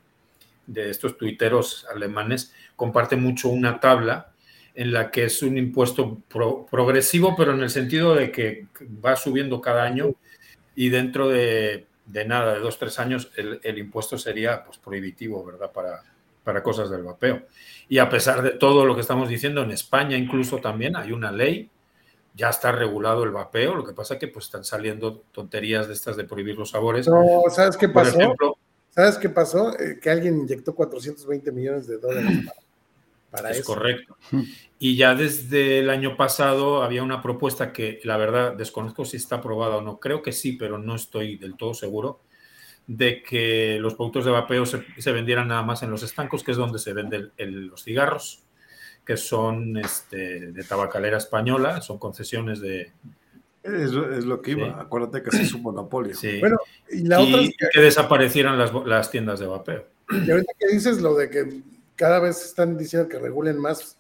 C: estos tuiteros alemanes, comparte mucho una tabla en la que es un impuesto progresivo, pero en el sentido de que va subiendo cada año y dentro de, nada, de dos, tres años, el, impuesto sería pues, prohibitivo, ¿verdad? Para, para cosas del vapeo. Y a pesar de todo lo que estamos diciendo, en España incluso también hay una ley ya está regulado el vapeo, lo que pasa es que pues están saliendo tonterías de estas de prohibir los sabores.
D: No, ¿sabes qué pasó? ¿Sabes qué pasó? Eh, que alguien inyectó 420 millones de dólares
C: para, es correcto. Y ya desde el año pasado había una propuesta que la verdad desconozco si está aprobada o no, creo que sí, pero no estoy del todo seguro, de que los productos de vapeo se, vendieran nada más en los estancos, que es donde se venden los cigarros que son este, de tabacalera española, son concesiones de...
A: Es, lo que iba, acuérdate que es un monopolio.
C: Sí. Bueno, y la otra es que, desaparecieran las, las, tiendas de vapeo.
D: Y ahorita que dices lo de que cada vez están diciendo que regulen más,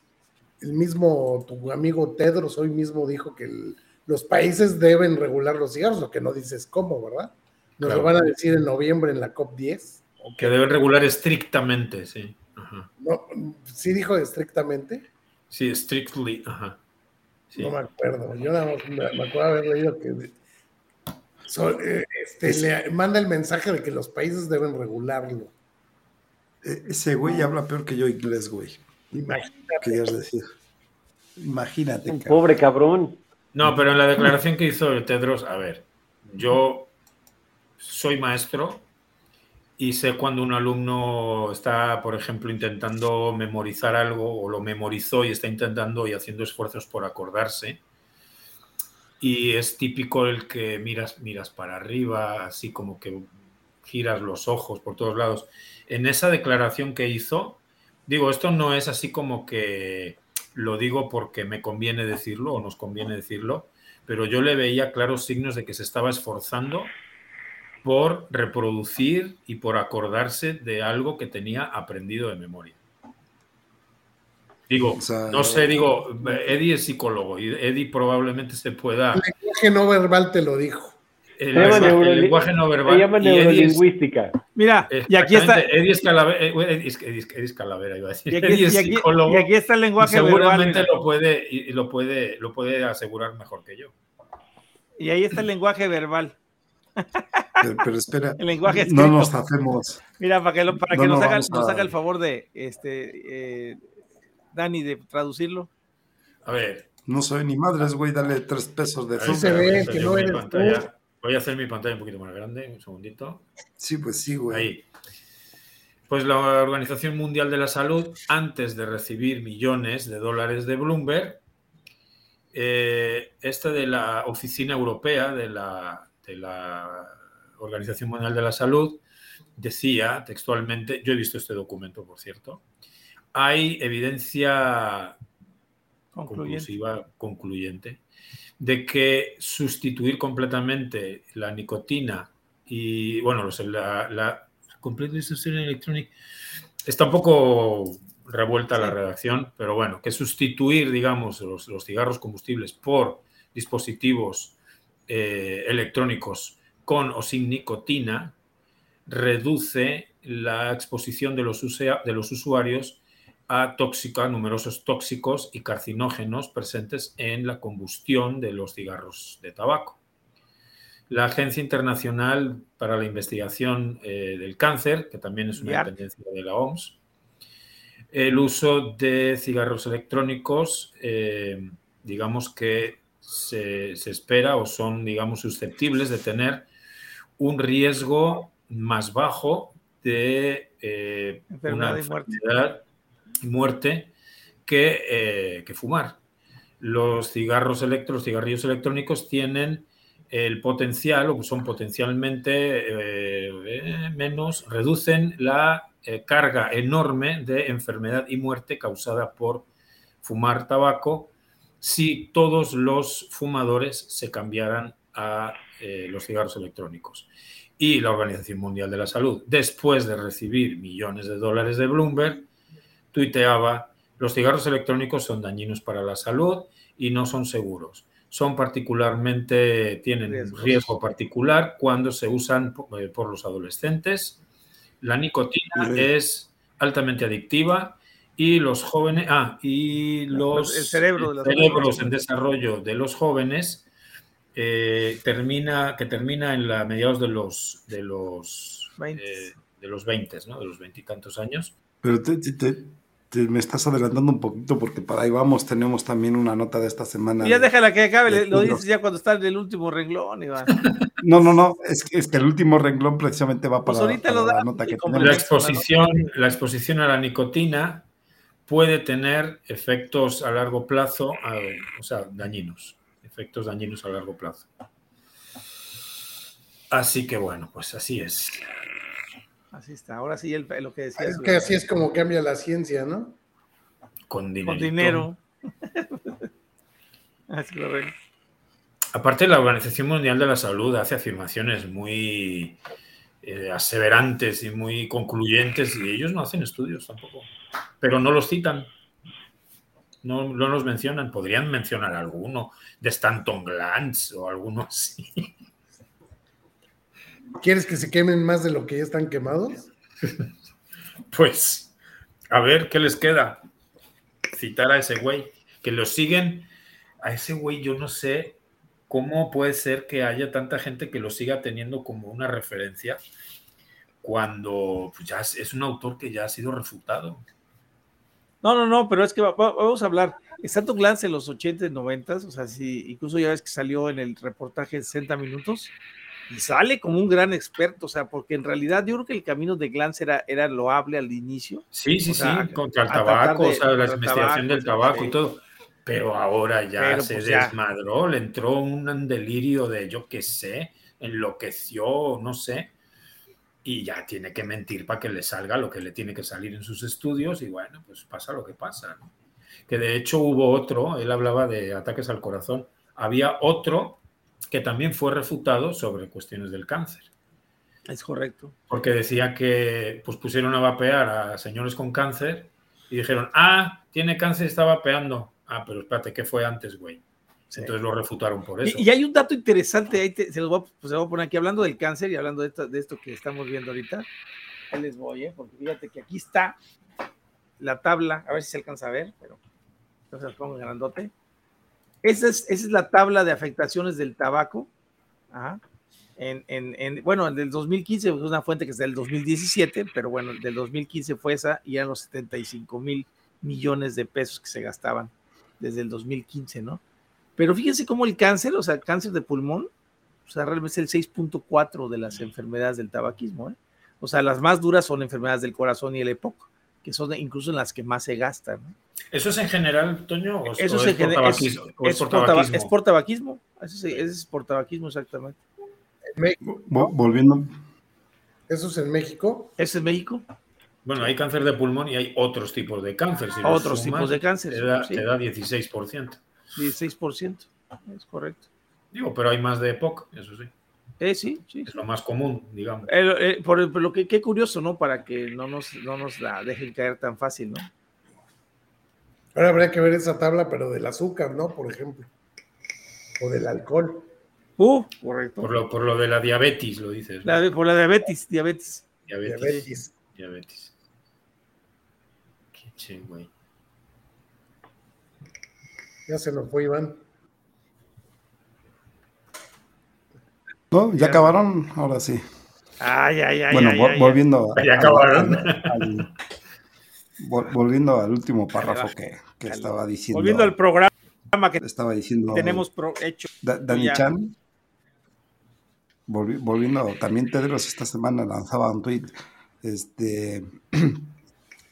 D: el mismo, tu amigo Tedros hoy mismo dijo que los países deben regular los cigarros, lo que no dices cómo, ¿verdad? Nos lo van a decir en noviembre en la COP10.
C: Que deben regular estrictamente, sí.
D: No, ¿Sí dijo estrictamente?
C: Sí, strictly, ajá.
D: No me acuerdo. Yo nada más me, acuerdo haber leído que eh, este, le manda el mensaje de que los países deben regularlo.
A: E, ese güey habla peor que yo inglés, güey. Imagínate. decir? Imagínate.
E: Un pobre cabrón.
C: No, pero en la declaración que hizo Tedros, a ver, yo soy maestro y sé cuando un alumno está, por ejemplo, intentando memorizar algo o lo memorizó y está intentando y haciendo esfuerzos por acordarse. Y es típico el que miras, miras para arriba, así como que giras los ojos por todos lados. En esa declaración que hizo, digo, esto no es así como que lo digo porque me conviene decirlo o nos conviene decirlo, pero yo le veía claros signos de que se estaba esforzando por reproducir y por acordarse de algo que tenía aprendido de memoria. Digo, no sé, digo, Eddie es psicólogo y Eddie probablemente se pueda...
D: El lenguaje no verbal te lo dijo.
C: El, lenguaje no verbal. Se
E: llama neurolingüística.
B: Mira, y aquí está.
C: Eddie es Calavera, eh, Eddie, Calavera, iba a decir.
B: Y aquí, es psicólogo. Y aquí está el lenguaje
C: verbal. Seguramente lo puede, y lo, puede, lo puede asegurar mejor que yo.
B: Y ahí está el lenguaje verbal. <laughs>
A: Pero, espera,
B: el lenguaje
A: no nos hacemos.
B: Mira, para que, para que nos, haga, el favor de este eh, Dani de traducirlo.
C: A ver.
A: No soy ni madres, güey, dale tres pesos de
D: zoom. Se ve que no eres
C: Voy a hacer mi pantalla un poquito más grande, un segundito.
A: Sí, pues sí, güey.
C: Ahí. Pues la Organización Mundial de la Salud, antes de recibir millones de dólares de Bloomberg, eh, este de la Oficina Europea de la, de la Organización Mundial de la Salud decía textualmente, yo he visto este documento, por cierto, hay evidencia conclusiva, concluyente, de que sustituir completamente la nicotina y, bueno, la, la Complete Electronic está un poco revuelta la redacción, pero bueno, que sustituir, digamos, los, cigarros combustibles por dispositivos eh, electrónicos con o sin nicotina reduce la exposición de los, de los usuarios a tóxica, numerosos tóxicos y carcinógenos presentes en la combustión de los cigarros de tabaco. La Agencia Internacional para la Investigación eh, del Cáncer, que también es una dependencia de la OMS, el uso de cigarros electrónicos, eh, digamos que se, espera o son, digamos, susceptibles de tener un riesgo más bajo de eh, una enfermedad y muerte que, que, fumar. Los cigarros electros, los cigarrillos electrónicos tienen el potencial o son potencialmente eh, menos, reducen la eh, carga enorme de enfermedad y muerte causada por fumar tabaco si todos los fumadores se cambiaran a eh, los cigarros electrónicos. Y la Organización Mundial de la Salud, después de recibir millones de dólares de Bloomberg, tuiteaba, los cigarros electrónicos son dañinos para la salud y no son seguros son particularmente, tienen riesgo particular cuando se usan eh, por, los adolescentes. La nicotina es altamente adictiva y los jóvenes, ah, y los
B: el cerebro de
C: cerebros en desarrollo de los jóvenes eh, termina, que termina en la mediados de los de los 20, eh, de los 20, ¿no? De los veintitantos años.
A: Pero te, me estás adelantando un poquito porque para ahí vamos, tenemos también una nota de esta semana.
B: ya déjala que acabe, lo dices ya cuando está en el último renglón, Iván. <laughs>
A: No, no, no, es que, es que el último renglón precisamente va para,
B: pues la
A: nota que
C: tenemos. La exposición, la exposición a la nicotina puede tener efectos a largo plazo, o sea, dañinos, efectos dañinos a largo plazo. Así que bueno, pues así es.
B: Así está. Ahora sí, lo que decía.
D: Es que así es como cambia la ciencia, ¿no?
C: Con dinero.
B: Con dinero. <laughs> así
C: lo ven. Aparte, la Organización Mundial de la Salud hace afirmaciones muy eh, aseverantes y muy concluyentes y ellos no hacen estudios tampoco. Pero no los citan. No, no los mencionan. Podrían mencionar alguno de Stanton Glantz o alguno así.
D: ¿Quieres que se quemen más de lo que ya están quemados?
C: Pues, a ver qué les queda. Citar a ese güey. Que lo siguen. A ese güey, yo no sé cómo puede ser que haya tanta gente que lo siga teniendo como una referencia cuando pues, ya es, un autor que ya ha sido refutado.
B: No, no, no, pero es que vamos a hablar. Tu glance en los 80 y 90, o sea, si incluso ya ves que salió en el reportaje 60 minutos y sale como un gran experto, o sea, porque en realidad yo creo que el camino de Glantz era, era loable al inicio.
C: Sí, sí, sí, contra el tabaco, o sea, la investigación del tabaco y todo. Pero ahora ya se pues desmadró, le entró un delirio de yo qué sé, enloqueció, no sé, y ya tiene que mentir para que le salga lo que le tiene que salir en sus estudios y bueno, pues pasa lo que pasa. Que de hecho hubo otro, él hablaba de ataques al corazón, había otro que también fue refutado sobre cuestiones del cáncer.
B: Es correcto.
C: Porque decía que pues pusieron a vapear a señores con cáncer y dijeron, ah, tiene cáncer y está vapeando. Ah, pero espérate, ¿qué fue antes, güey? Entonces lo refutaron por eso.
B: Y, hay un dato interesante, ahí se, los voy a, pues, poner aquí, hablando del cáncer y hablando de esto, de esto que estamos viendo ahorita. Ahí les voy, ¿eh? porque fíjate que aquí está la tabla, a ver si se alcanza a ver, pero entonces las pongo grandote. Esa es, esa es la tabla de afectaciones del tabaco. Ajá. En, en, en, bueno, del 2015 es una fuente que es del 2017, pero bueno, del 2015 fue esa y eran los 75 mil millones de pesos que se gastaban desde el 2015, ¿no? Pero fíjense cómo el cáncer, o sea, el cáncer de pulmón, o sea, realmente es el 6.4 de las enfermedades del tabaquismo, ¿eh? O sea, las más duras son enfermedades del corazón y el EPOC, que son incluso en las que más se gastan. ¿no?
C: ¿Eso es en general, Toño?
B: ¿O Eso es, por es, es, por tabaquismo? Es por tabaquismo. Eso es, es por tabaquismo, exactamente.
D: Volviendo. ¿Eso es en México?
B: ¿Eso es en México?
C: Bueno, hay cáncer de pulmón y hay otros tipos de cáncer.
B: Si otros tipos de cáncer.
C: Te da, te da 16%.
B: 16%, es correcto.
C: Digo, pero hay más de EPOC, eso sí.
B: Eh, sí, sí.
C: Es lo más común, digamos.
B: Eh, por, lo que, qué curioso, ¿no? Para que no nos, no nos la dejen caer tan fácil, ¿no?
D: Ahora habría que ver esa tabla, pero del azúcar, ¿no? Por ejemplo. O del alcohol.
B: Uh, correcto.
C: Por lo, por lo de la diabetes, lo dices.
B: La, por la diabetes,
C: diabetes. Diabetes. Diabetes. Qué che, güey.
D: Ya se nos fue Iván.
A: No, ya, acabaron, ahora sí.
B: Ay, ay, ay.
A: Bueno, volviendo
C: a, Ya acabaron.
A: volviendo al último párrafo que, que estaba diciendo.
B: Volviendo al programa que
A: estaba diciendo.
B: Tenemos hecho.
A: Dani Chan. volviendo, también Tedros esta semana lanzaba un tweet este, <clears throat>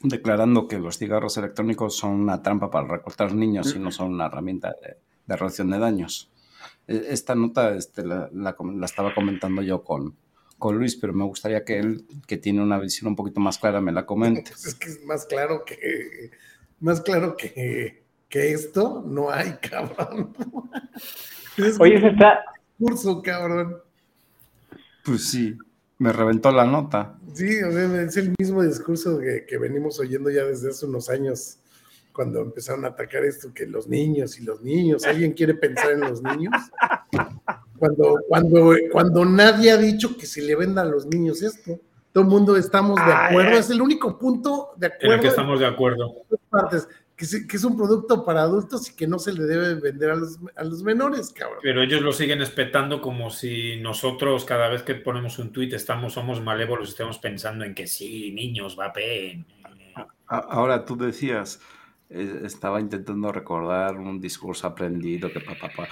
A: declarando que los cigarros electrónicos son una trampa para recortar niños y no son una herramienta de, reducción de daños. E, esta nota este, la, estaba comentando yo con, con Luis, pero me gustaría que él, que tiene una visión un poquito más clara, me la comente. <laughs>
D: Es que es más claro que, más claro que, que esto, no hay, <laughs> cabrón.
E: Oye, se está...
D: Curso, cabrón.
A: Pues sí me reventó la nota.
D: Sí, es el mismo discurso que, venimos oyendo ya desde hace unos años, cuando empezaron a atacar esto, que los niños y los niños, ¿alguien quiere pensar en los niños? Cuando, cuando, cuando nadie ha dicho que se le venda a los niños esto. Todo el mundo estamos de acuerdo, es el único punto de acuerdo. En
C: el que estamos de acuerdo.
D: Partes que, es un producto para adultos y que no se le debe vender a los, a los menores, cabrón.
C: Pero ellos lo siguen espetando como si nosotros cada vez que ponemos un tuit estamos, somos malévolos, estemos pensando en que sí, niños, vapen.
A: Ahora tú decías, eh, estaba intentando recordar un discurso aprendido que papá, papá.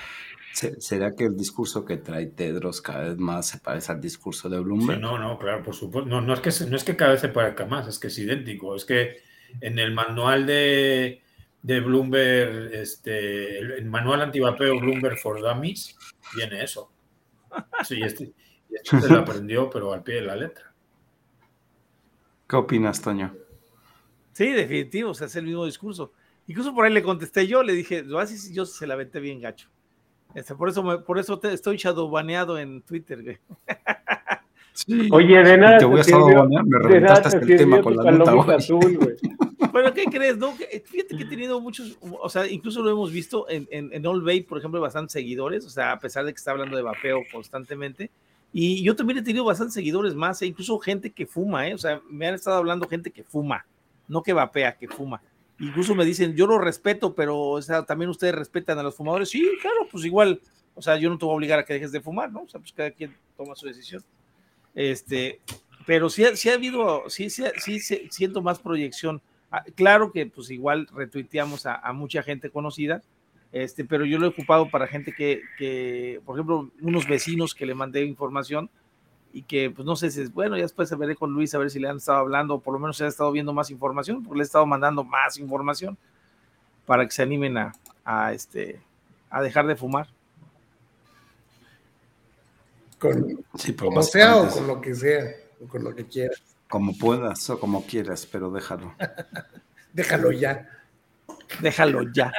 A: ¿Será que el discurso que trae Tedros cada vez más se parece al discurso de Bloomberg?
C: no, no, claro, por supuesto. No, no, es que, no es que cada vez se parezca más, es que es idéntico. Es que en el manual de, de Bloomberg, este, el, manual antivapeo Bloomberg for Dummies, viene eso. Sí, este, este se lo <laughs> aprendió, pero al pie de la letra.
A: ¿Qué opinas, Toño?
B: Sí, definitivo, o sea, es el mismo discurso. Incluso por ahí le contesté yo, le dije, así yo se la vete bien gacho. Este, por eso, me, por eso te, estoy shadowbaneado en Twitter, güey. <laughs>
E: Oye, de nada.
A: Te voy a sirvió, me reventaste el tema con la nota.
B: Azul, güey. <laughs> Bueno, ¿qué crees? No? Fíjate que he tenido muchos, o sea, incluso lo hemos visto en, en, en All Bay, por ejemplo, bastantes seguidores, o sea, a pesar de que está hablando de vapeo constantemente. Y yo también he tenido bastantes seguidores más, e incluso gente que fuma, ¿eh? O sea, me han estado hablando gente que fuma, no que vapea, que fuma. Incluso me dicen, yo lo respeto, pero o sea, también ustedes respetan a los fumadores. Sí, claro, pues igual, o sea, yo no te voy a obligar a que dejes de fumar, ¿no? O sea, pues cada quien toma su decisión. Este, pero sí, sí ha habido, sí, sí, sí, siento más proyección. Ah, claro que pues igual retuiteamos a, mucha gente conocida, Este, pero yo lo he ocupado para gente que, que, por ejemplo, unos vecinos que le mandé información y que, pues no sé si es bueno, ya después se veré con Luis a ver si le han estado hablando, o por lo menos se ha estado viendo más información, porque le he estado mandando más información para que se animen a, a este, a dejar de fumar.
D: Con, sí, como sea o con lo que sea, o con lo que quieras.
A: Como puedas o como quieras, pero déjalo. <laughs>
D: déjalo ya.
B: Déjalo ya.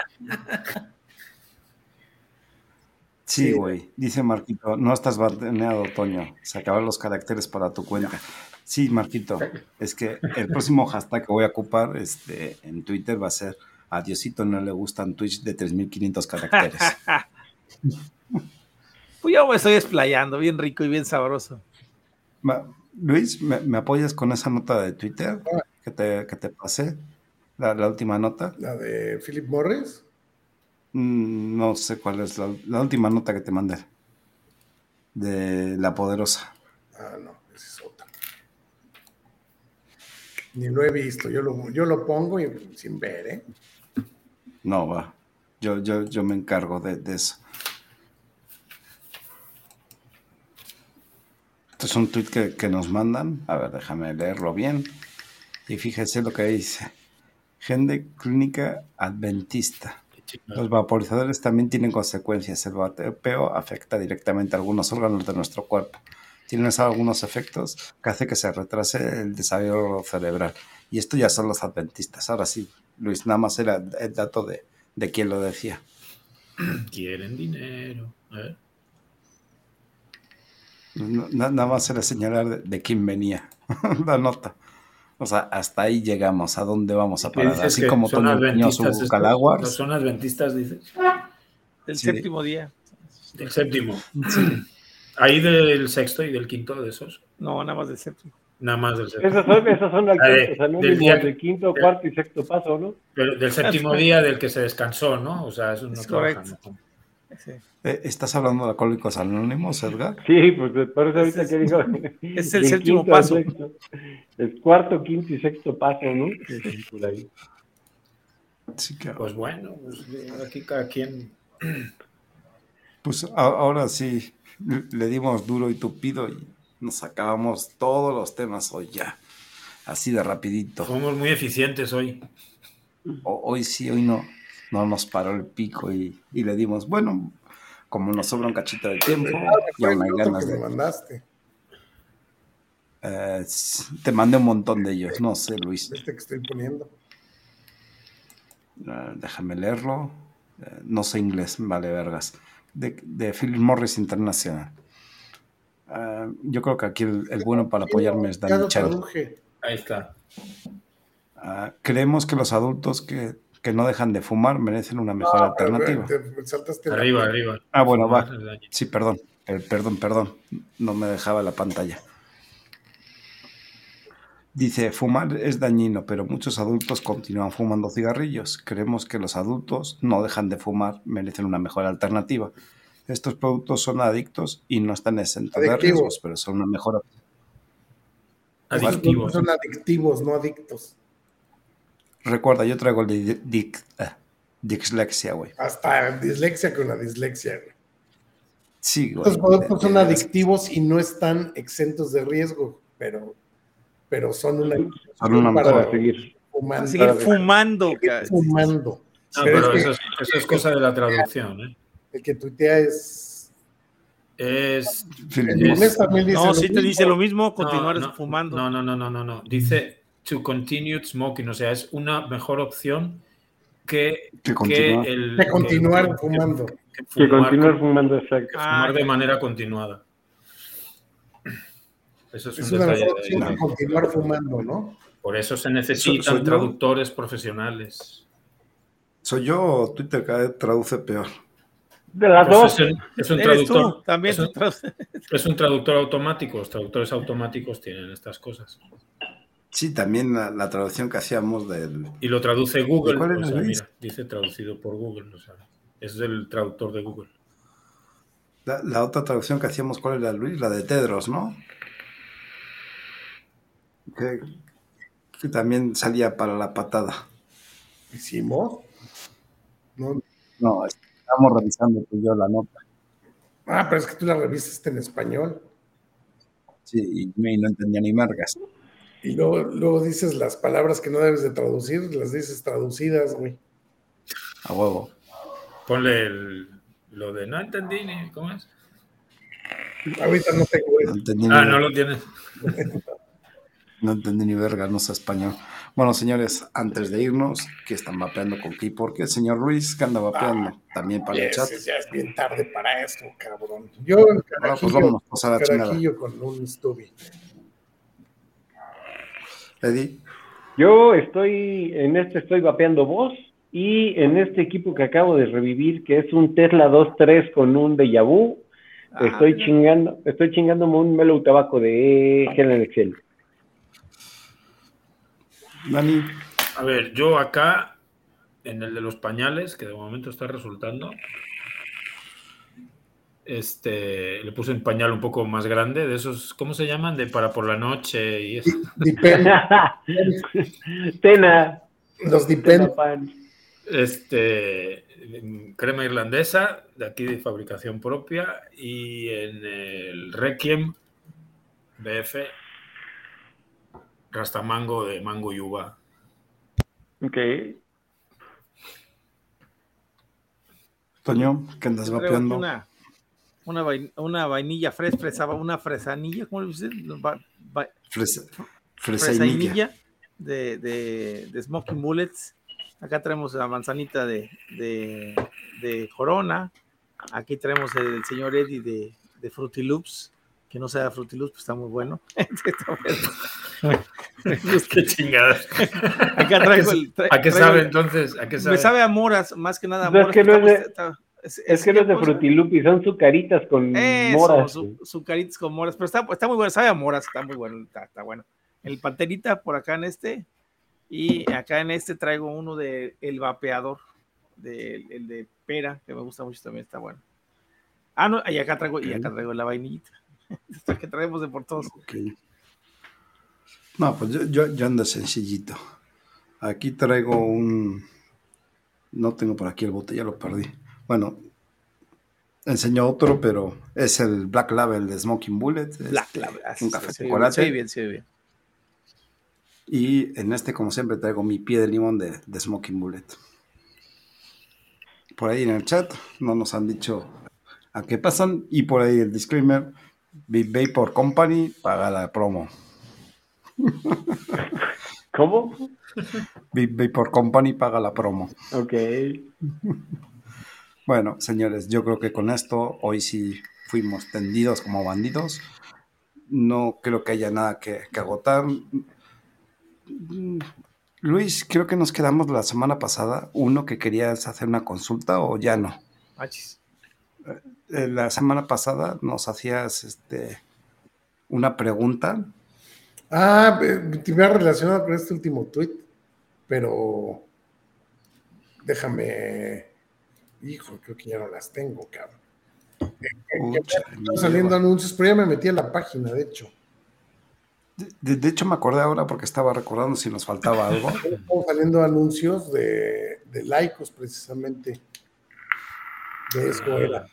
A: Sí, güey. Dice Marquito, no estás baneado, Toño. Se acaban los caracteres para tu cuenta. Sí, Marquito. Es que el próximo hashtag que voy a ocupar este, en Twitter va a ser a Diosito no le gustan Twitch de 3500 caracteres. <laughs>
B: pues yo me estoy explayando, bien rico y bien sabroso.
A: Luis, ¿me, apoyas con esa nota de Twitter que te, que te pasé? La, la última nota.
D: ¿La de Philip Morris?
A: Mm, no sé cuál es la, última nota que te mandé. De La Poderosa.
D: Ah, no, esa es otra. Ni lo he visto. Yo lo, yo lo pongo y, sin ver, ¿eh?
A: No, va. Yo, yo, yo me encargo de, eso. Esto es un tweet que, que nos mandan. A ver, déjame leerlo bien. Y fíjese lo que dice. Gente clínica adventista. Los vaporizadores también tienen consecuencias. El vapeo afecta directamente a algunos órganos de nuestro cuerpo. Tienen algunos efectos que hace que se retrase el desarrollo cerebral. Y esto ya son los adventistas. Ahora sí, Luis, nada más era el dato de, de quién lo decía.
C: Quieren dinero.
A: Nada más era señalar de, de quién venía <laughs> la nota. O sea, hasta ahí llegamos, ¿a dónde vamos a parar? Así como Toño enseñó su
C: ¿No son adventistas, dices?
B: Del séptimo día.
C: Del séptimo. Ahí del sexto y del quinto de esos.
B: No, nada más del séptimo.
C: Nada más del séptimo.
E: Esas son, esas son del, del, día, del quinto, cuarto y sexto paso, ¿no?
C: Pero del séptimo día del que se descansó, ¿no? O sea, eso no es correcto.
A: Eh, ¿Estás hablando de Alcohólicos Anónimos, Edgar?
E: Sí, pues por eso ahorita que digo. <laughs> <laughs>
B: Es el séptimo paso.
E: el cuarto, quinto y sexto paso, ¿no?
C: Sí, Pues bueno, pues aquí cada quien.
A: Pues ahora sí, le dimos duro y tupido y nos acabamos todos los temas hoy ya. Así de rapidito.
C: Somos muy eficientes hoy.
A: hoy sí, hoy no no nos paró el pico y, le dimos, bueno, como nos sobra un cachito de tiempo, ya no hay ganas de...
D: mandaste?
A: Eh, te mandé un montón de ellos, no sé, Luis.
D: Este que estoy poniendo.
A: Eh, déjame leerlo. Eh, no sé inglés, vale, vergas. De, de Philip Morris International. yo creo que aquí el, bueno para apoyarme es Daniel
C: Ahí está.
A: creemos que los adultos que que no dejan de fumar merecen una mejor ah, alternativa.
C: arriba, arriba.
A: Ah, bueno, va. Sí, perdón. perdón, perdón. No me dejaba la pantalla. Dice, fumar es dañino, pero muchos adultos continúan fumando cigarrillos. Creemos que los adultos no dejan de fumar, merecen una mejor alternativa. Estos productos son adictos y no están exentos de riesgos, pero son una mejor
D: Adictivos. Son adictivos, no adictos.
A: Recuerda, yo traigo el de eh, dislexia, güey.
D: Hasta dislexia con la dislexia, güey.
A: Sí, güey.
D: Los productos son adictivos y no están exentos de riesgo, pero, pero son una,
A: son una para seguir
B: fumando. Seguir fumando.
D: fumando.
C: No, pero, eso, es, cosa de la traducción. ¿eh?
D: El que tuitea es.
C: Es.
B: no, si te dice lo mismo, continuar fumando.
C: No, no, no, no, no, no. Dice to continue smoking, o sea, es una mejor opción que,
A: que,
C: el,
D: que continuar fumando.
E: Que, continuar fumando, exacto.
C: fumar de manera continuada.
D: Eso es, un una mejor opción que continuar fumando, ¿no?
C: Por eso se necesitan traductores profesionales.
A: ¿Soy yo o Twitter cada vez traduce peor?
E: De las pues dos.
C: Es, un traductor.
B: también
C: es un traductor automático. Los traductores automáticos tienen estas cosas.
A: Sí, también la, traducción que hacíamos del...
C: Y lo traduce Google. O sea, mira, dice traducido por Google. O sea, es el traductor de Google.
A: La, otra traducción que hacíamos, ¿cuál era, Luis? La de Tedros, ¿no? Que, también salía para la patada.
D: ¿Hicimos? No,
A: No, estamos revisando tú y yo la nota.
D: Ah, pero es que tú la revisaste en español.
A: Sí, y no entendía ni mergas.
D: Y luego, luego dices las palabras que no debes de traducir, las dices traducidas, güey.
A: A huevo.
C: Ponle lo de no entendí ni cómo es.
D: Ahorita no tengo
C: eso. ah, no lo tienes. <laughs>
A: no entendí ni verga, no sé español. Bueno, señores, antes de irnos, ¿qué están vapeando con qué? Porque el señor Ruiz, que anda vapeando? Ah, También para el chat.
D: Ya es bien tarde para eso, cabrón. Yo, el pues bueno, pues a la con un Stubby.
A: Eddie.
E: Yo estoy, en este estoy vapeando voz y en este equipo que acabo de revivir, que es un Tesla 2.3 con un Deja Vu, estoy chingando, estoy chingándome un Melo Tabaco de Helen Excel.
C: Dani. A ver, yo acá, en el de los pañales, que de momento está resultando, este, le puse un pañal un poco más grande, de esos, ¿cómo se llaman? De para por la noche y eso.
E: Tena. <laughs>
D: Los Dipen.
C: Este, crema irlandesa, de aquí de fabricación propia, y en el Requiem BF, rastamango de mango y uva.
E: Ok.
A: Toño, ¿qué andas vapeando?
B: Una, una, vainilla fresa, una fresanilla, ¿cómo le dice?
A: Fresa,
B: fresanilla de, de, de Smoking Bullets. Acá tenemos la manzanita de, de, de Corona. Aquí tenemos el, señor Eddie de, de Fruity Loops que no sea Fruity Loops, pues está muy bueno. <laughs> <laughs>
C: qué chingada.
B: Acá traigo el.
C: ¿A qué sabe entonces? ¿A qué sabe?
B: Me sabe a moras, más que nada a
E: moras. es que no es de, es, que no es de Fruity son sucaritas con moras.
B: Su, sucaritas con moras, pero está, está muy bueno, sabe a moras, está muy bueno, está, está, bueno. El panterita por acá en este, y acá en este traigo uno de El Vapeador, de, el de pera, que me gusta mucho también, está bueno. Ah, no, y acá traigo, y acá traigo la vainillita. <laughs> Esto que traemos de por todos.
A: No, pues yo, yo, yo ando sencillito. Aquí traigo un. No tengo por aquí el bote, ya lo perdí. Bueno, enseño otro, pero es el Black Label de Smoking Bullet.
B: Black Label,
A: un café de chocolate.
B: Sí, bien, sí, bien.
A: Y en este, como siempre, traigo mi pie de limón de, de Smoking Bullet. Por ahí en el chat no nos han dicho a qué pasan. Y por ahí el disclaimer: Big Vapor Company paga la promo.
E: ¿Cómo?
A: Big Vapor Company paga la promo.
E: Ok.
A: Bueno, señores, yo creo que con esto hoy sí fuimos tendidos como bandidos. No creo que haya nada que, agotar. Luis, creo que nos quedamos la semana pasada. Uno que querías hacer una consulta o ya no.
B: Achis.
A: Eh, la semana pasada nos hacías este, una pregunta.
D: Ah, te iba relacionado con este último tweet, pero déjame. Hijo, creo que ya no las tengo, cabrón. Están saliendo anuncios, pero ya me metí a la página, de hecho.
A: De, hecho, me acordé ahora porque estaba recordando si nos faltaba algo. <laughs>
D: Están saliendo anuncios de, de laicos, precisamente. De eso era.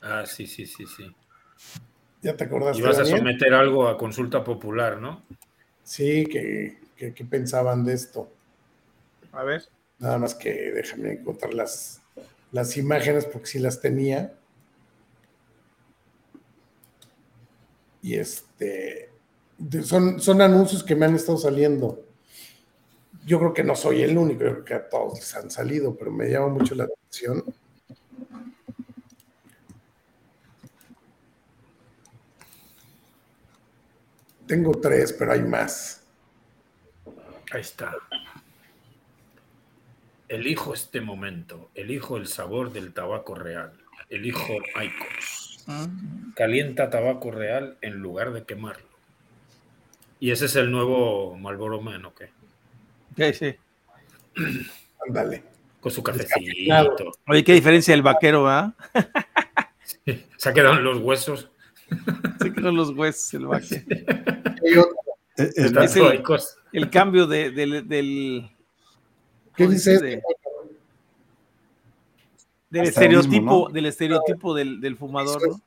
C: Ah, sí, sí, sí, sí.
D: ¿Ya te acordaste?
C: Y vas a someter algo a consulta popular, ¿no?
D: Sí, que, pensaban de esto.
B: A ver.
D: Nada más que déjame encontrar las, las imágenes porque sí las tenía. Y este. Son, son anuncios que me han estado saliendo. Yo creo que no soy el único, yo creo que a todos les han salido, pero me llama mucho la atención. Tengo tres, pero hay más.
C: Ahí está. Elijo este momento, elijo el sabor del tabaco real, elijo Icos. Calienta tabaco real en lugar de quemarlo. Y ese es el nuevo Marlboro Man, ¿o qué?
B: Sí, sí. <clears throat>
D: Ándale.
C: Con su cafecito.
B: Oye, qué diferencia el vaquero, ¿ah?
C: Se ha quedado en los huesos.
B: Se quedó los huesos el vaquero. el, cambio del,
D: ¿Qué dice este?
B: Del estereotipo, del estereotipo del, del fumador, ¿no?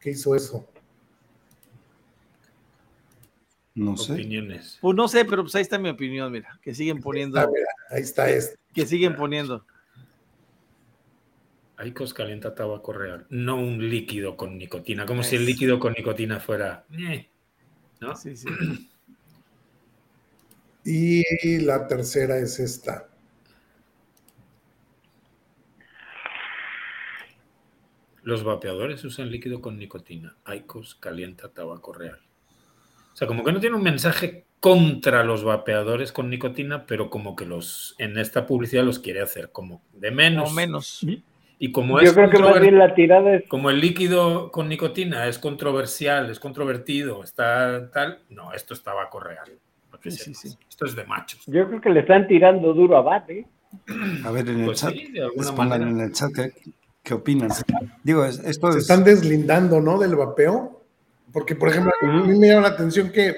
D: ¿Qué hizo eso?
A: No sé.
C: Opiniones.
B: Pues no sé, pero pues ahí está mi opinión, mira, que siguen poniendo.
D: Ahí está, mira, ahí está este.
B: Que siguen poniendo.
C: Aicos calienta tabaco real, no un líquido con nicotina, como si el líquido con nicotina fuera. eh, ¿no?
B: Sí, sí. <clears throat>
D: Y la tercera es esta.
C: Los vapeadores usan líquido con nicotina. Aicos calienta tabaco real. O sea, como que no tiene un mensaje contra los vapeadores con nicotina, pero como que los en esta publicidad los quiere hacer como de menos.
B: No menos.
C: Y como
E: Yo
C: es
E: creo que más bien la tirada es
C: como el líquido con nicotina es controversial, es controvertido, está tal, no, esto es tabaco real. Para que
B: Sí, sí,
C: sepas.
B: sí.
C: Esto es de machos.
E: Yo creo que le están tirando duro a Bat, ¿eh?
A: A ver en el
C: Pues
A: chat. les pongan en el chat qué, qué opinan. Digo, es- esto
D: Se
A: es.
D: están deslindando, ¿no? Del vapeo. Porque, por ejemplo, a mí me llama la atención que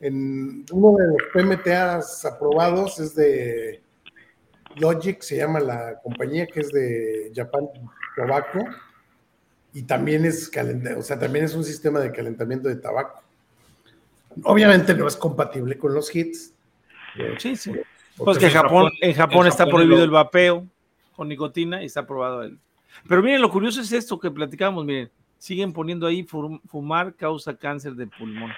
D: en uno de los PMTAs aprobados es de Logic, se llama la compañía que es de Japan Tobacco. Y también es calenta- o sea, también es un sistema de calentamiento de tabaco. Obviamente no es compatible con los hits.
B: Sí, sí.
D: porque
B: Pues que en Japón,
C: Japón-
B: en Japón está
C: Japón
B: prohibido
C: lo-
B: el vapeo con nicotina y está aprobado el. Pero miren, lo curioso es esto que platicamos, miren, siguen poniendo ahí fu- fumar causa cáncer de pulmón.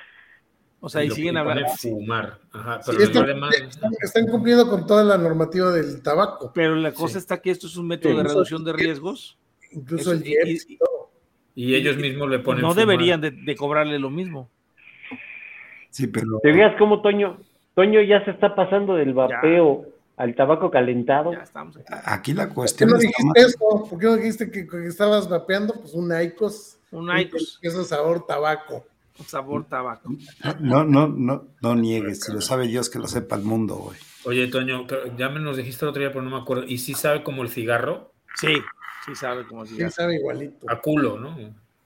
B: O sea, y siguen hablando.
C: fumar. Ajá,
D: Sí,
C: pero les
D: están, están- cumpliendo con toda la normativa del tabaco.
B: Pero la cosa
C: Sí.
B: está que esto es un método
D: Sí.
B: de reducción de riesgos.
D: Incluso
B: Eso,
D: el
B: y- y-
D: y todo.
C: Y ellos mismos le ponen.
B: no
C: fumar.
B: deberían de, de cobrarle lo mismo.
A: Sí, pero.
E: ¿Te veas cómo Toño? Toño ya se está pasando del vapeo al tabaco calentado.
B: Ya estamos aquí.
A: Aquí la
D: ¿Por qué
A: cuestión
D: no dijiste
A: más-
D: eso? ¿Por qué no dijiste que, que estabas vapeando? Pues un Icos.
B: Un Icos.
D: Eso es sabor tabaco.
B: Un sabor tabaco.
A: No, no, no, no niegues, si lo sabe Dios que lo sepa el mundo, güey.
C: Oye, Toño, que- ya me nos dijiste el otro día, pero no me acuerdo. ¿Y si sabe como el cigarro?
B: Sí, sí sabe cómo se
D: ¿Quién sabe igualito?
C: A culo, ¿no?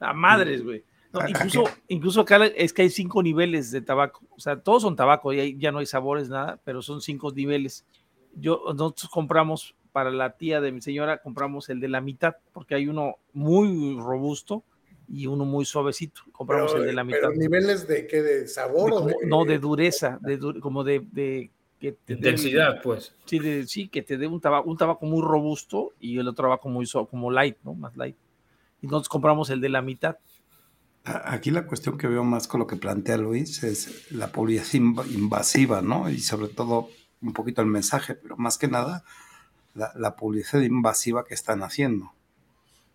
B: A madres, güey. No,
A: ¿A- <laughs> a
B: incluso, incluso acá es que hay cinco niveles de tabaco. O sea, todos son tabaco y ahí ya no hay sabores, nada, pero son cinco niveles. Yo, nosotros compramos para la tía de mi señora, compramos el de la mitad, porque hay uno muy robusto y uno muy suavecito. Compramos
D: Pero,
B: el de la mitad.
D: pero niveles de qué, de sabor
B: De
D: o de...
B: no, de dureza, de du- como de, de que te
C: pues.
B: sí, de- sí, que te dé un tabaco, un tabaco muy robusto y el otro tabaco muy como light, ¿no? Más light. Y nosotros compramos el de la mitad.
A: Aquí la cuestión que veo más con lo que plantea Luis es la publicidad inv- invasiva, ¿no? Y sobre todo un poquito el mensaje, pero más que nada la, la publicidad invasiva que están haciendo.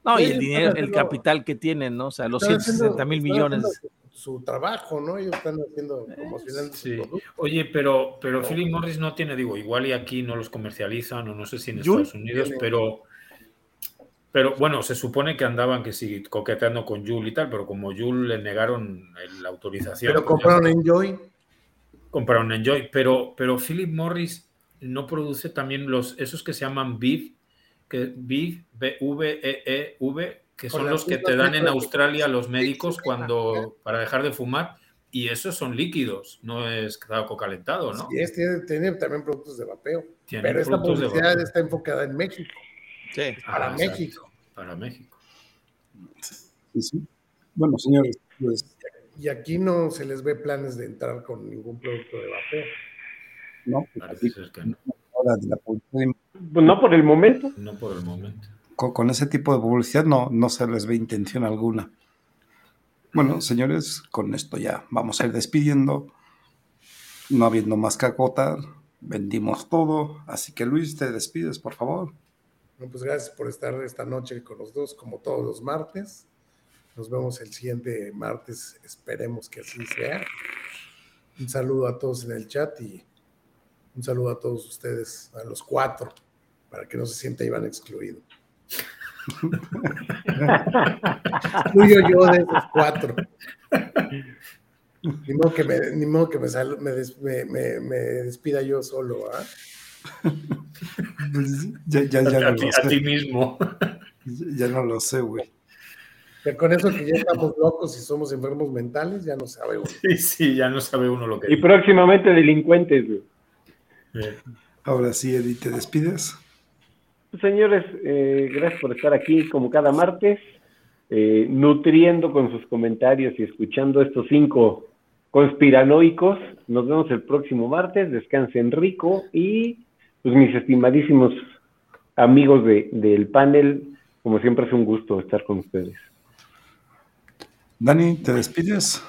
B: No, y el dinero, el capital que tienen, ¿no? O sea, los
D: están
B: 160 mil millones.
D: Su, trabajo, ¿no? Ellos están haciendo, promocionando
C: Sí.
D: su producto.
C: Oye, pero, pero Philip Morris no tiene, digo, igual y aquí no los comercializan, o no sé si en Estados Unidos,
D: tiene.
C: pero, pero bueno, se supone que andaban que sí coqueteando con Juul y tal, pero como Juul le negaron el- la autorización.
D: Pero
C: pues ya
D: compraron Enjoy.
C: compraron Enjoy, pero, pero Philip Morris no produce también los, esos que se llaman BIV, que BIV, B-V-E-E-V, que
D: Con
C: son
D: las
C: los que te dan en. Australia los médicos cuando, para dejar de fumar, y esos son líquidos, no es tabaco calentado, ¿no?
D: Sí, es, tiene, tiene también productos de vapeo. Pero esta publicidad está enfocada en México.
B: Sí.
D: para
C: Ah, exacto,
D: México.
C: Para México.
A: Sí, sí. Bueno, señores, pues
D: Y aquí no se les ve planes de entrar con ningún producto de vapeo.
A: no, pues,
C: Parece ser que no,
E: Pues no por el momento.
C: no por el momento.
A: con, con ese tipo de publicidad no, no se les ve intención alguna. Bueno, señores, con esto ya vamos a ir despidiendo. No habiendo más que acotar, vendimos todo. Así que Luis, te despides, por favor.
D: Bueno, pues gracias por estar esta noche con los dos, como todos los martes. Nos vemos el siguiente martes, esperemos que así sea. Un saludo a todos en el chat y un saludo a todos ustedes, a los cuatro, para que no se sienta Iván excluido. <laughs> Excluyo yo de esos cuatro. Ni modo que me, ni modo que me, sal- me des- me- me- me despida yo solo, ¿ah?
A: Pues, ya, ya, ya
C: a,
A: no
C: ti,
A: lo
C: a ti mismo.
A: Ya no lo sé, güey.
D: Que con eso que ya estamos locos y somos enfermos mentales, ya no sabe uno.
C: Sí, sí, ya no sabe uno lo que
E: Y próximamente delincuentes, güey.
C: Eh,
A: Ahora sí, Eddie, ¿te despides?
E: Señores, eh, gracias por estar aquí como cada martes, eh, nutriendo con sus comentarios y escuchando estos cinco conspiranoicos. Nos vemos el próximo martes, descansen rico y pues mis estimadísimos amigos de, del panel, como siempre es un gusto estar con ustedes.
A: Dani, ¿te despides?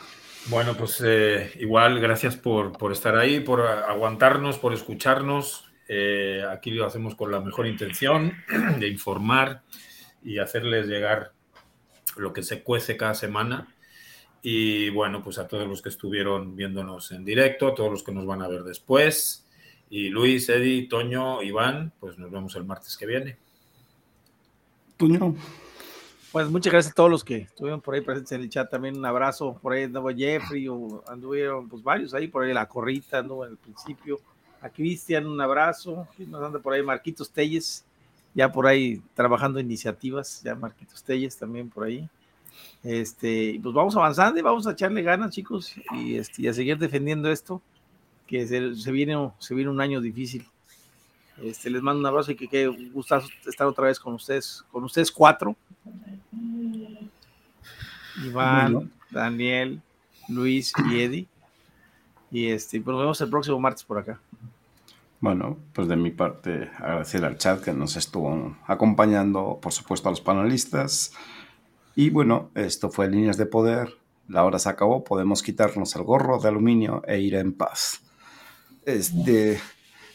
C: Bueno, pues eh, igual, gracias por, estar ahí, por aguantarnos, por escucharnos. Eh, aquí lo hacemos con la mejor intención <clears throat> de informar y hacerles llegar lo que se cuece cada semana. Y bueno, pues a todos los que estuvieron viéndonos en directo, a todos los que nos van a ver después. Y Luis, Eddie, Toño, Iván, pues nos vemos el martes que viene.
B: Toño. Pues muchas gracias a todos los que estuvieron por ahí presentes en el chat. También un abrazo. Por ahí anduvo Jeffrey, o anduvieron pues varios ahí, por ahí la corrita, anduvo en el principio. A Cristian, un abrazo. Nos anda por ahí Marquitos Telles, ya por ahí trabajando iniciativas, ya Marquitos Telles también por ahí. Este, pues vamos avanzando y vamos a echarle ganas, chicos, y, este, a seguir defendiendo esto, que se, viene, se viene un año difícil. Este, les mando un abrazo y que qué gustazo estar otra vez con ustedes, con ustedes cuatro. Iván, Daniel, Luis y Eddie. Y este, pues nos vemos el próximo martes por acá.
A: Bueno, pues de mi parte agradecer al chat que nos estuvo acompañando, por supuesto a los panelistas. Y bueno, esto fue Líneas de Poder. La hora se acabó, podemos quitarnos el gorro de aluminio e ir en paz. Este,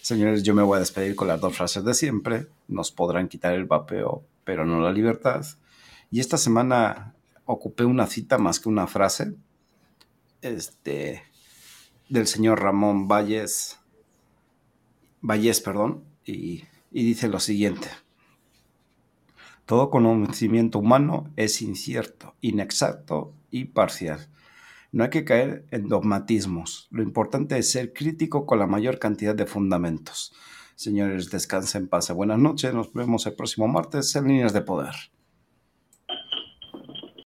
A: Señores, yo me voy a despedir con las dos frases de siempre. Nos podrán quitar el vapeo, pero no la libertad. Y esta semana ocupé una cita más que una frase. Este, del señor Ramón Valles. Valles, perdón. Y, y dice lo siguiente. Todo conocimiento humano es incierto, inexacto y parcial no hay que caer en dogmatismos. Lo importante es ser crítico con la mayor cantidad de fundamentos. Señores, descansen, pase buenas noches. Nos vemos el próximo martes en Líneas de Poder.